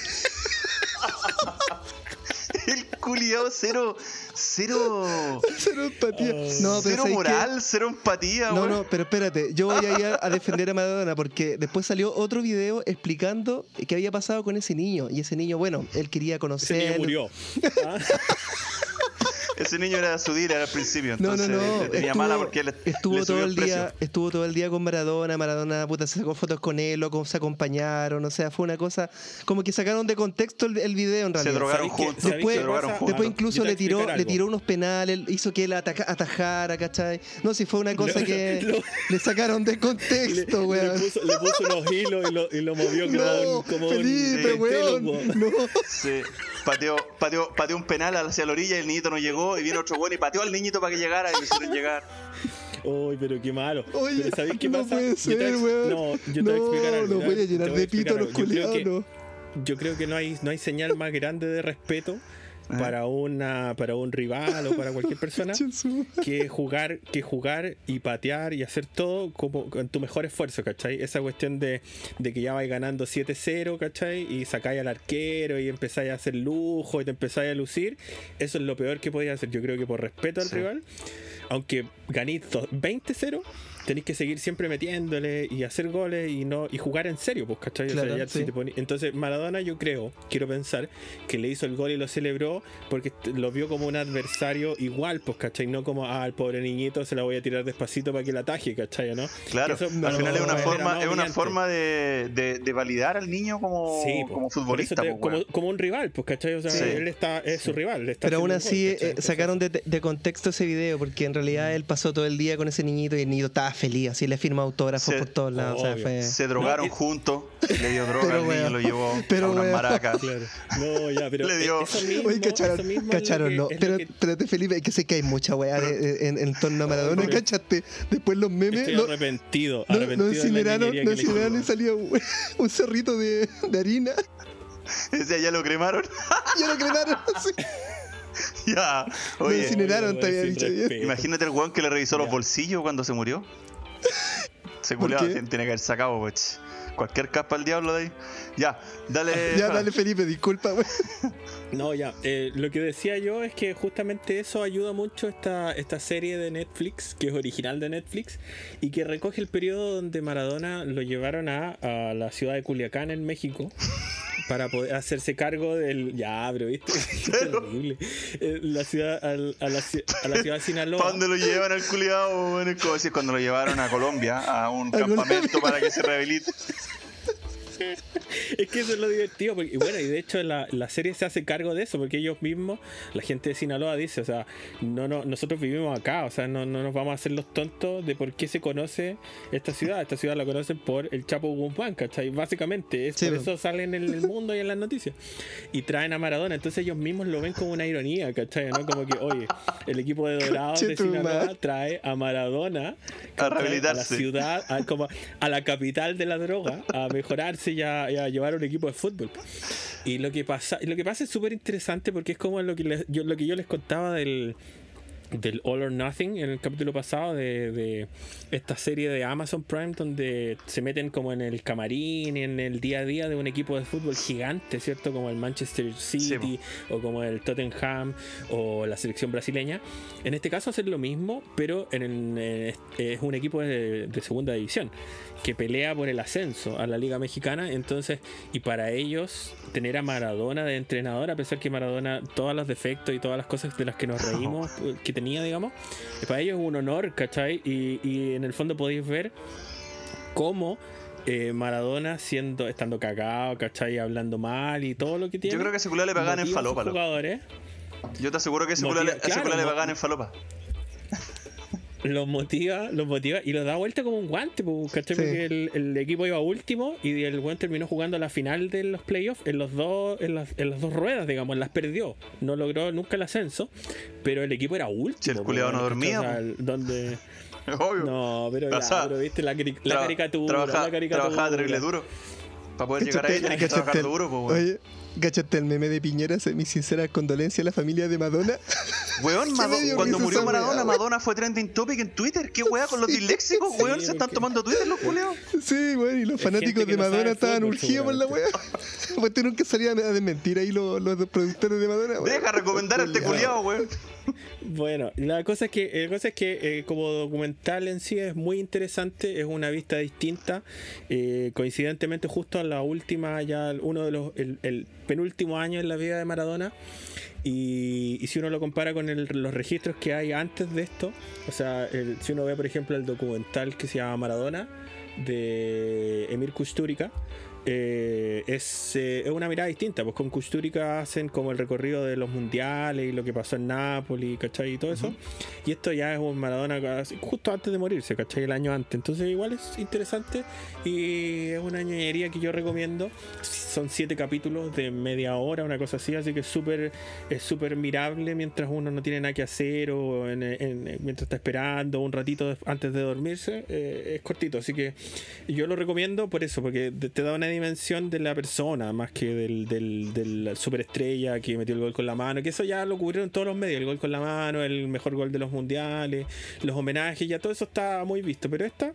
El culiao cero. Cero. Cero empatía. Oh. No, pero cero moral, cero empatía, No, no, pero espérate, yo voy a ir a defender a Maradona porque después salió otro video explicando qué había pasado con ese niño. Y ese niño, bueno, él quería Ese conocer. niño murió. Ah, Ese niño era su dealer al principio, No, no, entonces no. le tenía estuvo, mala porque él estuvo le todo el precio. día, estuvo todo el día con Maradona, Maradona puta se sacó fotos con él, loco, se acompañaron, o sea, fue una cosa como que sacaron de contexto el, el video en Se realidad. drogaron ¿sabéis qué- juntos. sabéis Después- qué se drogaron juntos. Después incluso le tiró, le tiró unos penales, hizo que él ataca- atajara, ¿cachai? No, si fue una cosa Lo- que lo- le sacaron de le, contexto, le weón. puso, le puso unos hilos y lo, y lo movió como, No, un- como un Felipe, weón. ventrílocuo. No. Sí. Pateó, pateó, pateó un penal hacia la orilla y el niñito no llegó. Y viene otro bueno y pateó al niñito para que llegara y lo hicieron llegar. Uy, pero qué malo. Oye, pero ¿sabéis qué no pasa? puede Yo te a ser, ex- weón. No, yo te voy a explicar algo. no te llenar voy a de pito explicar los. Yo culiados, no. Yo creo que no hay, no hay señal más grande de respeto para una para un rival o para cualquier persona que jugar que jugar y patear y hacer todo como con tu mejor esfuerzo, ¿cachai? Esa cuestión de, de que ya vais ganando 7-0, ¿cachai? Y sacáis al arquero y empezáis a hacer lujo y te empezáis a lucir, eso es lo peor que podías hacer. Yo creo que por respeto al Sí. rival, aunque ganéis do- 20-0, tenéis que seguir siempre metiéndole y hacer goles y no y jugar en serio, pues, ¿cachai? O sea, Claro, ya si sí. te poní- Entonces, Maradona, yo creo, quiero pensar, que le hizo el gol y lo celebró porque lo vio como un adversario igual, pues, ¿cachai? No como, ah, el pobre niñito se la voy a tirar despacito para que la ataje, ¿cachai? ¿no? Claro, eso al final es una forma, es una forma de, de- de validar al niño como, Sí, futbolista. te- como, un rival, pues, ¿cachai? O sea, Sí. él está, es su rival. le está Pero aún así eh, sacaron de, de contexto ese video porque en realidad él pasó todo el día con ese niñito y el niño estaba feliz, así le firma autógrafos Se- por todos lados. o sea, obvio. fue- Se drogaron No, juntos, le dio droga Pero al niño, lo llevó pero a unas maracas. Claro. No, ya, pero Le dio- eso mismo, Oye, cacharon, eso mismo cacharon, que- no. Pero, que- espérate, Felipe, que sé que hay mucha weá en, en torno a Maradona, ¿cachaste? Después los memes. Estoy No, arrepentido, no, arrepentido no incineraron, no incineraron y salía un, un cerrito de, de harina. Decía, ya lo cremaron. Ya lo cremaron. así. ya. Lo Oye, incineraron, te había dicho. imagínate el weón que le revisó los bolsillos cuando se murió. Se ¿Por culiaba, qué? tiene tiene que haber sacado, pues. Cualquier capa al diablo de ahí. Ya, dale. Ya, dale, Felipe, disculpa, wey. No, ya. eh, lo que decía yo es que justamente eso ayuda mucho esta, esta serie de Netflix, que es original de Netflix, y que recoge el periodo donde Maradona lo llevaron a, a la ciudad de Culiacán, en México. Para poder hacerse cargo del. Ya, pero viste. Terrible. Eh, La ciudad, al- a, la, a la ciudad de ¿Para Sinaloa. dónde lo llevan al culiado? Bueno, es como decir cuando lo llevaron a Colombia, a un A Colombia. campamento para que se rehabilite. Es que eso es lo divertido. Porque, y bueno, y de hecho la, la serie se hace cargo de eso, porque ellos mismos, la gente de Sinaloa dice, o sea, no, no, nosotros vivimos acá, o sea, no, no nos vamos a hacer los tontos de por qué se conoce esta ciudad. Esta ciudad la conocen por el Chapo Guzmán, ¿cachai? Básicamente, es Sí, por po. eso salen en el mundo y en las noticias. Y traen a Maradona, entonces ellos mismos lo ven como una ironía, ¿cachai? ¿no? Como que, oye, el equipo de Dorados de. Sinaloa trae a Maradona A a la ciudad, a, como a la capital de la droga, a mejorarse y a, y a llevar un equipo de fútbol. Y lo que pasa, y lo que pasa es súper interesante porque es como lo que, les- yo, lo que yo les contaba del, del All or Nothing en el capítulo pasado de, de esta serie de Amazon Prime donde se meten como en el camarín, en el día a día de un equipo de fútbol gigante, ¿cierto? Como el Manchester City o como el Tottenham o la selección brasileña. En este caso hacen lo mismo, pero en el- es un equipo de, de segunda división que pelea por el ascenso a la Liga Mexicana. Entonces, y para ellos, tener a Maradona de entrenador, a pesar que Maradona, todos los defectos y todas las cosas de las que nos reímos, eh, que tenía, digamos, para ellos es un honor, ¿cachai? Y, y en el fondo podéis ver cómo. eh, Maradona siendo estando cagado, ¿cachai? Hablando mal y todo lo que tiene. Yo creo que a ese culiao le pagan en falopa. jugadores, Yo te aseguro que a ese Motiva- le, a claro, le pagan en falopa. Los motiva, los motiva y los da vuelta como un guante, pues, ¿cachai? Sí. Porque el, el equipo iba último y el buen terminó jugando la final de los playoffs en los dos, en las, en las dos ruedas, digamos, las perdió. No logró nunca el ascenso, pero el equipo era último. Si el culiao no dormía, O sea, donde Obvio. no, pero, O ya, sea, pero viste la, la caricatura, trabaja- la caricatura. Trabajaba terrible duro. Para poder llegar ahí tenés que trabajar duro, pues, weón. Oye, ¿cachaste el meme de Piñeras? Mis sinceras condolencias a la familia de Madonna. Weón, Mado- cuando murió weá, Maradona, weón. Madonna fue trending topic en Twitter. ¿Qué weá con los disléxicos, weón? Sí, Se están porque- tomando Twitter los culeos. Sí, bueno, y los Es fanáticos que de no Madonna estaban urgidos por la wea. Pues tú nunca salían a desmentir ahí los, los productores de Madonna, weón. Deja recomendar a este culiao, weón. Bueno, la cosa es que, la cosa es que eh, como documental en sí es muy interesante, es una vista distinta. eh, coincidentemente, justo a la última, ya uno de los, el, el penúltimo año en la vida de Maradona. Y, si uno lo compara con los registros que hay antes de esto, o sea, si uno ve, por ejemplo, el documental que se llama Maradona de Emir Kusturica, eh, es, eh, es una mirada distinta, pues con Kusturica hacen como el recorrido de los mundiales y lo que pasó en Nápoles, ¿cachai? Y todo eso. Y esto ya es un Maradona justo antes de morirse, ¿cachai? El año antes. Entonces igual es interesante y es una ñoñería que yo recomiendo. Son siete capítulos de media hora, una cosa así, así que es súper es súper mirable mientras uno no tiene nada que hacer o en- en- mientras está esperando un ratito antes de dormirse. eh, es cortito, así que yo lo recomiendo por eso, porque te da una dimensión de la persona más que del, del, del superestrella que metió el gol con la mano, que eso ya lo cubrieron todos los medios, el gol con la mano, el mejor gol de los mundiales, los homenajes, ya todo eso está muy visto, pero esta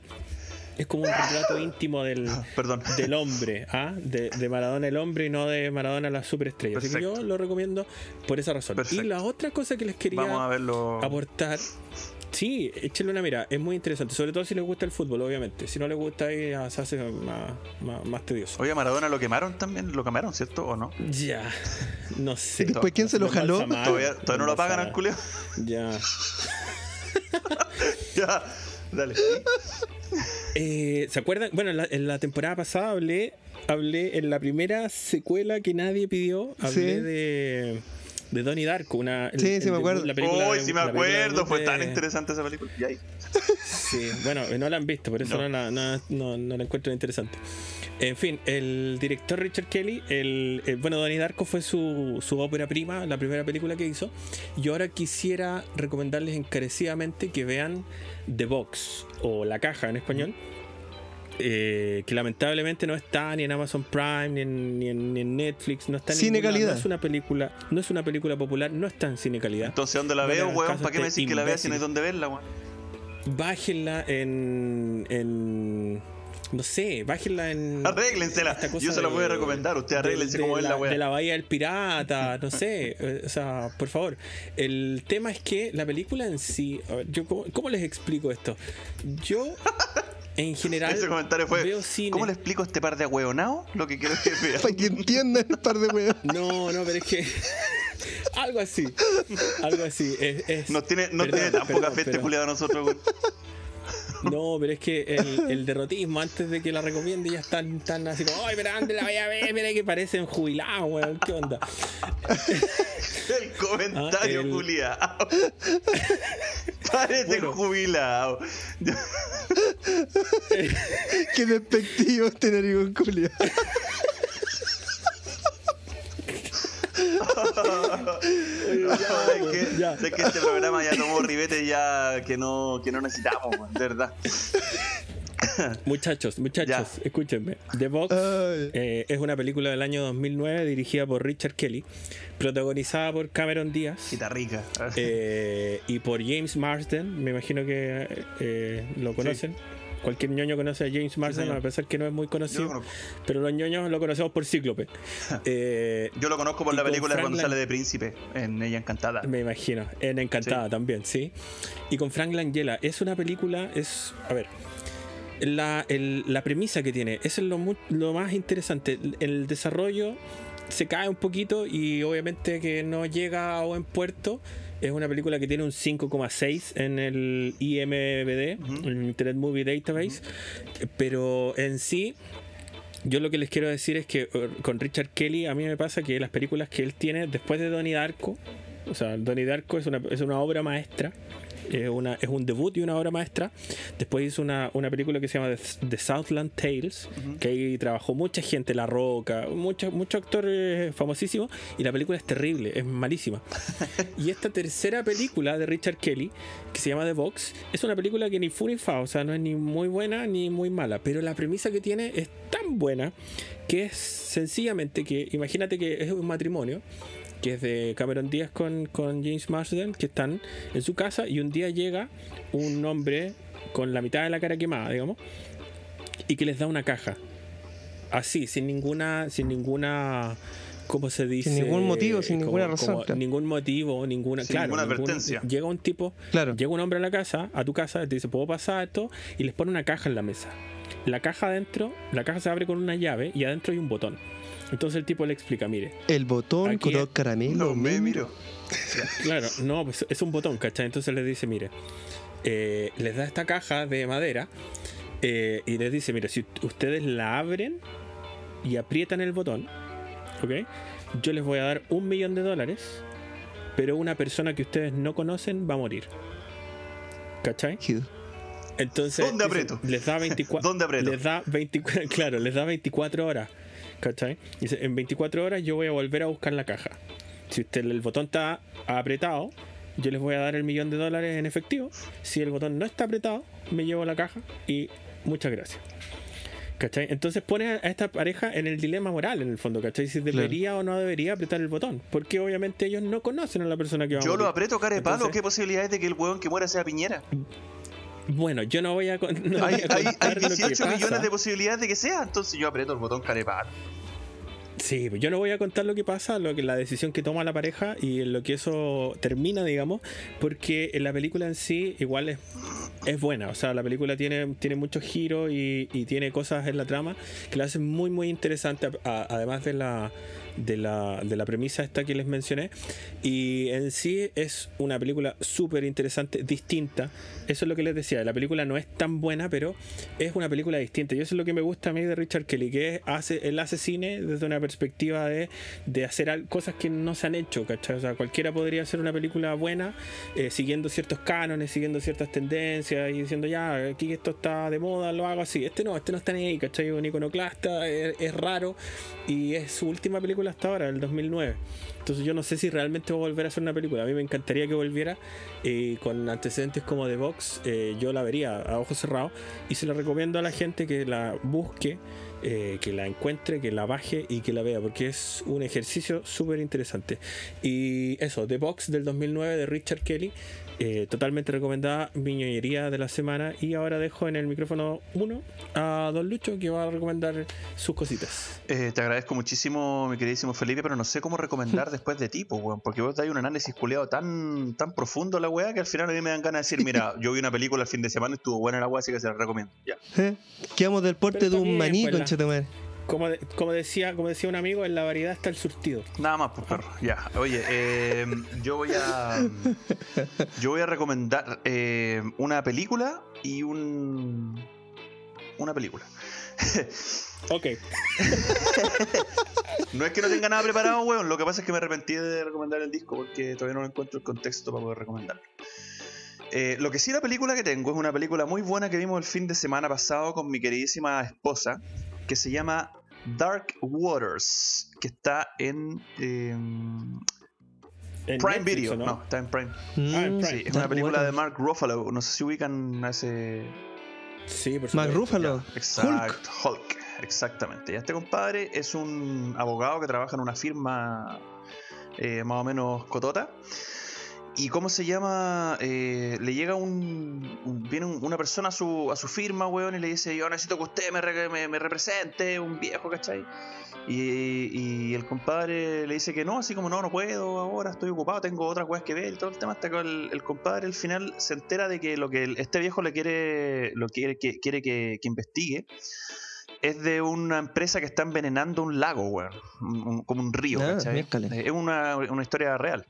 es como un retrato íntimo del, Perdón. del hombre, ¿ah? de, de Maradona el hombre y no de Maradona la superestrella. Así que yo lo recomiendo por esa razón. Perfecto. Y la otra cosa que les quería Vamos a verlo. aportar Sí, échale una mira, es muy interesante, sobre todo si les gusta el fútbol, obviamente. Si no les gusta, ahí ya se hace más, más, más tedioso. Oye, Maradona lo quemaron también, lo quemaron, ¿cierto? ¿O no? Ya, no sé. ¿Y después quién se lo jaló? mal, Todavía, todavía no lo pagan al culeo. Ya. ya, dale. Eh, ¿Se acuerdan? Bueno, en la, en la temporada pasada hablé, hablé en la primera secuela que nadie pidió, hablé Sí. de, de Donnie Darko, una el- Sí, sí, me acuerdo. la película de- sí me acuerdo, fue de- tan interesante esa película. Y ahí. Sí, bueno, no la han visto, por eso no, No. la, no, no- no la encuentro interesante. En fin, el director Richard Kelly, el, el- bueno, Donnie Darko fue su, su ópera prima, la primera película que hizo. Y ahora quisiera recomendarles encarecidamente que vean The Box o La Caja en español. Eh, que lamentablemente no está ni en Amazon Prime ni en, ni en- ni en Netflix, no está en Cine calidad. No es una película, no es una película popular, no está en cine calidad. Entonces, ¿dónde la veo, weón? ¿Para qué me este decís que la veas si no hay dónde verla, weón? Bájenla en, en no sé, bájenla en Arréglensela. Yo se la voy a de- recomendar. Usted de- arréglense de como es la De weá. la Bahía del Pirata, no sé. eh, O sea, por favor. El tema es que la película en sí. a ver, yo, ¿cómo, cómo les explico esto? Yo, en general, Ese comentario fue: veo cine. ¿Cómo le explico a este par de ahueonados lo que quiero que vean? Para que entiendan un par de weón. No, no, pero es que. algo así. Algo así. Es, es- No tiene, no perdón, tiene tan poca perdón, fe este pero- culiado a nosotros, weón. No, pero es que el, el derrotismo, antes de que la recomiende, ya están, están así como, ay, pero ¿dónde la voy a ver? Mira que parecen jubilados, weón, ¿qué onda? El comentario Ah, el- culiado. Parece Bueno. jubilado. Qué despectivo es, que, ya. es que este programa ya tomó ribete ya que no, que no necesitamos, de verdad. Muchachos, muchachos, escúchenme. The Box eh, es una película del año 2009 dirigida por Richard Kelly, protagonizada por Cameron Díaz. Rica. eh, y por James Marsden, me imagino que eh, lo conocen. Cualquier ñoño conoce a James Marsden, a pesar que no es muy lo conocido, pero los ñoños lo conocemos por Cíclope. Eh, Yo lo conozco por la película Frank cuando sale de príncipe, en Ella Encantada. me imagino, en Encantada Sí. también, sí. Y con Frank Langella, es una película, es, a ver, la, el- la premisa que tiene, eso es lo, mu- lo más interesante. El, el desarrollo se cae un poquito y obviamente que no llega a buen puerto. Es una película que tiene un 5,6 en el IMBD, Ujú. el Internet Movie Database, pero en sí yo lo que les quiero decir es que eh, con Richard Kelly a mí me pasa que las películas que él tiene después de Donnie Darko, o sea, Donnie Darko es una, es una obra maestra, es, una, es un debut y una obra maestra. Después hizo una, una película que se llama The, Southland Tales, que ahí trabajó mucha gente, La Roca, muchos muchos actores famosísimos, y la película es terrible, es malísima. y esta tercera película de Richard Kelly, que se llama The Box, es una película que ni fu ni fa, o sea, no es ni muy buena ni muy mala, pero la premisa que tiene es tan buena que es sencillamente que, imagínate que es un matrimonio, que es de Cameron Díaz con, con James Marsden, que están en su casa y un día llega un hombre con la mitad de la cara quemada, digamos, y que les da una caja. Así, sin ninguna, sin ninguna, ¿cómo se dice? ningún motivo, sin Como- ninguna razón, como claro. Ningún motivo, ninguna, Sin claro, ninguna ningún- advertencia. Llega un tipo, Claro. llega un hombre a la casa, a tu casa, te dice, ¿puedo pasar esto? Y les pone una caja en la mesa. La caja adentro, la caja se abre con una llave y adentro hay un botón. Entonces el tipo le explica, mire, El botón Aquí color es- caramelo. No me miro. Claro, no, pues es un botón, ¿cachai? Entonces les dice, mire, eh, les da esta caja de madera eh, y les dice, mire, si ustedes la abren y aprietan el botón, ¿ok? Yo les voy a dar un millón de dólares, pero una persona que ustedes no conocen va a morir. ¿Cachai? Entonces, ¿Dónde aprieto? Les da 24 ¿Dónde aprieto? Les da 24, claro, les da 24 horas. ¿Cachai? Dice, en 24 horas yo voy a volver a buscar la caja. Si usted el botón está apretado, yo les voy a dar el millón de dólares en efectivo. Si el botón no está apretado, me llevo la caja y muchas gracias. ¿Cachai? Entonces pone a esta pareja en el dilema moral, en el fondo, ¿cachai? Si debería o no debería apretar el botón. Porque obviamente ellos no conocen a la persona que va a Yo lo aprieto cara de palo. ¿Qué posibilidad hay de que el weón que muera sea Piñera? Bueno, yo no voy a, no Hay, voy a hay, hay contar lo que 18 millones pasa. de posibilidades de que sea. Entonces yo aprieto el botón palo. Sí, pues yo no voy a contar lo que pasa, lo que la decisión que toma la pareja y en lo que eso termina, digamos, porque la película en sí igual es, es buena. O sea, la película tiene, tiene muchos giros y, y tiene cosas en la trama que la hacen muy, muy interesante, a- además de la, de la, de la premisa esta que les mencioné. Y en sí es una película súper interesante, distinta. Eso es lo que les decía, la película no es tan buena, pero es una película distinta. Y eso es lo que me gusta a mí de Richard Kelly, que hace, él hace cine desde una perspectiva de, de hacer cosas que no se han hecho, ¿cachai? O sea, cualquiera podría hacer una película buena eh, siguiendo ciertos cánones, siguiendo ciertas tendencias y diciendo, ya, aquí esto está de moda, lo hago así. Este no, este no está ni ahí, ¿cachai? Un iconoclasta, es, es raro y es su última película hasta ahora, el 2009. Entonces yo no sé si realmente va a volver a hacer una película. A mí me encantaría que volviera eh, con antecedentes como The Box. eh, yo la vería a ojos cerrados y se la recomiendo a la gente que la busque, eh, que la encuentre, que la baje y que la vea porque es un ejercicio súper interesante. Y eso, The Box del 2009 de Richard Kelly. Eh, totalmente recomendada, mi ñoñería de la semana. Y ahora dejo en el micrófono uno a Don Lucho que va a recomendar sus cositas. Eh, te agradezco muchísimo, mi queridísimo Felipe, pero no sé cómo recomendar después de ti, pues, weón, porque vos dais un análisis culiado tan, tan profundo a la weá que al final a mí me dan ganas de decir, mira, yo vi una película el fin de semana y estuvo buena la weá, así que se la recomiendo. Ya. ¿Eh? Quedamos del porte Pero de un maní, pues, la- conchetumare. Como, de- como, decía, como decía un amigo, en la variedad está el surtido. Nada más, pues perro. Ya. Oye, eh, yo voy a. Yo voy a recomendar eh, una película y un. Una película. Ok. No es que no tenga nada preparado, weón. Lo que pasa es que me arrepentí de recomendar el disco porque todavía no encuentro el contexto para poder recomendarlo. Eh, lo que sí, la película que tengo es una película muy buena que vimos el fin de semana pasado con mi queridísima esposa, que se llama Dark Waters, que está en eh, En Prime Netflix, Video. ¿o No? no? está en Prime. Ah, en Mm, Prime. Sí, es Dark una película de. Mark Ruffalo. No sé si ubican a ese. Sí, por Mark. Ruffalo. Exacto, Hulk. Exactamente. Y este compadre es un abogado que trabaja en una firma eh, más o menos cotota. ¿Y cómo se llama? Eh, le llega un. un- viene un- una persona a su, a su firma, weón, y le dice: Yo necesito que usted me, re- me- me represente, un viejo, ¿cachai? Y, y el compadre le dice que no, así como no, no puedo, ahora estoy ocupado, tengo otras weas que ver y todo el tema. Hasta que el, el compadre al final se entera de que lo que el- este viejo le quiere, lo quiere, que, quiere que, que investigue es de una empresa que está envenenando un lago, weón. un- un- como un río, Ah, ¿cachai? Es una, una historia real.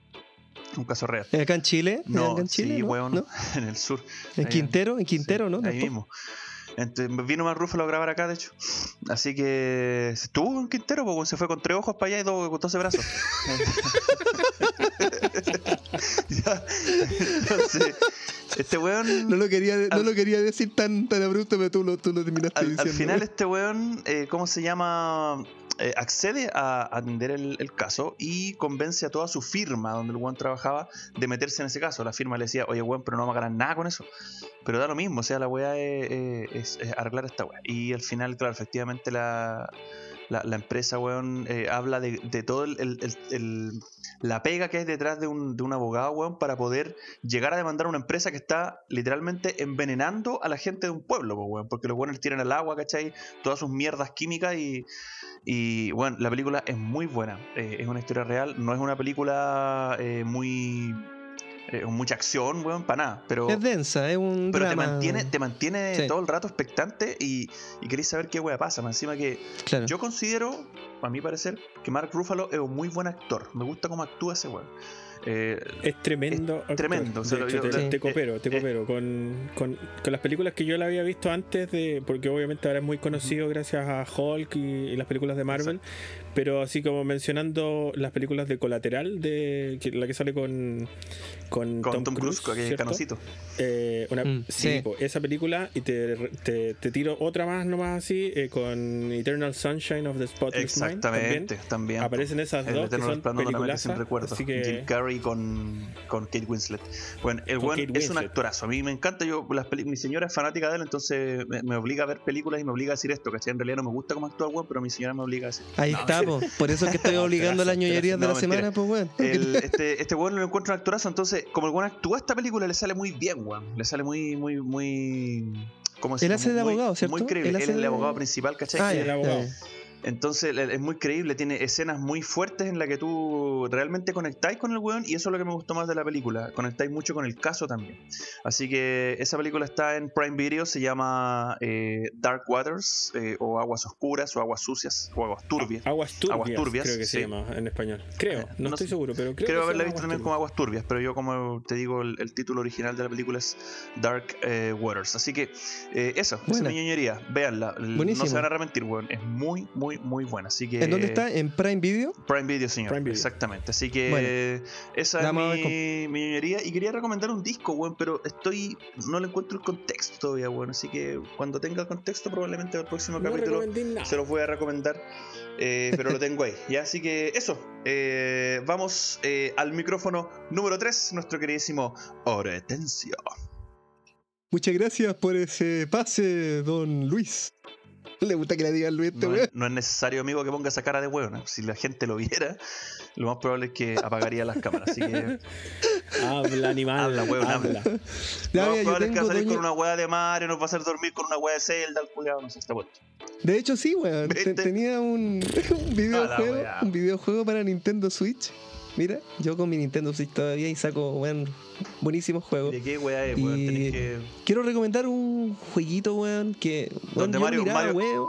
Un caso real. ¿Es ¿Acá en Chile? ¿Es No, acá en Chile? sí, ¿no? weón, ¿No? en el sur. ¿En Ahí- Quintero? ¿En Quintero, Sí, no? Ahí mismo. Entonces, vino más Rúfalo a grabar acá, de hecho. Así que estuvo en Quintero, weón, se fue con tres ojos para allá y dos con 12 brazos. Ya, Entonces, este weón. No lo quería, no lo quería decir tan, tan abrupto, pero tú lo, tú lo terminaste al, diciendo. al final este weón, eh, ¿cómo se llama? Eh, accede a atender el, caso y convence a toda su firma donde el weón trabajaba de meterse en ese caso. La firma le decía, oye weón, pero no vamos a ganar nada con eso. Pero da lo mismo, o sea, la weá es- es arreglar esta weá. Y al final, claro, efectivamente la, la, la empresa, weón, eh, habla de, todo el, la pega que hay detrás de un, de un abogado, weón, para poder llegar a demandar a una empresa que está literalmente envenenando a la gente de un pueblo, weón, porque los weones tiran al agua, ¿cachai? Todas sus mierdas químicas y, y bueno, la película es muy buena, eh, es una historia real, no es una película eh, muy... eh, mucha acción, weón, para nada, pero... Es densa, es un Pero te mantiene, te mantiene Sí. todo el rato expectante y, y queréis saber qué wea pasa. Más encima que Claro. yo considero, a mi parecer, que Mark Ruffalo es un muy buen actor. Me gusta cómo actúa ese weón. Eh, Es tremendo. actor. tremendo, se hecho, te, sí. te coopero, te Eh. Con, con, con las películas que yo la había visto antes, de porque obviamente ahora es muy conocido gracias a Hulk y, y las películas de Marvel. Pero así como mencionando las películas de Colateral, de que- la que sale con, con, con Tom, Cruise, que es ¿cierto? canosito. Eh, una, Mm, sí, sí. po, esa película y te, te, te tiro otra más nomás así eh, con Eternal Sunshine of the Spotless Mind Exactamente, también. también. Aparecen esas El dos que son recuerdo. así que Jim Carrey con, con Kate Winslet. Bueno, el buen Kate es un actorazo. A mí me encanta. yo las peli- Mi señora es fanática de él, entonces me, me obliga a ver películas y me obliga a decir esto. ¿cachai? En realidad no me gusta cómo actúa el weón, pero mi señora me obliga a decir. Ahí No, está, po. por eso es que estoy obligando a las ñoñerías de la semana, pues weón. El- este, este weón lo encuentra un actorazo, entonces, como el weón actúa esta película, le sale muy bien, weón. Le sale muy, muy, muy. ¿Cómo Él hace de Muy- abogado, ¿cierto? Muy creíble. Él es el abogado principal, ¿cachai? Ah, el abogado. Entonces es muy creíble, tiene escenas muy fuertes en las que tú realmente conectáis con el weón y eso es lo que me gustó más de la película. Conectáis mucho con el caso también. Así que esa película está en Prime Video, se llama eh, Dark Waters eh, o Aguas Oscuras o Aguas Sucias o Aguas Turbias. Aguas turbias, Aguas turbias, creo que sí. se llama en español. Creo, no, no estoy seguro, pero creo, Creo que haberla visto también como Aguas Turbias, pero yo como te digo, el, el título original de la película es Dark eh, Waters. Así que eh, eso, esa es mi ñoñería. Véanla, l- no Buenísimo. se van a arrepentir, weón. Es muy, muy, muy buena. Así que... ¿En dónde está? ¿En Prime Video? Prime Video, señor. Prime Video. Exactamente. Así que Bueno. esa es mi, mi ñoñería. Y quería recomendar un disco, weón, pero estoy. No le encuentro el contexto todavía, weón. Así que cuando tenga el contexto, probablemente el próximo No capítulo se los voy a recomendar. eh, pero lo tengo ahí. Ya, así que eso. eh, vamos eh, al micrófono número 3, nuestro queridísimo Hortensio. Muchas gracias por ese pase, don Luis. Le gusta que le digan Luis este No, weón. es- no es necesario, amigo, que ponga esa cara de weón. Si la gente lo viera, lo más probable es que apagaría las cámaras. Así que Habla, animal. Habla, weón, habla. Ya, no, mira, yo probable es que va a salir doña- con una weá de Mario, nos va a hacer dormir con una weá de Zelda, el culiado, no sé, está puesto. De hecho, sí, weón. Tenía un, un videojuego, un videojuego para Nintendo Switch. Mira, yo con mi Nintendo Switch todavía y saco, weón, buenísimos juegos. ¿De qué weá es, weón? Y- Tenés que. Quiero recomendar un jueguito, weón, que. weón, Donde Mario- miraba, Mario- weón.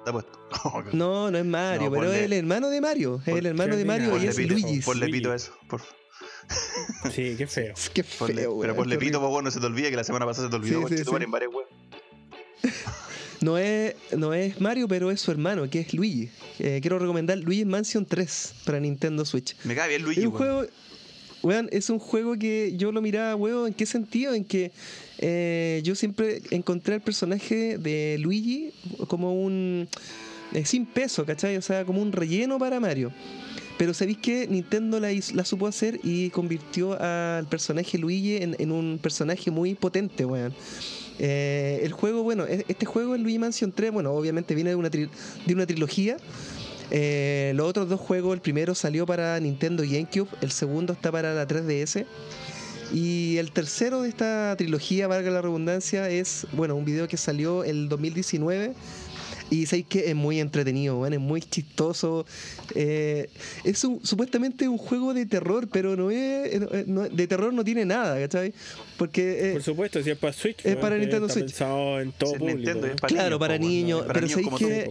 Está puesto. No, no es Mario, No, pero ponle- es el hermano de Mario. Es el hermano de Mario y Ponle es pito, Luigi. Ponle pito eso. Por... Sí, qué feo. Qué Ponle, feo, weón. pero ponle pito, pues bueno, no se te olvide que la semana pasada se te olvidó Sí, con sí, en varias. No es, no es Mario, pero es su hermano, que es Luigi. Eh, quiero recomendar Luigi's Mansion 3 para Nintendo Switch. Me cae bien Luigi, Es un juego, weón, es un juego que yo lo miraba, weón, ¿en qué sentido? En que eh, yo siempre encontré al personaje de Luigi como un... eh, sin peso, ¿cachai? O sea, como un relleno para Mario. Pero ¿sabéis que Nintendo la supo hacer y convirtió al personaje Luigi en, en un personaje muy potente, weón? Eh, el juego, bueno, e- este juego, el Luigi Mansion 3, bueno, obviamente viene de una, tri- de una trilogía. Eh, los otros dos juegos, el primero salió para Nintendo GameCube, el segundo está para la 3DS. Y el tercero de esta trilogía, valga la redundancia, es, bueno, un video que salió el 2019. Y sabéis que es muy entretenido, weón, es muy chistoso. Eh, es un- supuestamente un juego de terror, pero no es. eh, no- de terror no tiene nada, ¿cachai? Porque. eh, Por supuesto, si es para Switch. Es para que Niintendo está Switch. pensado en todo Es público. Nintendo, ¿no? es para Claro, niños, para niños, para pero niños ¿sabes como qué?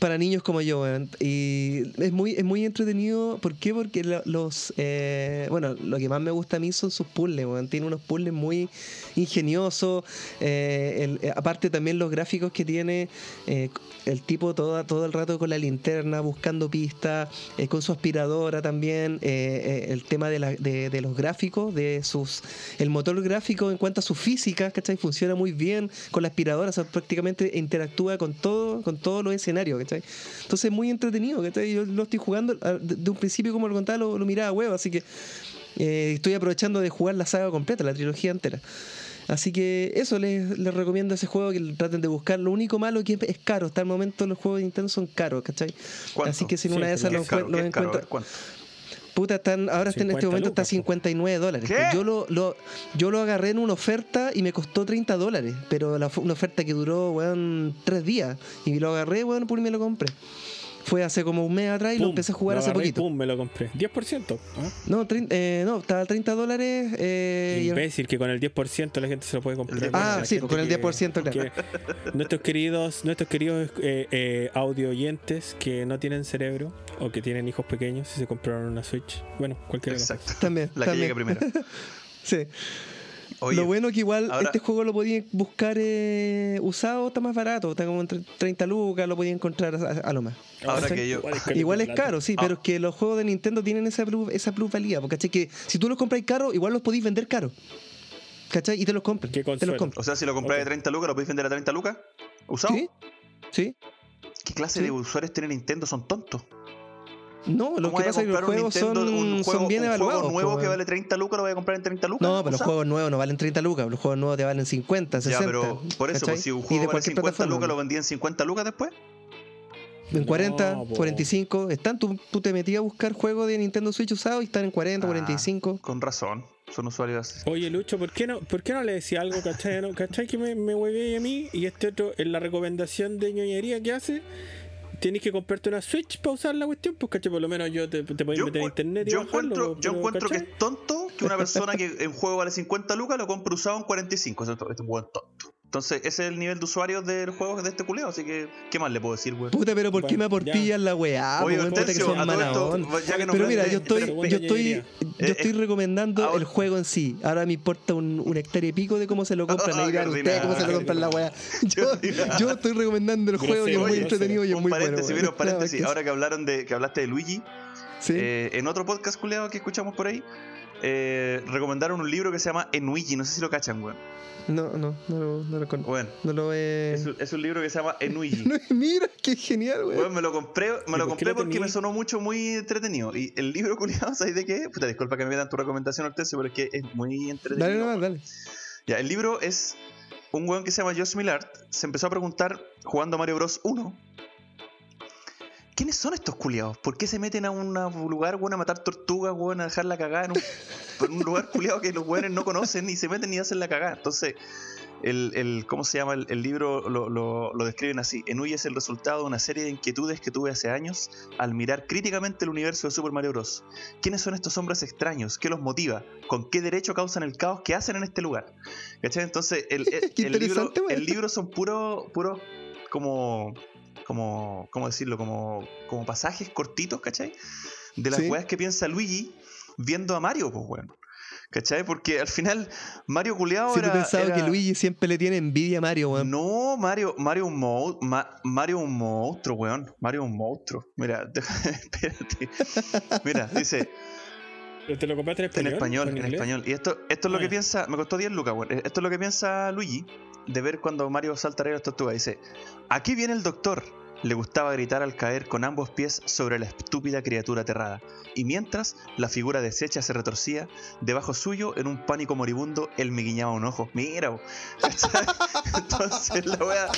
Para niños como yo. Y es muy, es muy entretenido. ¿Por qué? Porque lo- los. eh, bueno, lo que más me gusta a mí son sus puzzles, weón. Tiene unos puzzles muy ingeniosos. eh, el- eh, aparte, también los gráficos que tiene. eh, el tipo todo, todo el rato con la linterna, buscando pistas, con su aspiradora también. el tema de, la- de los gráficos, de sus. El motor gráfico en cuanto a su física, ¿cachai? Funciona muy bien con la aspiradora, o sea, prácticamente interactúa con todo, con todos los escenarios, ¿cachai? Entonces es muy entretenido, ¿cachai? Yo lo estoy jugando ah, de, un principio, como lo contaba, lo, lo miraba huevo, así que eh, estoy aprovechando de jugar la saga completa, la trilogía entera. Así que eso les, les recomiendo ese juego, que traten de buscar. Lo único malo que es, es caro. Hasta el momento los juegos de Nintendo son caros, ¿cachai? ¿Cuánto? Así que si en una de esas ¿qué lo, Puta, están, ahora está en este 50 momento está lucas, po. 59 dólares. ¿Qué? Yo lo, lo- yo lo agarré en una oferta y me costó 30 dólares. Pero la, una oferta que duró, weón, tres días. Y lo agarré, weón, por y me lo compré. Fue hace como un mes atrás y lo Pum, empecé a jugar lo hace agarré poquito. Pum, me lo compré. 10%. ¿ah? No, eh, no, estaba a 30 dólares. Eh, y- Imbécil, que con el 10% la gente se lo puede comprar. El 10%. Ah, sí, con el que- 10%, claro. que nuestros queridos, nuestros queridos eh, eh, audio oyentes que no tienen cerebro o que tienen hijos pequeños y se compraron una Switch. Bueno, las Exacto. También, La que también. llegue primero. Sí. Oye, lo bueno que igual ahora- este juego lo podían buscar eh, usado, está más barato, está como entre 30 lucas, lo podían encontrar a, a lo más. Ahora que yo- Igual es caro, sí, Ah. pero es que los juegos de Nintendo tienen esa, plus- esa plusvalía, porque ¿cachai? que si tú los compras caro, igual los podéis vender caro. ¿Cachai? Y te los compran. Qué Te los compran. O sea, si lo compras de 30 lucas, ¿lo podéis vender a 30 lucas? ¿Usado? ¿Sí? ¿Sí? ¿Qué clase Sí. de usuarios tiene Nintendo? Son tontos. No, lo ¿Cómo que pasa es que los juegos Nintendo, son, un son juego, bien un juego evaluados. nuevo que vale 30 lucas lo voy a comprar en 30 lucas? No, pero los juegos nuevos no valen 30 lucas, los juegos nuevos te valen 50, 60. Ya, pero por eso, pues, si un Y de juego vale cualquier 50 plataforma. lucas, lo vendí en 50 lucas después. En 40, No, po. 45, están, tú, tú te metías a buscar juegos de Nintendo Switch usados y están en 40, Ah, 45. Con razón, son usuarios así. Oye, Lucho, ¿por qué no, por qué no le decía algo, cachai? ¿No? ¿Cachai que me, me huevé a mí y este otro, en la recomendación de ñoñería que hace, tienes que comprarte una Switch para usar la cuestión, pues caché, por lo menos yo te, te podés meter en internet y yo bajarlo, encuentro, yo encuentro que es tonto que una persona que en juego vale 50 lucas lo compre usado en 45. Eso es un buen tonto. Entonces, ese es el nivel de usuarios del juego de este culeo. Así que, ¿qué más le puedo decir, güey? Puta, pero ¿por qué Bueno, me aportillan la weá? Oye? Puta que son esto, ya que Pero mira, yo estoy, yo estoy, yo Eh, estoy eh, recomendando ahora- el juego en sí. Ahora me importa un, un hectárea y pico de cómo se lo compran. Ahí ustedes cómo se lo compran la weá. Yo, estoy recomendando el juego y es muy entretenido y es muy bueno. paréntesis. Ahora que hablaron de, que hablaste de Luigi, Sí. eh, en otro podcast culeado que escuchamos por ahí, eh, recomendaron un libro que se llama Enuigi, no sé si lo cachan, weón. No, no, no, lo- no lo conozco. Bueno, No lo es, un- es un libro que se llama Enuigi. No, mira, qué genial, weón. Weón, me lo compré, me ¿Y lo compré lo porque me sonó mucho, muy entretenido. Y el libro culiado, ¿sabes de qué? Puta, disculpa que me dan tu recomendación, Hortensio, pero es que es muy entretenido. Dale, nomás, dale. Ya, el libro es un weón que se llama Josh Millard. Se empezó a preguntar, jugando Mario Bros 1, ¿quiénes son estos culiados? ¿Por qué se meten a un lugar, weón, a matar tortugas, weón, a dejarla cagada en un, en un lugar culiado que los weones no conocen, ni se meten ni hacen la cagada? Entonces, el, el- ¿cómo se llama? El, el libro lo, lo- lo describen así. Enui es el resultado de una serie de inquietudes que tuve hace años al mirar críticamente el universo de Super Mario Bros. ¿Quiénes son estos hombres extraños? ¿Qué los motiva? ¿Con qué derecho causan el caos que hacen en este lugar? ¿Cachai? Entonces, el, libro, el libro son puros, puros como, como, ¿cómo decirlo? Como, como pasajes cortitos, ¿cachai? De las Sí. weas que piensa Luigi viendo a Mario, pues, weón. ¿Cachai? Porque al final, Mario Culeado tú era, pensabas era- que Luigi siempre le tiene envidia a Mario, weón. no, Mario, Mario un mo- ma- Mario un monstruo, weón. Mario un monstruo. Mira, espérate. Mira, dice ¿Pero ¿Te lo compraste en en español? español, ¿O en español. Y esto, esto es lo Ah, que piensa, me costó 10 lucas, weón. Esto es lo que piensa Luigi de ver cuando Mario salta arriba de la tortuga. Dice, aquí viene el doctor. Le gustaba gritar al caer con ambos pies sobre la estúpida criatura aterrada. Y mientras la figura deshecha se retorcía, debajo suyo, en un pánico moribundo, él me guiñaba un ojo. Mira. Entonces la wea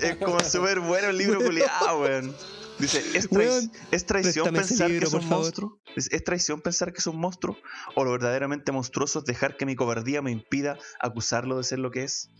es como súper bueno el libro culiado, weón. Dice, ¿es, trai- Weón, ¿es traición pensar libro, que es un monstruo? ¿Es, es traición pensar que es un monstruo? ¿O lo verdaderamente monstruoso es dejar que mi cobardía me impida acusarlo de ser lo que es?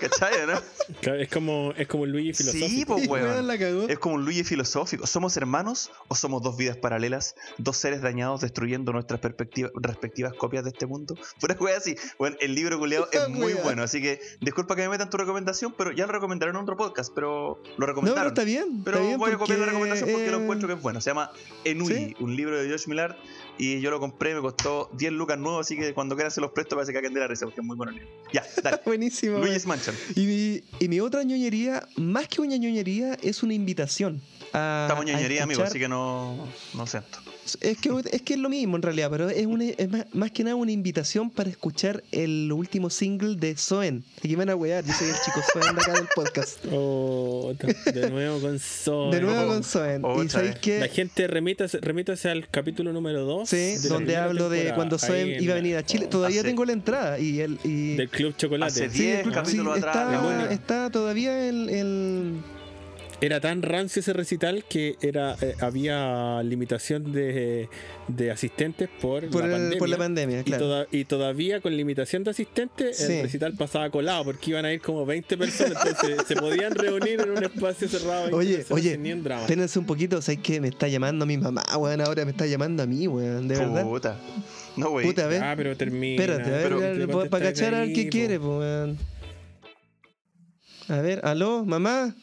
¿Cachai, no? Es como, es como Luigi filosófico. Sí, pues, Sí, weón, cagó. Es como un Luigi filosófico. ¿Somos hermanos o somos dos vidas paralelas? ¿Dos seres dañados destruyendo nuestras respectivas copias de este mundo? Pura así. Bueno, el libro culeado es muy bueno. Así que disculpa que me metan tu recomendación, pero ya lo recomendaron en otro podcast, pero lo No, pero recomendaron. está bien. Pero está bien voy a copiar la recomendación porque lo eh, encuentro que es bueno. Se llama Enui, ¿Sí? un libro de Josh Millard. Y yo lo compré, me costó 10 lucas nuevos, así que cuando quieran se los presto para que se caguen de la risa, porque es muy bueno el libro. Ya, dale. Buenísimo. weón. Luigi's Mansion. Y mi, y mi otra ñoñería, más que una ñoñería, es una invitación. A, Estamos ñoñería, amigo, así que no, no siento. Es que, es que es lo mismo en realidad, pero es, una, es más, más que nada una invitación para escuchar el último single de Soen. Aquí me van a wear, yo soy el chico Soen de acá del podcast. Oh, de nuevo con Zoe. De nuevo Oh, con Soen. y sabéis. La que gente remítase, remítase al capítulo número 2. sí, donde hablo de cuando Soen iba a venir a Chile. Todavía Hace- tengo la entrada y el y Del Club Chocolate. Hace Sí, 10 el club- capítulos sí, atrás. está, está todavía el, el- Era tan rancio ese recital que era eh, había limitación de, de asistentes por, por, la el- pandemia. por la pandemia, Y, claro. toda- y todavía con limitación de asistentes, Sí. el recital pasaba colado porque iban a ir como 20 personas, entonces se podían reunir en un espacio cerrado. 20 Oye, oye, ni un drama. Espérense un poquito, ¿sabes qué? Me está llamando mi mamá, weón. Ahora me está llamando a mí, weón. De verdad. Puta. No, güey. Puta, a ver. Ah, pero termina. Espérate, a ver, Pero- ya, ¿Qué para contestáis cachar a ver ahí, qué po? quiere, weón. A ver, aló, mamá.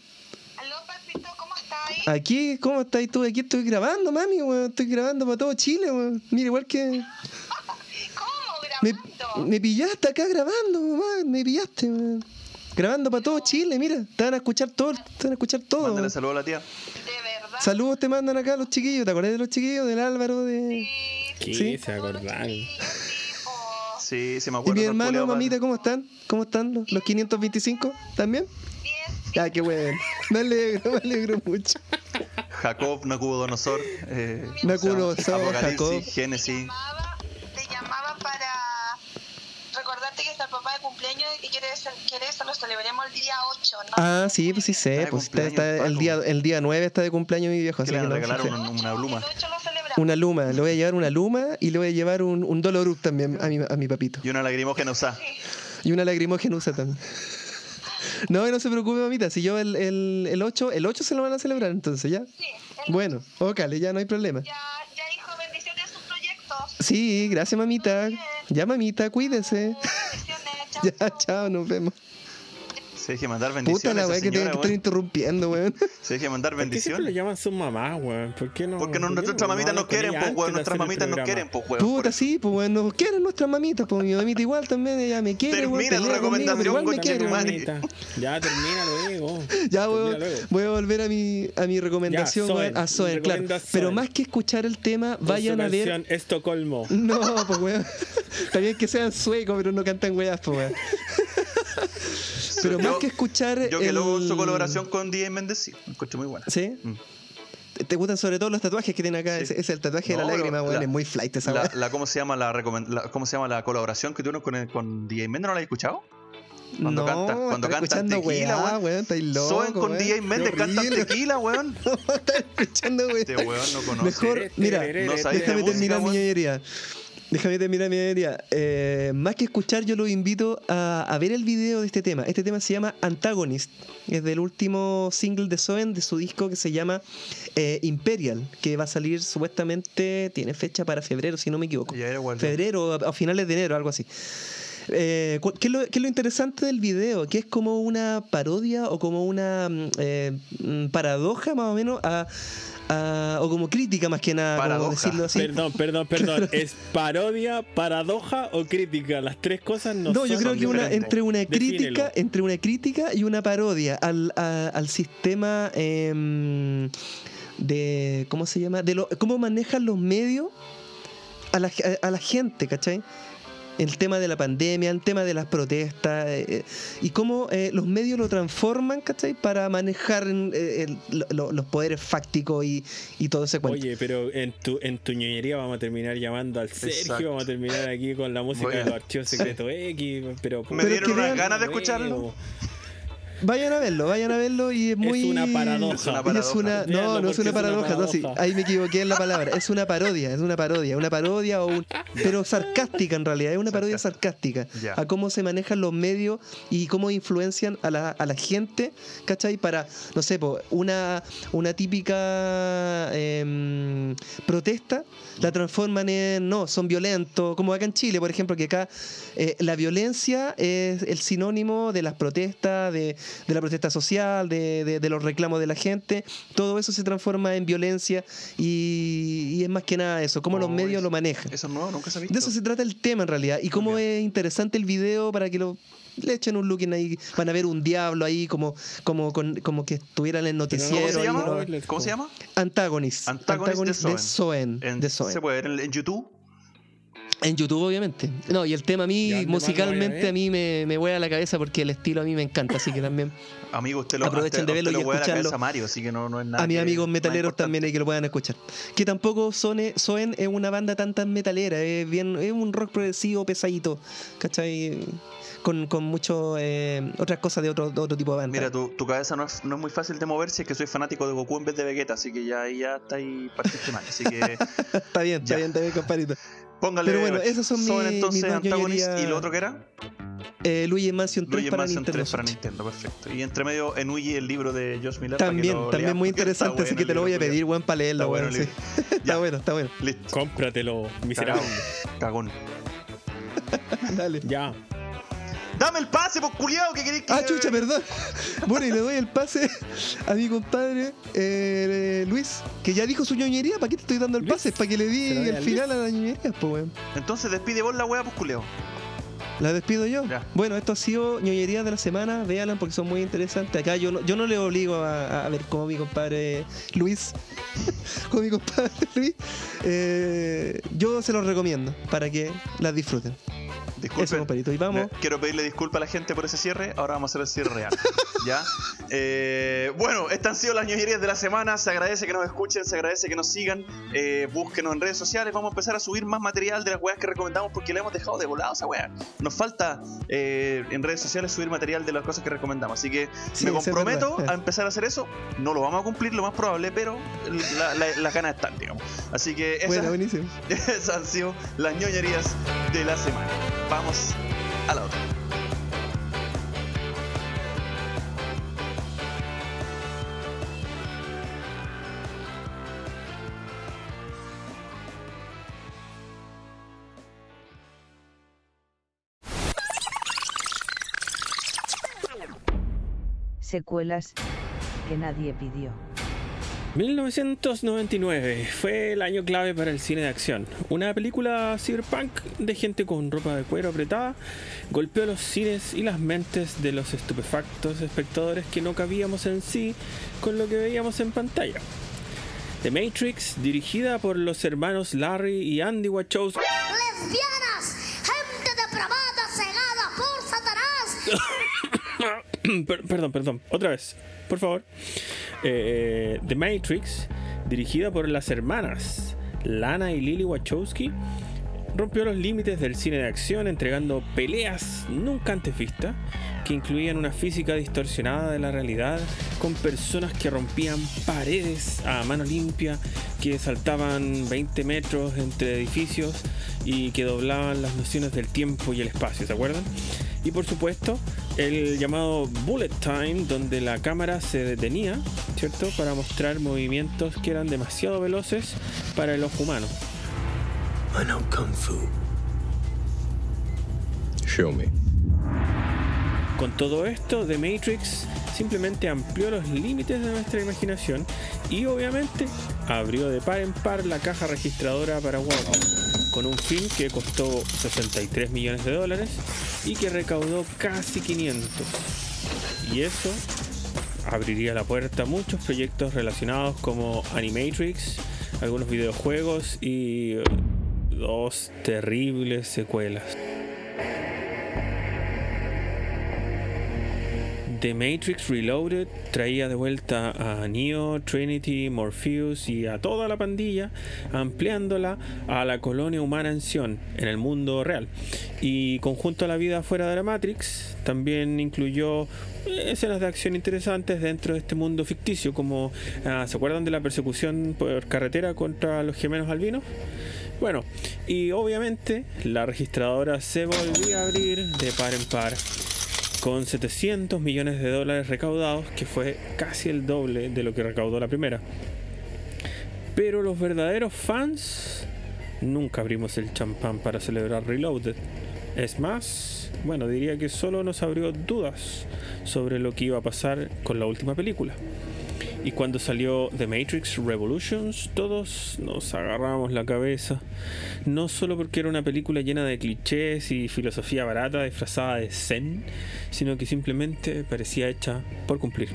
Aló, papito, ¿cómo estáis? Aquí, ¿cómo estás tú? Aquí estoy grabando, mami, weón. Estoy grabando para todo Chile, weón. Mira, igual que. ¿Cómo Me, grabando? me pillaste acá grabando, mamá. Me pillaste, weón. Grabando para todo Chile, mira. Te van a escuchar todo, te van a escuchar todo. Mándale saludos a la tía. ¿De verdad? Saludos te mandan acá los chiquillos. ¿Te acordás de los chiquillos? Del Álvaro, de. ¿Qué Sí. se acordaron? Sí, sí me ¿Y acuerdo. mi del hermano, mamita, cómo están? ¿Cómo están los, los 525? ¿También? Ah, qué bueno. Me alegro, me alegro mucho. Jacob, Nakudonosor, eh, Nakudonosor, Apocalipsis, Jacob. Génesis. llamaba, te llamaba para recordarte que está el papá de cumpleaños y que quieres, que eso lo celebremos el día 8, ¿no? Ah, sí, pues sí sé. Pues está, está el, día, el día 9 está de cumpleaños mi viejo. Así le que van a no, sí una, una pluma. El 8 lo celebramos. Una luma. Le voy a llevar una luma y le voy a llevar un, un Dolorup también a mi, a mi papito. Y una lagrimógena usada. Y una lagrimógena usa también. No, no se preocupe, mamita. Si yo el, el, el 8, el 8 se lo van a celebrar entonces, ¿ya? Sí, el- Bueno, ócale, ya no hay problema. ya, ya hijo, bendiciones a sus proyectos. Sí, gracias, mamita. Ya, mamita, cuídese. Bendiciones, chao. Ya, chao, nos vemos. Se deje mandar Puta bendiciones. la esa weá que te señora, que weón. interrumpiendo, weón. Se deje mandar ¿Por qué siempre le bendiciones. llaman sus mamás, weón? ¿Por qué no? Porque no, nuestras no mamitas no quieren, pues, weón. Nuestras mamitas no quieren, pues, weón. Puta, sí, pues bueno, nos quieren nuestras mamitas, pues mi mamita igual también, ella me quiere, weón. Termina tu recomendación, igual me quiere, weón. Ya termina luego. Ya luego. voy a volver a mi, a mi recomendación, Ya, weón, a Soen, claro. Pero más que escuchar el tema, vayan a ver. Estocolmo. No, pues weón. Está bien que sean suecos, pero no cantan weas, pues weón. Pero Yo- más que escuchar. Yo que el- luego su colaboración con DJ Méndez, sí, me encuentro muy buena. ¿Sí? Mm. ¿Te gustan sobre todo los tatuajes que tiene acá? Sí. Es el tatuaje de No, la lágrima, weón. Es muy flight esa La, ¿cómo, se llama la, recomen- la- ¿Cómo se llama la colaboración que tuvieron con, el- con DJ Méndez? ¿No la has escuchado? cuando no, canta- cuando cantan tequila, weá, weón. weón. Estáis loco. Soen con weón. DJ Méndez cantan tequila, weón. Están escuchando, weón. Este weón no conoce. Mejor, mira, No sabéis de déjame terminar mi ñoñería. Déjame terminar mi ñoñería. Eh, más que escuchar, yo los invito a, a ver el video de este tema. Este tema se llama Antagonist. Es del último single de Soen de su disco que se llama eh, Imperial, que va a salir supuestamente, tiene fecha para febrero, si no me equivoco. Ya era. Febrero, a a finales de enero, algo así. Eh, ¿qué, es lo, qué es lo interesante del video? Que es como una parodia o como una mm, eh, mm, paradoja más o menos a, a- o como crítica más que nada, como Paradoja. decirlo así. Perdón, perdón, perdón. ¿Es parodia, paradoja o crítica? Las tres cosas no, No, yo creo que una, entre una Defínelo. crítica, entre una crítica y una parodia al, a- al sistema em, de ¿cómo se llama? de lo, cómo manejan los medios a la, a- a la gente, ¿cachai? El tema de la pandemia, el tema de las protestas eh, eh, y cómo eh, los medios lo transforman, ¿cachai? Para manejar eh, el- lo- lo- los poderes fácticos y, y todo ese cuento. Oye, pero en tu, en tu ñoñería vamos a terminar llamando al Sergio, Exacto. vamos a terminar aquí con la música a- de los archivos secretos X, pero... Me Pero dieron unas ganas de escucharlo. Vayan a verlo, vayan a verlo y es muy. una paradoja. Es una Y es paradoja. una- Véanlo no, no es una es una paradoja, no, sí, paradoja. ahí me equivoqué en la palabra. Es una parodia, es una parodia, una parodia o un, pero sarcástica en realidad, es una parodia sarcástica a cómo se manejan los medios y cómo influencian a la, a la gente, ¿cachai? Para, no sé, po, una, una típica em, protesta la transforman en, no, son violentos, como acá en Chile, por ejemplo, que acá eh, la violencia es el sinónimo de las protestas, de, de la protesta social, de, de- de los reclamos de la gente, todo eso se transforma en violencia y, y es más que nada eso, cómo los Oh, medios eso- lo manejan. Eso es nuevo, nunca se ha visto. De eso se trata el tema en realidad. Y cómo es interesante el video para que lo le echen un look ahí. Van a ver un diablo ahí como, como, con- como que estuvieran en el noticiero. ¿Cómo se llama? ¿no? ¿Cómo se llama? Antagonist. Antagonist de de Soen. En- de Soen. ¿Se puede ver en, en YouTube? En YouTube, obviamente. No, y el tema a ¿Y mí, a musicalmente, a mí me, me vuela la cabeza porque el estilo a mí me encanta, así que también. Amigo, usted lo, Aprovechen usted- de verlo usted y lo huele a la escucharlo. cabeza a Mario, así que no, no es nada. A mis amigos metaleros también hay que lo puedan escuchar. Que tampoco Sone, Soen es una banda tan tan metalera, es bien, es un rock progresivo pesadito, ¿cachai? Con, con mucho eh, otras cosas de otro, de otro tipo de banda. Mira, tu, tu cabeza no es, no es muy fácil de mover si es que soy fanático de Goku en vez de Vegeta, así que ya ahí ya está ahí partiste mal. Así que está bien, está bien, está bien, compadrito. Póngale. Pero bueno, esos son Son mis- entonces mis Antagonist. ñoñerías. ¿Y lo otro que era? Eh, Luigi Mansion 3 Luigi para Mansion Nintendo 3 para. Nintendo, perfecto. Y entre medio Enuyi el libro de Josh Miller. para que También, lo también leas, muy está interesante, así bueno que te lo voy a pedir, weón, para Está leerlo, bueno weón. el sí. Está bueno, está bueno. Listo. Cómpratelo, miserable. Cagón. Dale. Ya. Dame el pase, pues culiao, que querés que. Ah, chucha, perdón. Bueno, y le doy el pase a mi compadre eh, Luis, que ya dijo su ñoñería. ¿Para qué te estoy dando el Luis, pase? Para que le ¿se di el a final a la ñoñería, pues, weón. Entonces despide vos la wea, pues culiao. La despido yo. Ya. Bueno, esto ha sido ñoñería de la semana. Véanla porque son muy interesantes. Acá yo no, yo no le obligo a, a ver cómo mi compadre Luis, como mi compadre Luis, eh, yo se los recomiendo para que las disfruten. Disculpen. Y vamos. Quiero pedirle disculpas a la gente por ese cierre. Ahora vamos a hacer el cierre real. ¿Ya? Eh, bueno, estas han sido las ñoñerías de la semana. Se agradece que nos escuchen, se agradece que nos sigan. Eh, búsquenos en redes sociales. Vamos a empezar a subir más material de las weas que recomendamos porque le hemos dejado de volado esa wea. Nos falta eh, en redes sociales subir material de las cosas que recomendamos. Así que Sí, me comprometo verdad. a empezar a hacer eso. No lo vamos a cumplir, lo más probable, pero la- la- las ganas están, digamos. Así que esas, Bueno, esas han sido las ñoñerías de la semana vamos a la. Secuelas que nadie pidió. 1999 fue el año clave para el cine de acción. Una película cyberpunk de gente con ropa de cuero apretada golpeó los cines y las mentes de los estupefactos espectadores que no cabíamos en sí con lo que veíamos en pantalla. The Matrix, dirigida por los hermanos Larry y Andy Wachowski. ¡Lesbianas! ¡Gente depravada cegada por Satanás! Per- perdón, perdón, otra vez, por favor. Eh, The Matrix, dirigida por las hermanas Lana y Lily Wachowski, rompió los límites del cine de acción entregando peleas nunca antes vistas que incluían una física distorsionada de la realidad con personas que rompían paredes a mano limpia, que saltaban 20 metros entre edificios y que doblaban las nociones del tiempo y el espacio, ¿se acuerdan? Y por supuesto, el llamado bullet time, donde la cámara se detenía, ¿cierto? Para mostrar movimientos que eran demasiado veloces para el ojo humano. Kung Fu. Show me. Con todo esto, The Matrix simplemente amplió los límites de nuestra imaginación y obviamente abrió de par en par la caja registradora para Warner, con un film que costó 63 millones de dólares y que recaudó casi 500. Y eso abriría la puerta a muchos proyectos relacionados como Animatrix, algunos videojuegos y dos terribles secuelas. The Matrix Reloaded traía de vuelta a Neo, Trinity, Morpheus y a toda la pandilla, ampliándola a la colonia humana Sion, en el mundo real. Y conjunto a la vida fuera de la Matrix, también incluyó escenas de acción interesantes dentro de este mundo ficticio, como ah, ¿se acuerdan de la persecución por carretera contra los gemelos albinos? Bueno, y obviamente la registradora se volvía a abrir de par en par con 700 millones de dólares recaudados, que fue casi el doble de lo que recaudó la primera. Pero los verdaderos fans nunca abrimos el champán para celebrar Reloaded. Es más, bueno, diría que solo nos abrió dudas sobre lo que iba a pasar con la última película. Y cuando salió The Matrix Revolutions, todos nos agarramos la cabeza. No solo porque era una película llena de clichés y filosofía barata disfrazada de zen, sino que simplemente parecía hecha por cumplir.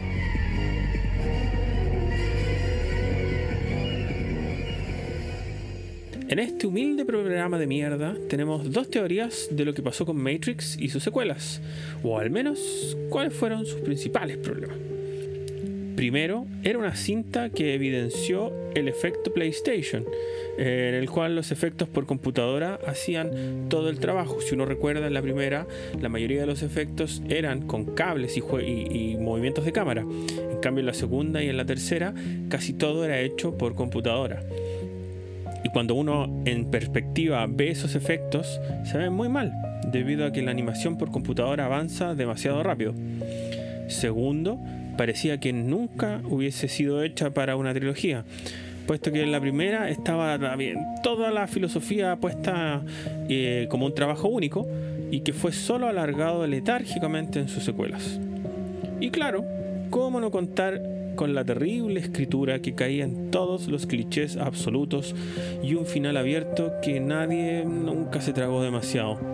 En este humilde programa de mierda tenemos dos teorías de lo que pasó con Matrix y sus secuelas, o al menos cuáles fueron sus principales problemas. Primero, era una cinta que evidenció el efecto PlayStation, eh, en el cual los efectos por computadora hacían todo el trabajo. Si uno recuerda en la primera, la mayoría de los efectos eran con cables y, y movimientos de cámara. En cambio, en la segunda y en la tercera, casi todo era hecho por computadora. Y cuando uno en perspectiva ve esos efectos, se ven muy mal, debido a que la animación por computadora avanza demasiado rápido. Segundo, parecía que nunca hubiese sido hecha para una trilogía, puesto que en la primera estaba toda la filosofía puesta eh, como un trabajo único y que fue solo alargado letárgicamente en sus secuelas. Y claro, ¿cómo no contar con la terrible escritura que caía en todos los clichés absolutos y un final abierto que nadie nunca se tragó demasiado?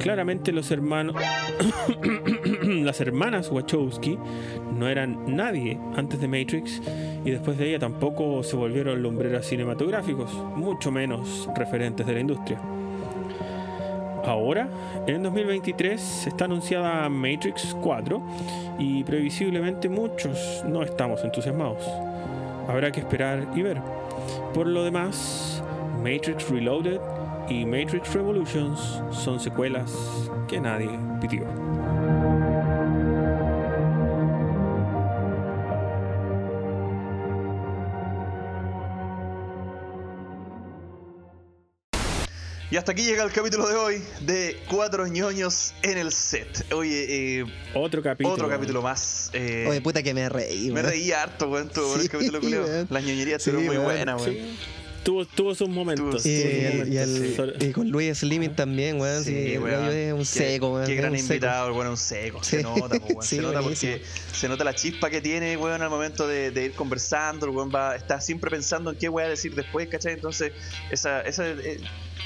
Claramente los hermanos las hermanas Wachowski no eran nadie antes de Matrix y después de ella tampoco se volvieron lumbreras cinematográficos, mucho menos referentes de la industria. Ahora, en 2023, está anunciada Matrix 4 y previsiblemente muchos no estamos entusiasmados. Habrá que esperar y ver. Por lo demás, Matrix Reloaded y Matrix Revolutions son secuelas que nadie pidió. Y hasta aquí llega el capítulo de hoy de Cuatro ñoños en el set. Oye, eh, Otro capítulo. otro capítulo más. eh, Oye, puta que me reí, me reí harto, weón, todo por el Sí, capítulo. Las ñoñerías Sí, estuvieron muy weón. buenas, weón. Tuvo, tuvo sus momentos. Y, tuvo sus el- y momentos, el- sí. y con Luis Slimming también, weón. Sí, weón. es un Qué- seco, weón. Qué gran un invitado, weón un seco. Se nota, weón, Sí, se nota buenísimo. porque se nota la chispa que tiene, weón, al momento de, de ir conversando. El weón va, está siempre pensando en qué weón decir después, ¿cachai? Entonces, esa, esa eh,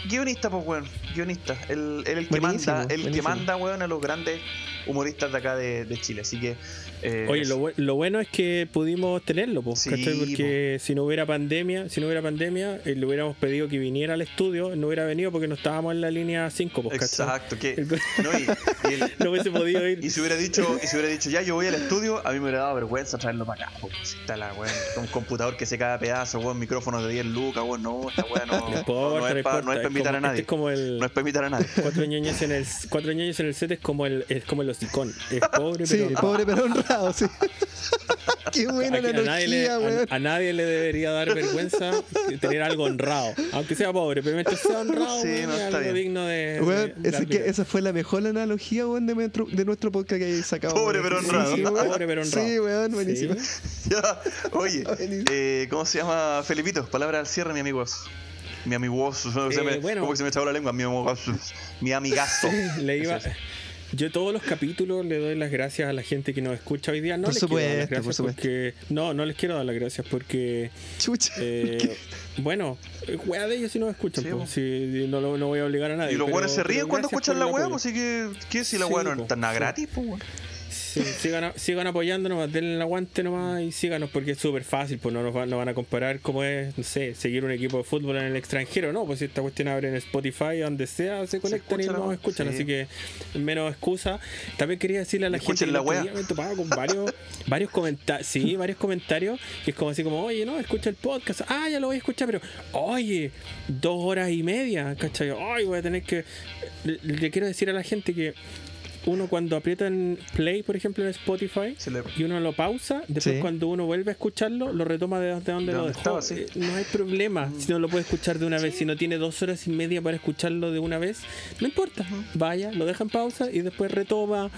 guionista, pues, weón, guionista. El, el, el que Buenísimo, manda, el que manda, weón, a los grandes humoristas de acá de, de Chile. Así que. eh, Oye, lo, bu- lo bueno es que pudimos tenerlo, pues, Sí. Porque si no hubiera pandemia, si no hubiera pandemia, eh, le hubiéramos pedido que viniera al estudio, no hubiera venido porque no estábamos en la línea 5, pues. Exacto, que. No, y, y el- no hubiese podido ir. Y si hubiera dicho, y si hubiera dicho, ya yo voy al estudio, a mí me hubiera dado vergüenza traerlo para acá. po. Si está la weón, un computador que se cae a pedazos, weón, micrófono de 10 lucas, weón, no, esta weón no, No no, no no es para importa, es invitar a nadie. este es como el- No es para invitar a nadie. Cuatro ñoños en el cuatro en el set es como el es como el hocicón, es pobre Sí, pero honrado. pobre pero honrado, sí. Qué buena Aquí a, nadie le, analogía, a- weón. a nadie le debería dar vergüenza tener algo honrado, aunque sea pobre, pero mientras sea honrado, Sí, weón, no, es está algo bien. digno de, Weón, de- de esa, que, admirar. esa fue la mejor analogía, weón, de nuestro, de nuestro podcast que hayáis sacado. Pobre weón. pero honrado. Sí. Pobre pero honrado. Sí, weón, buenísimo. Sí. Ya, Oye, eh, ¿cómo se llama Felipito? Palabra al cierre, mi amigo. Mi amigo, se me, Eh, bueno. ¿cómo que se me echaba la lengua? Mi amigo, mi amigazo. Le iba. Yo todos los capítulos le doy las gracias a la gente que nos escucha hoy día. No Por les quiero dar las supuesto, por gracias supuesto. porque no, no les quiero dar las gracias porque Chucha. eh, bueno, wea de ellos si no escuchan, Sí. Si no, lo- no voy a obligar a nadie. Y los weones se ríen cuando escuchan la weá, pues así que, ¿qué si la Sí, weá no está nada sí. gratis, pues weón? Sí, sigan, sigan apoyando nomás, denle el aguante nomás y síganos porque es súper fácil, pues no nos van, no van a comparar cómo es, no sé, seguir un equipo de fútbol en el extranjero, no, pues si esta cuestión abre en Spotify, donde sea, se conectan y escucha, nos ¿no? escuchan, Sí. así que menos excusa. También quería decirle a la Y gente que la día me topaba con varios, varios comentarios, sí, varios comentarios, que es como así como, oye, no, escucha el podcast, ah, ya lo voy a escuchar, pero, oye, dos horas y media, ¿cachai? Ay, voy a tener que... Le, le quiero decir a la gente que uno cuando aprieta en play, por ejemplo, en Spotify, Se le- y uno lo pausa, después Sí. cuando uno vuelve a escucharlo, lo retoma de, de donde De lo dejó. estaba, sí. Eh, No hay problema si no lo puede escuchar de una vez. Si no tiene dos horas y media para escucharlo de una vez, no importa. Vaya, lo deja en pausa y después retoma.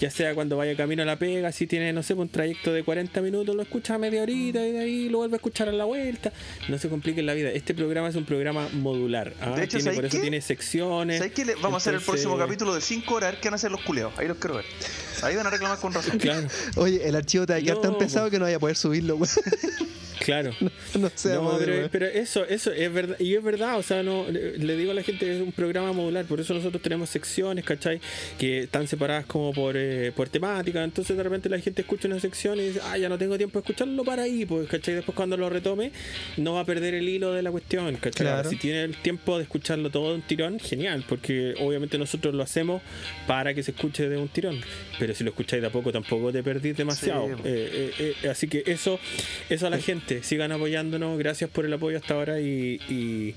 Ya sea cuando vaya camino a la pega, si tiene, no sé, un trayecto de 40 minutos, lo escucha a media horita y de ahí lo vuelve a escuchar a la vuelta. No se complique la vida. Este programa es un programa modular. ¿ah? De hecho, Tiene- ¿sabes por eso qué? tiene secciones. ¿Sabes qué? Le- Vamos a hacer el próximo capítulo de 5 horas, qué van a hacer los culeados. Ahí los quiero ver. Ahí van a reclamar con razón. Claro, Oye, el archivo te va a quedar No, tan pesado que no vaya a poder subirlo, weón. Claro. No sé, No, madre, pero, eso, eso es verdad, y es verdad, o sea, no, le, digo a la gente, es un programa modular, por eso nosotros tenemos secciones, ¿cachai? Que están separadas como por, eh, por temática, entonces de repente la gente escucha una sección y dice, ah, ya no tengo tiempo de escucharlo, para ahí, pues, ¿cachai? Después cuando lo retome, no va a perder el hilo de la cuestión, ¿cachai? Claro. Si tiene el tiempo de escucharlo todo de un tirón, genial, porque obviamente nosotros lo hacemos para que se escuche de un tirón, pero si lo escucháis de a poco tampoco te perdís demasiado. Sí. Eh, eh, eh, así que eso, eso a la gente, sigan apoyándonos, gracias por el apoyo hasta ahora y, y,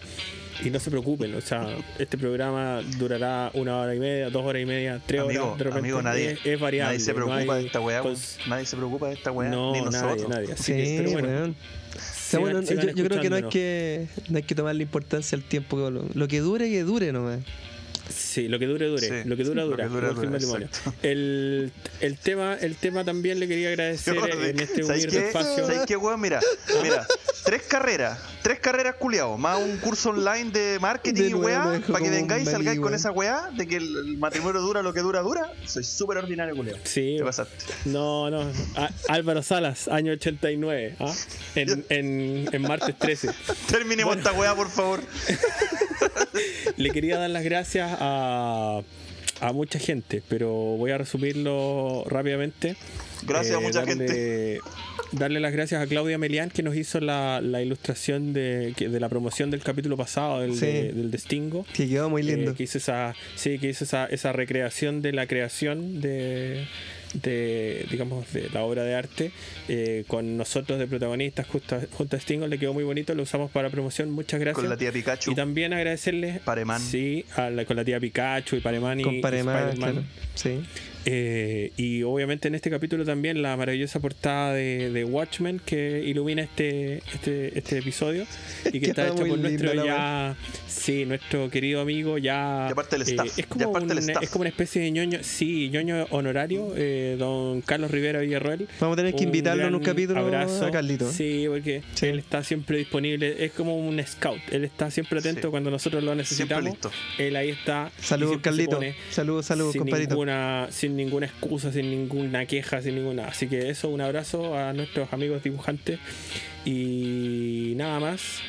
y no se preocupen, o sea, este programa durará una hora y media, dos horas y media, tres Amigo, horas, de repente amigo, nadie, es, es variable. nadie se no preocupa hay de esta weá. Nadie se preocupa de esta weá. No, ni nosotros. nadie. Así Sí, que, pero bueno, sigan- bueno, sigan yo, yo creo que no hay que no hay que tomarle importancia al tiempo que lo, lo que dure que dure nomás. Sí, lo que dure, dure. Sí, lo que dura, dura. que dura, como el dura, matrimonio. exacto. El, el, tema, el tema también le quería agradecer en este ¿Sabes humilde qué? espacio. ¿Sabes qué, weón? Mira, mira, tres carreras, tres carreras culiados, más un curso online de marketing De y weá, para que vengáis y salgáis con esa weá de que el, el matrimonio dura lo que dura, dura. Soy súper ordinario, culiado. Sí, ¿Qué pasaste? no, no. Álvaro Salas, año 89, ¿ah? en, en, en martes 13. Terminemos esta weá, por favor. Le quería dar las gracias a, a mucha gente, pero voy a resumirlo rápidamente. Gracias a Eh, mucha darle- gente. Darle las gracias a Claudia Melián que nos hizo la, la ilustración de, la promoción del capítulo pasado, del, Sí. de, del Destingo. Que quedó muy lindo. Eh, que hizo esa, sí, que hizo esa, esa recreación de la creación de, de digamos, de la obra de arte eh, con nosotros de protagonistas justo, junto a Stingo. Le quedó muy bonito, lo usamos para promoción. Muchas gracias. Con la tía Pikachu. Y también agradecerles Pareman. Sí, a la- con la tía Pikachu y Pareman y con y claro. Sí. Eh, y obviamente en este capítulo también la maravillosa portada de, de Watchmen que ilumina este, este, este episodio y que está muy por nuestro ya sí, nuestro querido amigo ya Ya parte del eh, staff, es ya como parte del un- staff. es como una especie de ñoño, sí, ñoño honorario, eh, don Carlos Rivera Villarroel. Vamos a tener que invitarlo en un capítulo abrazo. a Carlito. Sí, porque Sí. él está siempre disponible, es como un scout, él está siempre atento Sí. cuando nosotros lo necesitamos. listo. Él ahí está. Saludos, Carlito. Saludos, saludos, sin compadrito. ninguna, sin ninguna excusa, sin ninguna queja, sin ninguna. Así que eso, un abrazo a nuestros amigos dibujantes. Y nada más.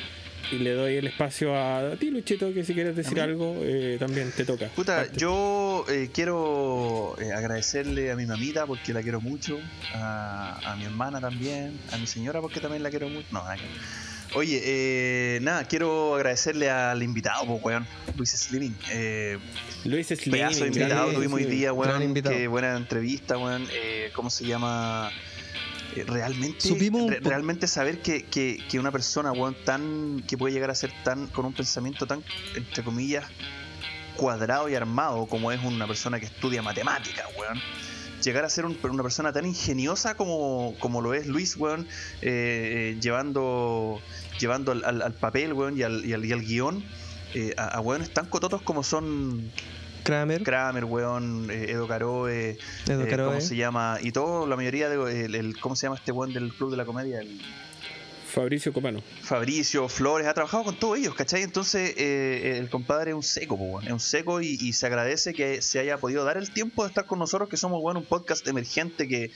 Y le doy el espacio a ti, Luchito, que si quieres decir algo, eh, también te toca. Puta, Parte. yo eh, quiero eh, agradecerle a mi mamita porque la quiero mucho, a, a mi hermana también, a mi señora porque también la quiero mucho. No, Oye, eh, nada, quiero agradecerle al invitado, pues, weón, Luis Slimming. Eh, Luis Slim. pedazo de sí, invitado sí, tuvimos hoy día, weón. Qué buena entrevista, weón. Eh, ¿Cómo se llama? Eh, realmente, Supimos re- po- realmente saber que, que, que una persona, weón, tan, que puede llegar a ser tan, con un pensamiento tan, entre comillas, cuadrado y armado como es una persona que estudia matemáticas, weón. Llegar a ser un- una persona tan ingeniosa como, como lo es Luis, weón, eh, eh, llevando, llevando al, al- al papel, weón, y al, y al, y al guion eh, a, a weones tan cototos como son Kramer. Kramer, weón, eh, Edo Caroe, Edo eh, Caroe. ¿cómo se llama? Y todo, la mayoría de, el, el- ¿cómo se llama este weón del Club de la Comedia? El Fabricio Copano. Fabricio, Flores, ha trabajado con todos ellos, ¿cachai? Entonces eh, el compadre es un seco, po, weón, es un seco y, y se agradece que se haya podido dar el tiempo de estar con nosotros, que somos, bueno, un podcast emergente que,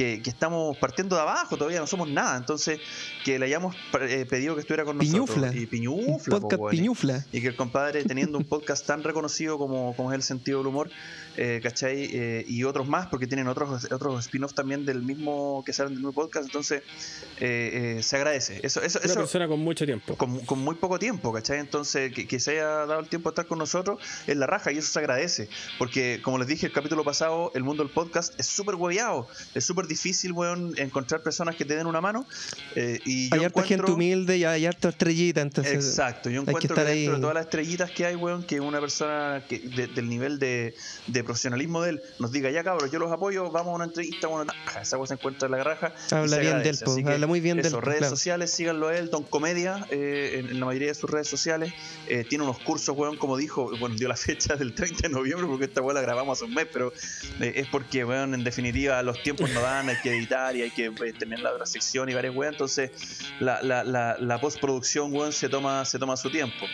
que, que estamos partiendo de abajo, todavía no somos nada, entonces que le hayamos eh, pedido que estuviera con nosotros. Piñufla. Y piñufla, podcast y- piñufla. y que el compadre teniendo un podcast tan reconocido como, como es el sentido del humor, eh, ¿cachai? Eh, y otros más, porque tienen otros, otros spin-offs también del mismo, que salen del mismo podcast, entonces eh, eh, se agradece. Eso, eso, Una eso persona con mucho tiempo. con, con muy poco tiempo, ¿cachai? Entonces, que, que se haya dado el tiempo de estar con nosotros es la raja y eso se agradece. Porque, como les dije el capítulo pasado, el mundo del podcast es súper hueviado. Es súper difícil, weón, encontrar personas que te den una mano. eh, y yo Hay harta gente humilde y hay harta estrellita, entonces. Exacto, yo que encuentro que, dentro ahí. de todas las estrellitas que hay, weón, que una persona que de- del nivel de, de profesionalismo de él nos diga, ya cabros, yo los apoyo, vamos a una entrevista, bueno, esa cosa se encuentra en la raja. y Habla bien agradece. de él, po, habla muy bien de eso, él, redes claro. sociales, síganlo a él, Don Comedia, eh, en, en la mayoría de sus redes sociales. Eh, tiene unos cursos, weón, como dijo, bueno, dio la fecha del 30 de noviembre porque esta weón la grabamos hace un mes, pero eh, es porque, weón, en definitiva los tiempos no dan, hay que editar y hay que eh, tener la otra sección y varias weón, entonces la, la, la, la postproducción, weón, se toma, se toma su tiempo.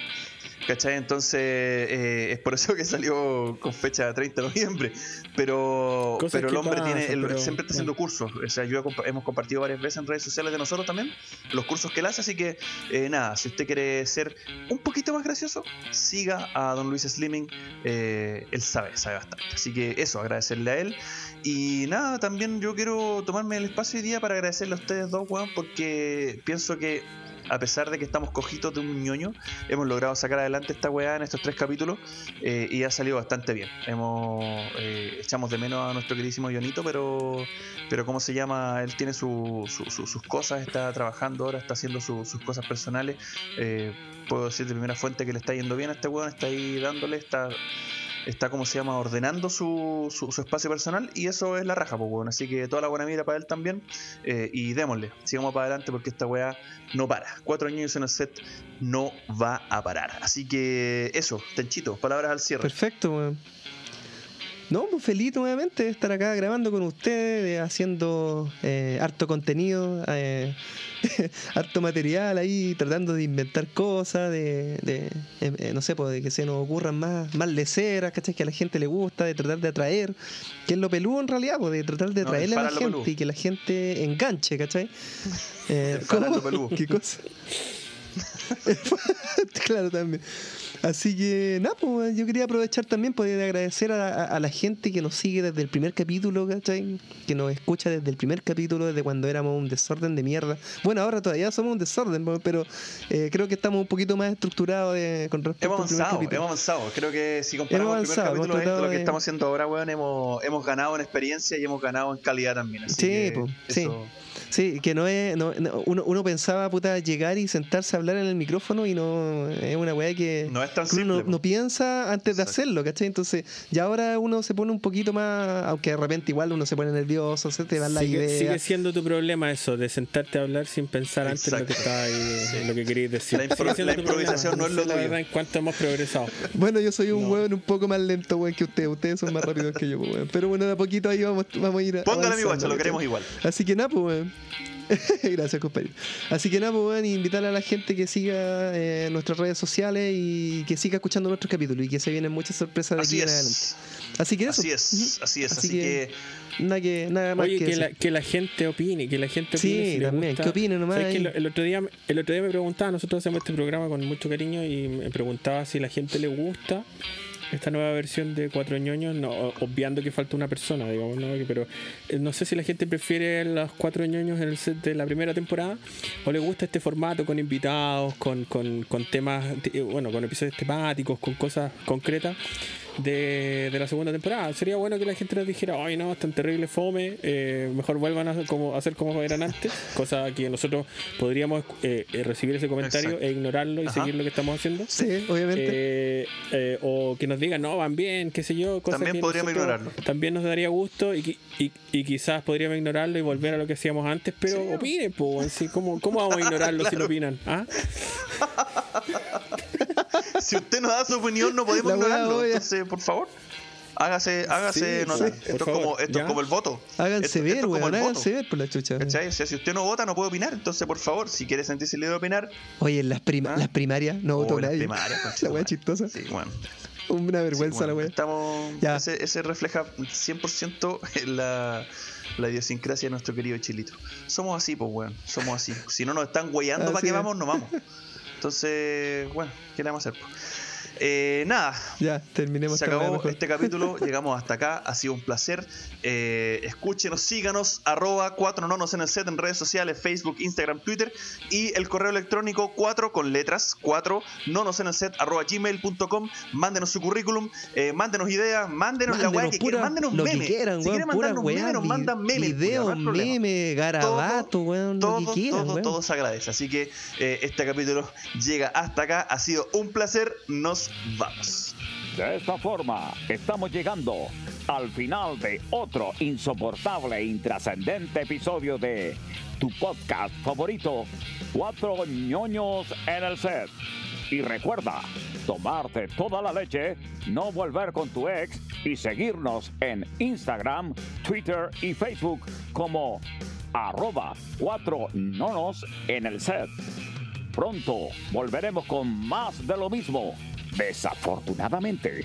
¿Cachai? Entonces eh, es por eso que salió con fecha 30 de noviembre. Pero, Cosas pero el hombre pasan, tiene, él pero, siempre está haciendo cursos. O sea, yo he hemos compartido varias veces en redes sociales de nosotros también los cursos que él hace. Así que eh, nada, si usted quiere ser un poquito más gracioso, siga a don Luis Slimming. Eh, él sabe, sabe bastante. Así que eso, agradecerle a él. Y nada, también yo quiero tomarme el espacio hoy día para agradecerle a ustedes dos, weón, porque pienso que a pesar de que estamos cojitos de un ñoño, hemos logrado sacar adelante esta weá en estos tres capítulos eh, y ha salido bastante bien. Hemos eh, echamos de menos a nuestro queridísimo Jonito, pero pero cómo se llama, él tiene su- su- su- sus cosas, está trabajando ahora, está haciendo su- sus cosas personales. Eh, puedo decir de primera fuente que le está yendo bien a este weón, está ahí dándole, está está como se llama ordenando su, su, espacio personal y eso es la raja, pues weón. Así que toda la buena mira para él también eh, y démosle, sigamos para adelante porque esta weá no para. Cuatro años en el set no va a parar. Así que eso, Tenchito, palabras al cierre. Perfecto, weón. No, pues feliz nuevamente de estar acá grabando con ustedes, de haciendo eh, harto contenido, eh, harto material ahí, tratando de inventar cosas, de, de, eh, eh, no sé, pues, de que se nos ocurran más, más leceras, ¿cachai? Que a la gente le gusta, de tratar de atraer, que es lo peludo en realidad, pues, de tratar de atraerle a la gente y que la gente enganche, ¿cachai? ¿Qué cosa? claro, también. Así que, nada, pues yo quería aprovechar también pues, de agradecer a, a- a la gente que nos sigue desde el primer capítulo, ¿cachai? Que nos escucha desde el primer capítulo, desde cuando éramos un desorden de mierda. Bueno, ahora todavía somos un desorden, pues, pero eh, creo que estamos un poquito más estructurados de- con respecto Hemos avanzado, hemos avanzado. Creo que si comparamos Hemos el primer avanzado, capítulo esto, lo que estamos haciendo ahora, weón, hemos, hemos ganado en experiencia y hemos ganado en calidad también. Así Sí, que po, sí. eso- Sí, que no es. no- no- uno, uno pensaba, puta, llegar y sentarse a hablar en el micrófono y no es una weá que No es tan que uno simple, no, piensa antes de Exacto. hacerlo, ¿cachai? Entonces, ya ahora uno se pone un poquito más, aunque de repente igual uno se pone nervioso, se te van las sigue, ideas. sigue siendo tu problema eso, de sentarte a hablar sin pensar antes lo que está ahí, en lo que queréis decir. La impro- la improvisación problema. no es lo la verdad en cuánto hemos progresado. Bueno, yo soy un No. hueón un poco más lento, weón, que ustedes. Ustedes son más rápidos que yo, weón. Pero bueno, de a poquito ahí vamos, vamos a ir Póngale mi guacho, lo queremos igual. Así que nada, pues, weón. Gracias, compañero. Así que nada, pues, weón, invitarle a la gente que siga eh, nuestras redes sociales y que siga escuchando nuestros capítulos y que se vienen muchas sorpresas de Así aquí en adelante. es. Así que eso. Así es, así es. Así, Así que, que- Nada, que, nada más Oye, que, que, la, que la gente opine, que la gente Sí, opine. si le también, gusta. que opine nomás ¿Sabes que ahí. el, el otro día, el otro día me preguntaba, nosotros hacemos este programa con mucho cariño y me preguntaba si la gente le gusta esta nueva versión de Cuatro ñoños, no, obviando que falta una persona, digamos, ¿no? pero eh, no sé si la gente prefiere los Cuatro ñoños en el set de la primera temporada o le gusta este formato con invitados, con, con, con temas, eh, bueno, con episodios temáticos, con cosas concretas de, de la segunda temporada. Sería bueno que la gente nos dijera, ay no, es tan terrible fome, eh, mejor vuelvan a hacer como, a hacer como eran antes, cosa que nosotros podríamos eh, eh, recibir ese comentario Exacto. e ignorarlo y Ajá. seguir lo que estamos haciendo. Sí, obviamente. Eh, eh, o que nos digan, no, van bien, qué sé yo. Cosas También que podríamos ignorarlo. También nos daría gusto y, y, y quizás podríamos ignorarlo y volver a lo que hacíamos antes, pero Sí. opinen, pues, ¿cómo, ¿cómo vamos a ignorarlo si no opinan? ¿Ah? si usted nos da su opinión, no podemos La ignorarlo. Entonces, por favor, hágase, hágase Sí, notar. sí, esto es como, esto es como el voto. háganse esto- ver, esto weón, háganse voto. ver por la chucha. O sea, si usted no vota, no puede opinar. Entonces, por favor, si quiere sentirse libre de opinar, Oye, en las, prima- ¿Ah? las primarias no votó oh, las nadie. primarias, La wea chistosa. Sí, bueno. Una Sí, vergüenza bueno, la wea. Estamos, Ya. ese, ese refleja 100% la, la idiosincrasia de nuestro querido Chilito. Somos así, pues, weón. Somos así. Si no nos están weyando para que vamos, no vamos. Entonces, bueno, ¿qué vamos a hacer? Eh, nada, Ya, terminemos se acabó este capítulo, llegamos hasta acá, ha sido un placer. Eh, escúchenos, síganos, arroba 4 nonos en el set en redes sociales, Facebook, Instagram, Twitter y el correo electrónico 4 con letras, 4 nonos en el set arroba gmail.com. Mándenos su currículum, eh, mándenos ideas, mándenos, la weá Mándenos que quieran, mándenos lo memes. que quieran, si quieren mandarnos weá, memes, nos mandan memes. Video, no meme, garabato, weón, lo Todo, que quieran, todo, weón. todo se agradece. Así que eh, este capítulo llega hasta acá. Ha sido un placer. Nos vamos. De esta forma, estamos llegando al final de otro insoportable e intrascendente episodio de tu podcast favorito, Cuatro ñoños en el set. Y recuerda, tomarte toda la leche, no volver con tu ex y seguirnos en Instagram, Twitter y Facebook como arroba cuatro nonos en el set. Pronto volveremos con más de lo mismo. Desafortunadamente.